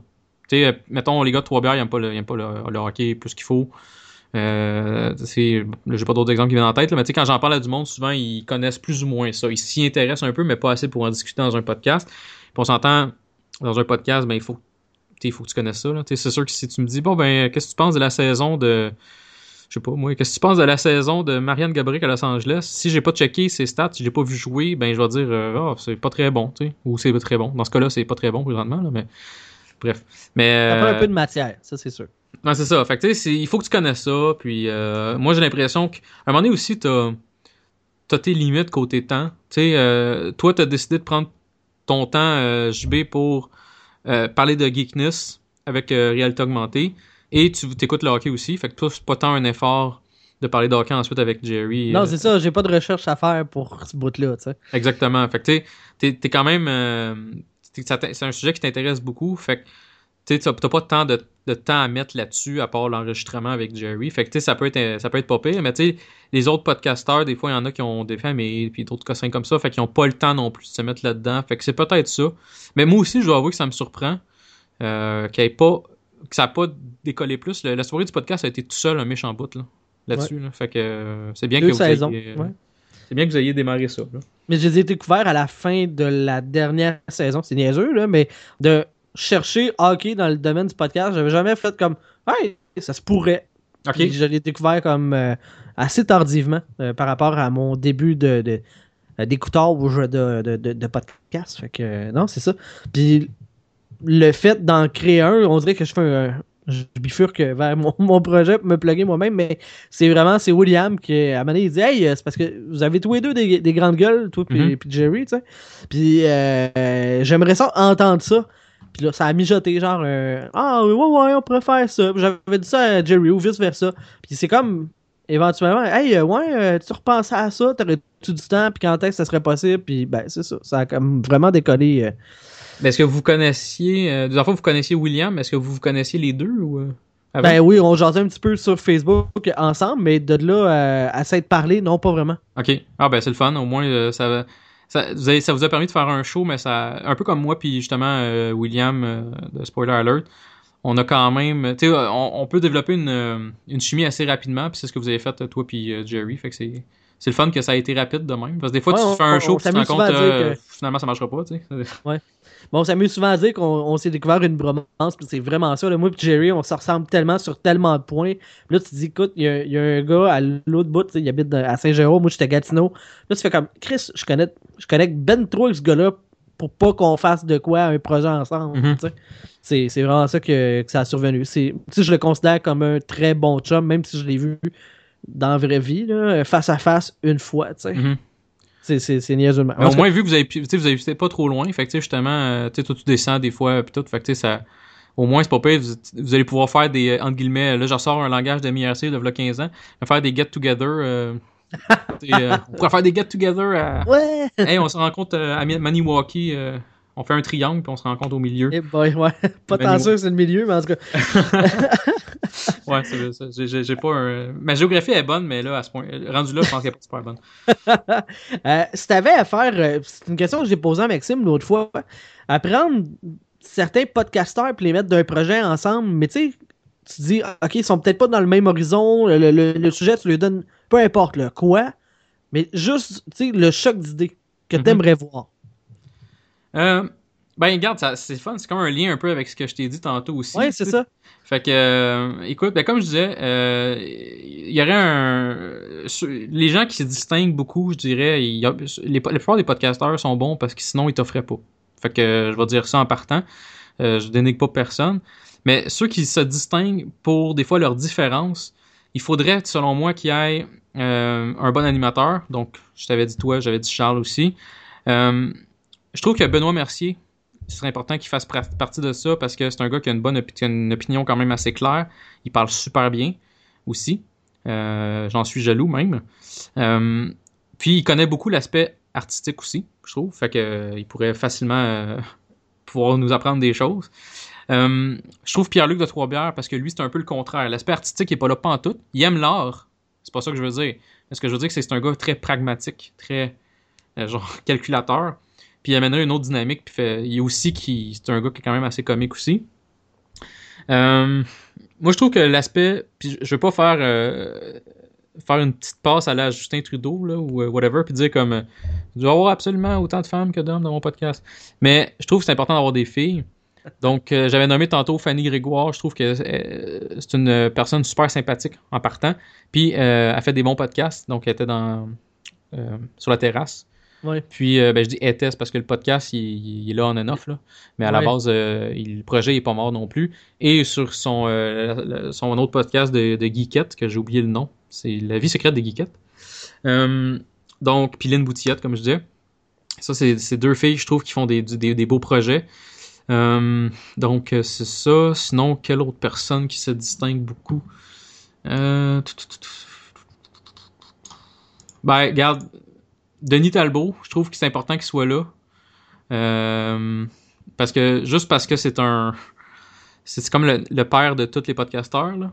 Tu sais, euh, mettons, les gars de Trois-Bières, ils aiment pas le, ils aiment pas le, le hockey plus qu'il faut. Euh, j'ai pas d'autres exemples qui viennent en tête, là, mais tu sais, quand j'en parle à du monde, souvent, ils connaissent plus ou moins ça. Ils s'y intéressent un peu, mais pas assez pour en discuter dans un podcast. Puis on s'entend, dans un podcast, ben, il faut, faut que tu connaisses ça. C'est sûr que si tu me dis, bon, ben, qu'est-ce que tu penses de la saison de je sais pas moi, qu'est-ce que tu penses de la saison de Marianne Gabriel à Los Angeles? Si j'ai pas checké ses stats, si j'ai pas vu jouer, ben je vais dire euh, ah, c'est pas très bon, tu sais, ou c'est pas très bon. Dans ce cas-là, c'est pas très bon présentement, là, mais bref. Mais
Ça prend un
euh,
peu de matière, ça c'est sûr.
non, c'est ça. Fait que, il faut que tu connaisses ça. Puis, euh, moi, j'ai l'impression qu'à un moment donné aussi, t'as as tes limites côté temps. Tu sais, euh, toi, t'as décidé de prendre ton temps, euh, JB, pour euh, parler de geekness avec euh, réalité augmentée. Et tu t'écoutes le hockey aussi. Fait que toi, c'est pas tant un effort de parler de hockey ensuite avec Jerry.
Non, c'est ça, j'ai pas de recherche à faire pour ce bout-là, tu sais.
Exactement. Fait que tu sais, t'es, t'es quand même. c'est un sujet qui t'intéresse beaucoup. Fait que tu t'as pas tant de, de temps à mettre là-dessus à part l'enregistrement avec Jerry. Fait que ça peut être ça peut être pas pire. Mais tu sais, les autres podcasteurs, des fois, il y en a qui ont des familles puis d'autres cossins comme ça. Fait qu'ils ont pas le temps non plus de se mettre là-dedans. Fait que c'est peut-être ça. Mais moi aussi, je dois avouer que ça me surprend. Euh, qu'il pas. Que ça n'a pas décollé plus. Le- la soirée du podcast a été tout seul un méchant bout là, là-dessus. là. Fait que euh, c'est bien
Deux
que vous
saisons,
ayez, euh,
ouais.
C'est bien que vous ayez démarré ça. là.
Mais je les ai découverts à la fin de la dernière saison. C'est niaiseux, là, mais de chercher hockey dans le domaine du podcast, j'avais jamais fait comme Hey, ça se pourrait. Je l'ai découvert comme euh, assez tardivement euh, par rapport à mon début de, euh, d'écouteur ou de, de, de, de podcast. Fait que non, c'est ça. Puis le fait d'en créer un, on dirait que je fais un. Je bifurque vers mon, mon projet pour me plugger moi-même, mais c'est vraiment c'est William qui à un moment donné, il dit Hey, c'est parce que vous avez tous les deux des, des grandes gueules, toi puis
Mhm.
puis Jerry, tu sais. Puis euh, j'aimerais ça entendre ça. Puis là, ça a mijoté, genre euh, Ah ouais, ouais, on pourrait faire ça. J'avais dit ça à Jerry ou vice-versa. Puis c'est comme éventuellement, hey, euh, ouais, euh, tu repensais à ça, t'aurais-tu du temps, puis quand est-ce que ça serait possible, puis ben c'est ça. Ça a comme vraiment décollé. euh,
Mais est-ce que vous connaissiez, euh, des fois vous connaissiez William, mais est-ce que vous vous connaissiez les deux ou euh?
Ben oui, on jasait un petit peu sur Facebook ensemble, mais de là euh, à s'être parlé, non, pas vraiment.
Ok. Ah ben c'est le fun, au moins ça, va- ça, vous avez- ça vous a permis de faire un show, mais ça, un peu comme moi puis justement euh, William euh, de Spoiler Alert, on a quand même, tu sais, on, on peut développer une, euh, une chimie assez rapidement, puis c'est ce que vous avez fait toi puis euh, Jerry, fait que c'est c'est le fun que ça a été rapide de même. Parce que des fois,
Ouais,
tu
on-
fais un show puis tu te rends compte euh,
que-
finalement ça marchera pas, tu sais.
Bon, on s'amuse souvent à dire qu'on on s'est découvert une bromance, puis c'est vraiment ça. Là. Moi et Jerry, on se ressemble tellement sur tellement de points. Puis là, tu te dis, écoute, il y, a- il y a un gars à l'autre bout, il habite à Saint-Jérôme, moi j'étais à Gatineau. Là, tu fais comme, Chris, je connais, je connais ben trop avec ce gars-là pour pas qu'on fasse de quoi un projet ensemble.
Mhm.
sais. C'est vraiment ça que, que ça a survenu. Je le considère comme un très bon chum, même si je l'ai vu dans la vraie vie, là, face à face, une fois. tu sais. C'est- niaiseux.
Mais au moins, vu que vous avez, pu- tu sais, vous avez pas trop loin, fait que, justement, euh, tu tu descends des fois, pis tout, fait que, tu sais, ça, au moins, c'est pas pire, vous, vous allez pouvoir faire des, euh, entre guillemets, là, je ressors un langage de MIRC de v'là 15 ans, faire des get-together, euh, euh, on pourrait faire des get-together à,
Ouais!
hey, on se rencontre à Maniwaki, euh, on fait un triangle, puis on se rencontre au milieu.
Eh boy, ouais. Pas tant sûr que c'est le milieu, mais en tout cas.
Ouais, c'est ça. J'ai- pas un... Ma géographie est bonne, mais là, à ce point, rendu là, je pense qu'elle est pas super bonne.
Euh, si t'avais à faire, euh, c'est une question que j'ai posée à Maxime l'autre fois, à prendre certains podcasteurs et les mettre d'un projet ensemble, mais tu sais, tu dis, ah, ok, ils sont peut-être pas dans le même horizon, le, le- le sujet, tu lui donnes, peu importe le quoi, mais juste, tu sais, le choc d'idées que
Mhm.
t'aimerais voir.
Euh, ben, regarde, c'est fun, c'est comme un lien un peu avec ce que je t'ai dit tantôt aussi. Tu
c'est ça.
Fait que, euh, écoute, ben, comme je disais, euh, il y aurait un. Les gens qui se distinguent beaucoup, je dirais, il y a- les, la plupart des podcasteurs sont bons parce que sinon ils t'offraient pas. Fait que je vais dire ça en partant. Euh, je dénigre pas personne. Mais ceux qui se distinguent pour des fois leurs différences, il faudrait, selon moi, qu'il y ait un bon animateur. Donc, je t'avais dit toi, j'avais dit Charles aussi. Je trouve que Benoît Mercier, ce serait important qu'il fasse partie de ça parce que c'est un gars qui a une bonne opinion quand même assez claire. Il parle super bien aussi. Euh, J'en suis jaloux même. Euh, puis il connaît beaucoup l'aspect artistique aussi, je trouve. Fait que euh, il pourrait facilement pouvoir nous apprendre des choses. Je trouve Pierre-Luc de Trois-Bières parce que lui, c'est un peu le contraire. L'aspect artistique, il est pas là pas en tout. Il aime l'art. C'est pas ça que je veux dire. Mais ce que je veux dire, c'est que c'est un gars très pragmatique, très genre calculateur. Puis il amènerait une autre dynamique. Puis il est aussi qui, c'est un gars qui est quand même assez comique aussi. Euh, moi, je trouve que l'aspect, puis je veux pas faire euh, faire une petite passe à la Justin Trudeau là, ou euh, whatever, puis dire comme je dois avoir absolument autant de femmes que d'hommes dans mon podcast. Mais je trouve que c'est important d'avoir des filles. Donc, j'avais nommé tantôt Fanny Grégoire. Je trouve que c'est une personne super sympathique en partant. Puis, euh, elle fait des bons podcasts. Donc, elle était dans sur la terrasse.
Ouais.
Puis, euh, ben, je dis était parce que le podcast, il, il est là en and off. Là. Mais à la base, euh, il- le projet n'est pas mort non plus. Et sur son, euh, son autre podcast de, de Geekette, que j'ai oublié le nom, c'est La vie secrète des Geekettes. Euh, donc, puis Lynn Boutillette, comme je disais. Ça, c'est deux filles, je trouve, qui font des, des, des beaux projets. Euh, donc, euh, c'est ça. Sinon, quelle autre personne qui se distingue beaucoup? Euh... Ben, regarde, Denis Talbot, je trouve que c'est important qu'il soit là. Euh, parce que, juste parce que c'est un... C'est comme le, le père de tous les podcasteurs, là.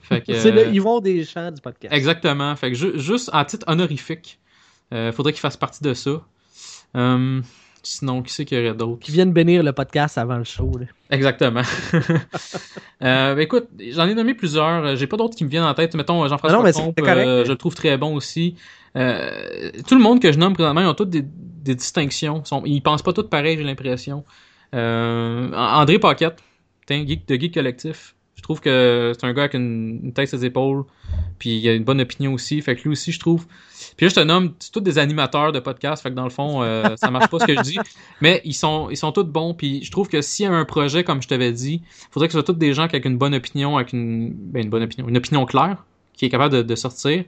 Fait que,
C'est
euh,
le Yvon Deschamps du podcast.
Exactement. Fait que ju- juste à titre honorifique, euh, faudrait qu'il fasse partie de ça. Euh, sinon, qui c'est qu'il y aurait d'autre?
Qui viennent bénir le podcast avant le show. là.
Exactement. euh, ben écoute, j'en ai nommé plusieurs. Euh, J'ai pas d'autres qui me viennent en tête. Mettons Jean-François
non, mais
Comte,
c'est correct.
euh, je le trouve très bon aussi. Euh, tout le monde que je nomme présentement, ils ont toutes des, distinctions. Ils, sont- pensent pas tous pareil, j'ai l'impression. Euh, André Paquette, tiens, geek, de Geek Collectif. Je trouve que c'est un gars avec une, une tête sur ses épaules. Puis il a une bonne opinion aussi. Fait que lui aussi, je trouve. Puis là, je te nomme, c'est tous des animateurs de podcasts. Fait que dans le fond, euh, ça marche pas ce que je dis. Mais ils sont, ils sont tous bons. Puis je trouve que s'il y a un projet, comme je t'avais dit, faudrait que ce soit tous des gens avec une bonne opinion, avec une, ben, une bonne opinion, une opinion claire, qui est capable de sortir,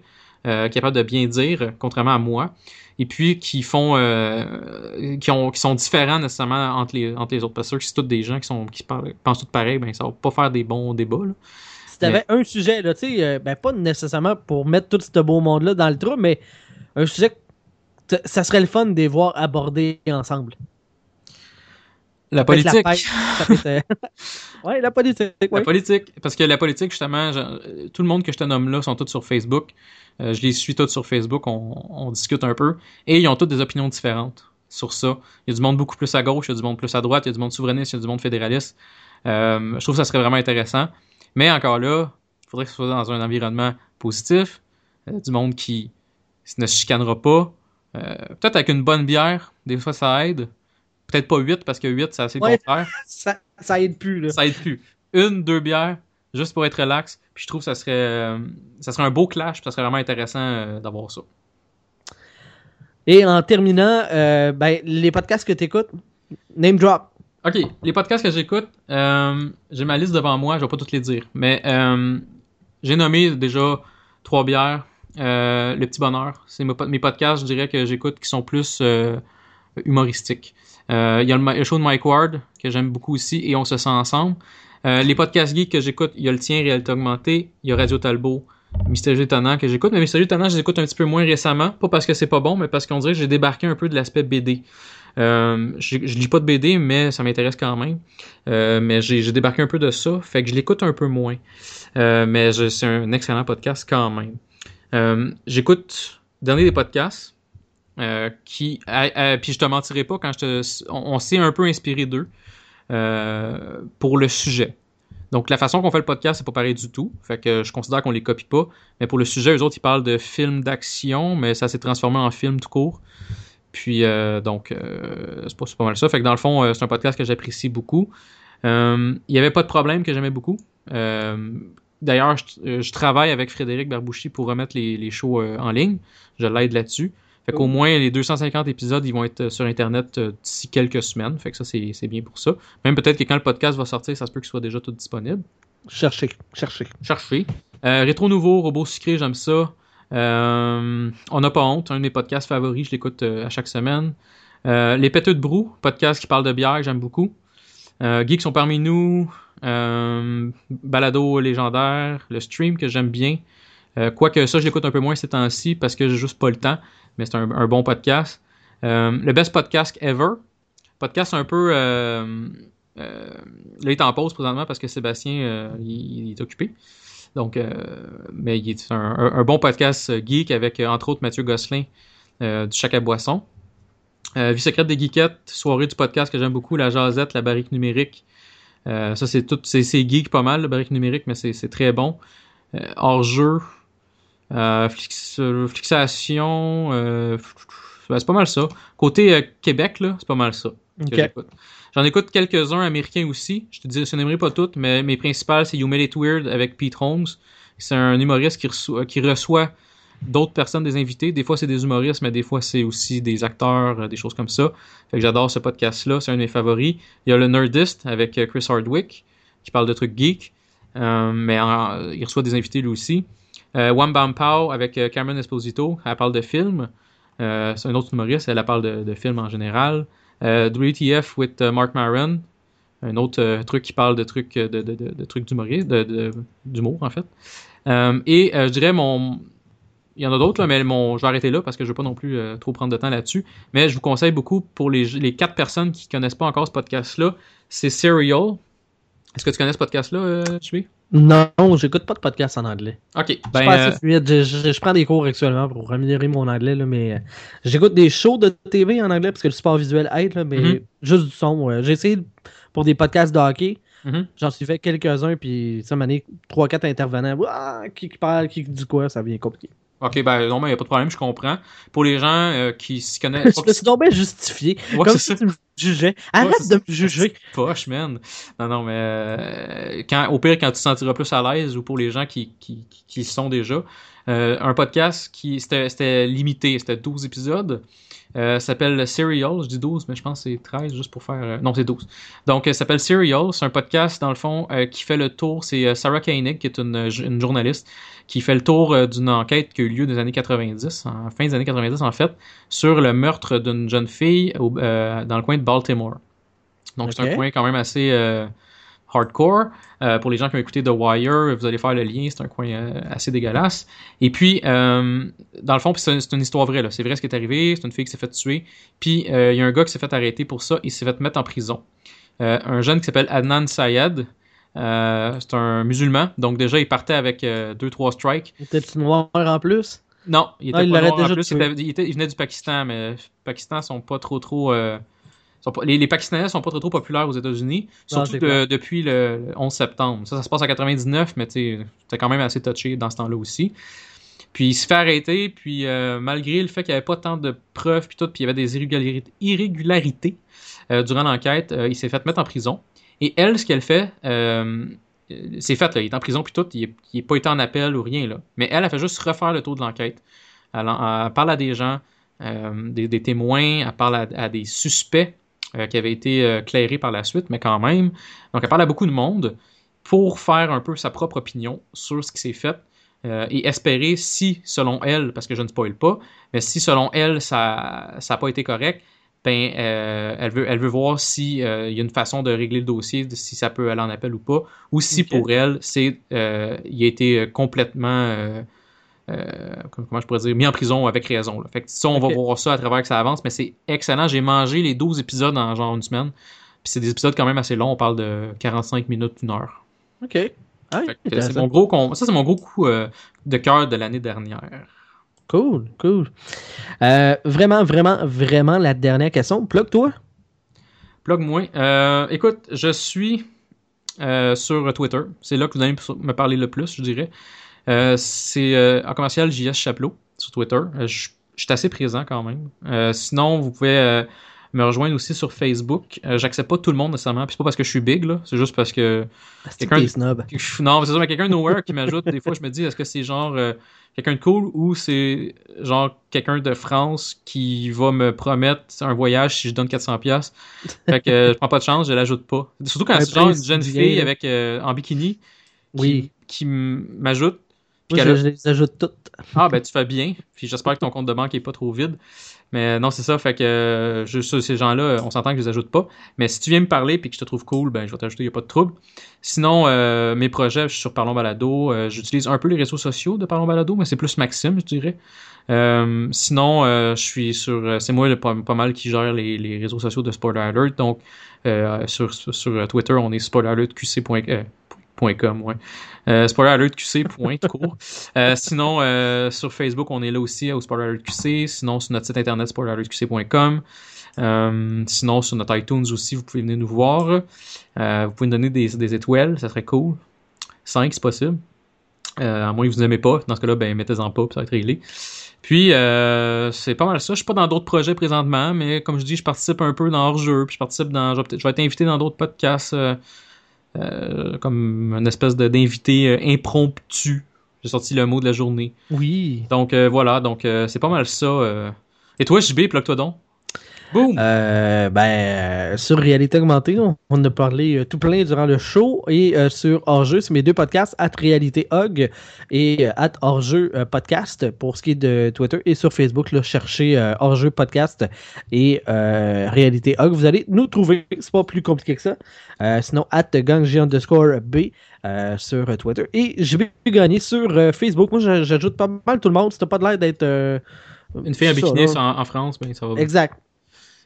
euh, capable de bien dire, contrairement à moi, et puis qui font, euh, qui ont, qui sont différents nécessairement entre les, entre les autres. Parce que si c'est tous des gens qui sont, qui pensent tous pareil, ben ça va pas faire des bons débats. Là.
Si t'avais un sujet, là, tu sais, euh, ben pas nécessairement pour mettre tout ce beau monde-là dans le trou, mais un sujet que ça serait le fun de les voir aborder ensemble.
La
la
politique.
peut être, euh, ouais, la politique.
La politique, parce que la politique, justement, je- euh, tout le monde que je te nomme là sont tous sur Facebook. Euh, je les suis tous sur Facebook, on, on discute un peu. Et ils ont toutes des opinions différentes sur ça. Il y a du monde beaucoup plus à gauche, il y a du monde plus à droite, il y a du monde souverainiste, il y a du monde fédéraliste. Euh, je trouve que ça serait vraiment intéressant. Mais encore là, il faudrait que ce soit dans un environnement positif, euh, du monde qui ne se chicanera pas. Peut-être avec une bonne bière, des fois ça aide. Peut-être pas 8 parce que 8 c'est assez
Ouais.
contraire
Ça, ça aide plus, là.
ça aide plus. Une, deux bières, juste pour être relax. Puis je trouve que ça serait, euh, ça serait un beau clash, puis ça serait vraiment intéressant euh, d'avoir ça.
Et en terminant, euh, ben, les podcasts que tu écoutes, name drop.
Ok, les podcasts que j'écoute, j'ai ma liste devant moi, je vais pas toutes les dire, mais j'ai nommé déjà trois bières, le petit bonheur. C'est mes, pod- mes podcasts, je dirais que j'écoute qui sont plus euh, Euh, Il y a le, show de Mike Ward que j'aime beaucoup aussi et on se sent ensemble. Euh, les podcasts geeks que j'écoute, il y a le tien, Réalité Augmentée, il y a Radio Talbot, Mystérieux Étonnant que j'écoute, mais Mystérieux Étonnant, je les écoute un petit peu moins récemment, pas parce que c'est pas bon, mais parce qu'on dirait que j'ai débarqué un peu de l'aspect BD. Euh, je, je lis pas de BD, mais ça m'intéresse quand même. Mais j'ai débarqué un peu de ça, fait que je l'écoute un peu moins. Mais c'est un excellent podcast quand même. J'écoute dernier des podcasts. Euh, qui euh, euh, puis je te mentirai pas quand je te on, s'est un peu inspiré d'eux pour le sujet. Donc la façon qu'on fait le podcast c'est pas pareil du tout. Fait que je considère qu'on les copie pas. Mais pour le sujet, eux autres ils parlent de films d'action, mais ça s'est transformé en film tout court. Puis donc c'est pas, mal ça. Fait que dans le fond c'est un podcast que j'apprécie beaucoup. Il y avait pas de problème que j'aimais beaucoup. D'ailleurs, je, travaille avec Frédéric Barbouchi pour remettre les, shows en ligne. Je l'aide là-dessus. Fait qu'au moins, les 250 épisodes, ils vont être euh, sur Internet euh, d'ici quelques semaines. Fait que ça, c'est c'est bien pour ça. Même peut-être que quand le podcast va sortir, ça se peut qu'il soit déjà tout disponible.
Cherchez, cherchez.
Cherchez. Euh, Rétro Nouveau, Robot Sucré, j'aime ça. Euh, On n'a pas honte, un de mes podcasts favoris, je l'écoute euh, à chaque semaine. Les Péteux de Brou, podcast qui parle de bière, j'aime beaucoup. Geeks sont parmi nous. Balado légendaire, le stream que j'aime bien. Quoique ça, je l'écoute un peu moins ces temps-ci parce que j'ai juste pas le temps, mais c'est un, bon podcast. Euh, le best podcast ever. Podcast un peu. Euh, euh, là, il est en pause présentement parce que Sébastien il, est occupé. Donc, mais il est un, bon podcast geek avec entre autres Mathieu Gosselin du Chac à Boisson. Vie secrète des geekettes, soirée du podcast que j'aime beaucoup, la jasette, la barrique numérique. Ça, c'est tout, c'est, geek pas mal, la barrique numérique, mais c'est, très bon. Hors jeu, euh, flix- euh, fixation, euh, ben, c'est pas mal ça. Côté euh, Québec, là, c'est pas mal ça. J'en écoute quelques-uns américains aussi. Je te dis, je n'aimerais pas toutes, mais mes principales, c'est You Made It Weird avec Pete Holmes. C'est un humoriste qui reçoit, qui reçoit d'autres personnes, des invités. Des fois, c'est des humoristes, mais des fois, c'est aussi des acteurs, des choses comme ça. Fait que j'adore ce podcast-là. C'est un de mes favoris. Il y a le Nerdist avec Chris Hardwick, qui parle de trucs geeks. Euh, mais en- il reçoit des invités lui aussi. Euh, Wham Bam Pow avec euh, Cameron Esposito. Elle parle de films. Euh, c'est un autre humoriste. Elle, parle de, de films en général. WTF with Mark Maron. Un autre truc qui parle de trucs de, trucs d'humoriste, d'humour en fait. Et je dirais mon. Il y en a d'autres, mais mon... je vais arrêter là parce que je ne veux pas non plus trop prendre de temps là-dessus. Mais je vous conseille beaucoup pour les, quatre personnes qui connaissent pas encore ce podcast-là, c'est Serial. Est-ce que tu connais ce podcast-là, euh?
Non, j'écoute pas de podcast en anglais.
Ok,
Je
ben, euh,
assez fluide. Je, je- je prends des cours actuellement pour améliorer mon anglais, là, mais euh, j'écoute des shows de TV en anglais parce que le support visuel aide, là, mais
Mhm.
juste du son. ouais. J'ai essayé pour des podcasts de hockey.
Mhm.
J'en suis fait quelques-uns, puis ça m'a donné 3-4 intervenants. Ouah, qui, qui parle, qui dit quoi, ça devient compliqué.
Ok, ben non, mais il n'y a pas de problème, je comprends. Pour les gens euh, qui s'y connaissent
Je me suis bien justifié.
Ouais,
comme si
ça.
tu me jugeais. Arrête
c'est
de me juger.
poche, man. Non, non, mais euh, quand, au pire, quand tu te sentiras plus à l'aise, ou pour les gens qui, qui, qui, sont déjà, euh, un podcast qui c'était c'était limité, c'était 12 épisodes. Euh, ça s'appelle Serial, je dis 12, mais je pense que c'est 13 juste pour faire. euh, non, c'est 12. Donc, euh, ça s'appelle Serial. C'est un podcast, dans le fond, euh, qui fait le tour. C'est Sarah Koenig, qui est une, une journaliste, qui fait le tour d'une enquête qui a eu lieu des années 90, en fin des années 90 en fait, sur le meurtre d'une jeune fille au- dans le coin de Baltimore. Donc, c'est un coin quand même assez hardcore. Euh, pour les gens qui ont écouté The Wire, vous allez faire le lien, c'est un coin euh, assez dégueulasse. Et puis, euh, dans le fond, c'est une, histoire vraie, c'est vrai ce qui est arrivé, c'est une fille qui s'est fait tuer, puis il y a un gars qui s'est fait arrêter pour ça, il s'est fait mettre en prison. Un jeune qui s'appelle Adnan Sayed, c'est un musulman, donc déjà il partait avec 2-3 strikes.
T'es-tu noir en plus?
Non, il était
Ah, il
pas noir en plus, il, était- il était- il venait du Pakistan, mais le Pakistan sont pas trop trop... sont pas- les, les Pakistanais sont pas trop trop populaires aux États-Unis, surtout de- depuis le, le 11 septembre. Ça, ça se passe en 99, mais c'était quand même assez touché dans ce temps-là aussi. Puis il se fait arrêter, puis euh, malgré le fait qu'il n'y avait pas tant de preuves, puis tout, puis il y avait des irrégularités, irrégularités euh, durant l'enquête, euh, il s'est fait mettre en prison. Et elle, ce qu'elle fait, c'est fait, là, il est en prison, puis tout, il n'est pas été en appel ou rien, là. Mais elle, elle fait juste refaire le tour de l'enquête. Elle, parle à des gens, des, des témoins, elle parle à, à des suspects qui avaient été euh, clairés par la suite, mais quand même. Donc, elle parle à beaucoup de monde pour faire un peu sa propre opinion sur ce qui s'est fait euh, et espérer si, selon elle, parce que je ne spoil pas, mais si selon elle, ça n'a pas été correct, ben, euh, elle, veut, elle veut voir si euh, il y a une façon de régler le dossier, si ça peut aller en appel ou pas, ou si pour elle, c'est euh, il a été euh, complètement euh, euh, comment je pourrais dire, mis en prison avec raison. là. Fait que ça, on va voir ça à travers que ça avance, mais c'est excellent. J'ai mangé les 12 épisodes en genre une semaine. Puis c'est des épisodes quand même assez longs, on parle de 45 minutes, une heure.
Ok. Ah,
c'est mon gros con- ça c'est mon gros coup euh, de cœur de l'année dernière.
Cool, cool. Euh, vraiment, vraiment, vraiment la dernière question. Plug-toi.
Plug moi. Euh, écoute, je suis euh, sur Twitter. C'est là que vous allez me parler le plus, je dirais. Euh, c'est euh, en commercial JS Chapelot sur Twitter. Euh, je suis assez présent quand même. Sinon, vous pouvez me rejoindre aussi sur Facebook. Euh, J'accepte pas tout le monde nécessairement, puis c'est pas parce que je suis big, là, c'est juste parce que
C'est
quelqu'un-
des snobs.
non, c'est ça, mais quelqu'un de nowhere qui m'ajoute, des fois, je me dis, est-ce que c'est genre euh, quelqu'un de cool ou c'est genre quelqu'un de France qui va me promettre un voyage si je donne 400$? pièces Fait que euh, je prends pas de chance, je l'ajoute pas. Surtout quand c'est genre une jeune fille avec en bikini qui,
Oui.
qui m- m'ajoute. Puis
je, je les ajoute toutes.
Ah, ben tu fais bien. Puis j'espère que ton compte de banque est pas trop vide. Mais non, c'est ça. Fait que euh, ces gens-là, on s'entend que je les ajoute pas. Mais si tu viens me parler puis que je te trouve cool, ben je vais t'ajouter, il a pas de trouble. Sinon, euh, mes projets, je suis sur Parlons Balado. Euh, J'utilise un peu les réseaux sociaux de Parlons Balado, mais c'est plus Maxime, je dirais. Euh, sinon, euh, je suis sur. euh, C'est moi le- pas, pas mal qui gère les, les réseaux sociaux de Spoiler Alert. Donc, euh, sur, Twitter, on est spoileralertqc.com. Ouais. Euh, spoileralertqc. point, tout court. Euh, sinon, euh, sur Facebook, on est là aussi au Spoiler Alert QC. Sinon, sur notre site internet spoileralertqc.com. Euh, sinon, sur notre iTunes aussi, vous pouvez venir nous voir. Euh, vous pouvez nous donner des, des étoiles, ça serait cool. 5 c'est possible. Euh, à moins que vous n'aimez pas. Dans ce cas-là, ben mettez-en pas, puis ça va être réglé. Puis, euh, c'est pas mal ça. Je suis pas dans d'autres projets présentement, mais comme je dis, je participe un peu dans hors-jeu, puis je participe dans. Je vais, je vais être invité dans d'autres podcasts, euh, euh, comme une espèce de- d'invité euh, impromptu. J'ai sorti le mot de la journée.
Oui.
Donc euh, voilà, donc c'est pas mal ça. Et toi, JB, plug-toi donc. Boum!
Euh, ben, euh, sur Réalité Augmentée, on, on en a parlé euh, tout plein durant le show. Et euh, sur Hors-jeu, c'est mes deux podcasts, at Réalité Hog et at Hors-jeu Podcast pour ce qui est de Twitter. Et sur Facebook, là, cherchez Hors-jeu Podcast et Réalité Hog. Vous allez nous trouver. C'est pas plus compliqué que ça. Sinon, at Gangji underscore B. euh, sur Twitter. Et je vais gagner sur euh, Facebook. Moi, j'a- j'ajoute pas mal tout le monde. Si t'as pas de l'air d'être. euh,
Une fille en
c'est ça,
bikini
là.
en, en France, ben ça va.
Exact.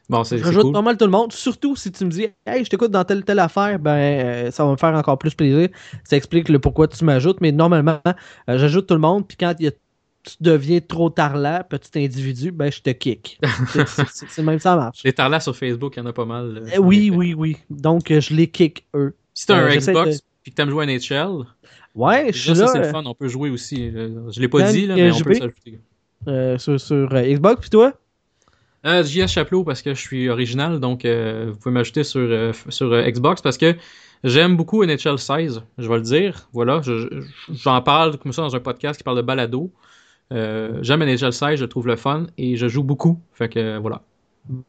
Bon, c'est
rajoute
cool.
pas mal tout le monde, surtout si tu me dis Hey, je t'écoute dans telle telle affaire, ben euh, ça va me faire encore plus plaisir. Ça explique le pourquoi tu m'ajoutes, mais normalement, euh, j'ajoute tout le monde, puis quand il y a- tu deviens trop tarlat, petit individu, ben je te kick. C'est- même ça marche.
Les tarlas sur Facebook, il y en a pas mal. euh,
oui, oui, oui. Donc euh, je les kick eux.
Si t'as un
Euh, j'essaie
Xbox
de-
puis que t'aimes jouer à NHL,
Ouais, je suis là
c'est le fun, on peut jouer aussi. Je l'ai pas dit, là, mais on
je
peut s'ajouter.
sur, sur, Xbox, puis toi?
Euh, JS Chaplot parce que je suis original, donc euh, vous pouvez m'ajouter sur, euh, sur Xbox parce que j'aime beaucoup NHL 16, je vais le dire. Voilà, je- je- j'en parle comme ça dans un podcast qui parle de balado. J'aime NHL 16, je trouve le fun et je joue beaucoup. Fait que voilà.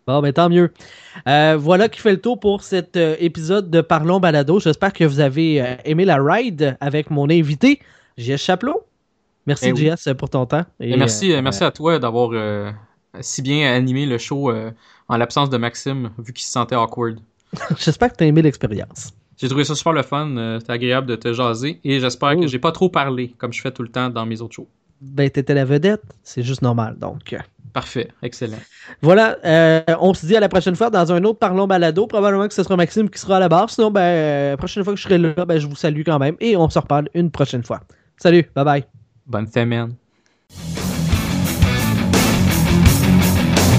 Bon, ben tant mieux. Euh, voilà qui fait le tour pour cet euh, épisode de Parlons Balado. J'espère que vous avez euh, aimé la ride avec mon invité, JS Chaplot. Merci,
Eh oui.
JS, pour ton temps.
Et merci, merci à toi d'avoir si bien animé le show euh, en l'absence de Maxime, vu qu'il se sentait awkward.
J'espère que tu as aimé l'expérience.
J'ai trouvé ça super le fun, euh, c'était agréable de te jaser et j'espère
Oh.
que j'ai pas trop parlé comme je fais tout le temps dans mes autres shows.
Ben, t'étais la vedette, c'est juste normal. Donc,
Parfait, excellent.
voilà. euh, on se dit à la prochaine fois dans un autre Parlons Balado. Probablement que ce sera Maxime qui sera à la barre. Sinon, ben, la prochaine fois que je serai là, ben, je vous salue quand même. Et on se reparle une prochaine fois. Salut, bye bye.
Bonne semaine.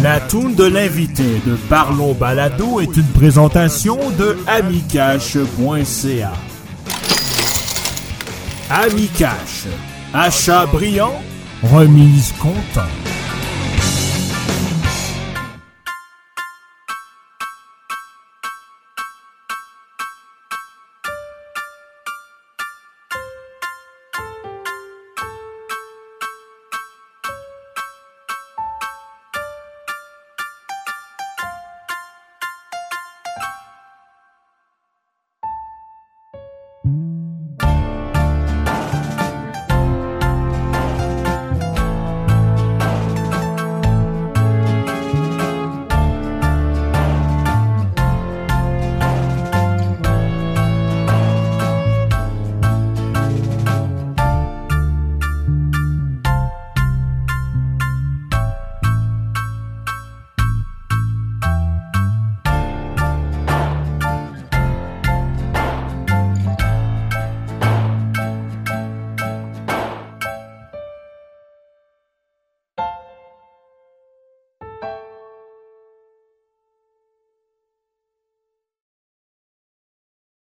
La toune de l'invité de Parlons Balado est une présentation de amicache.ca. Amicache. Achat brillant, remise content.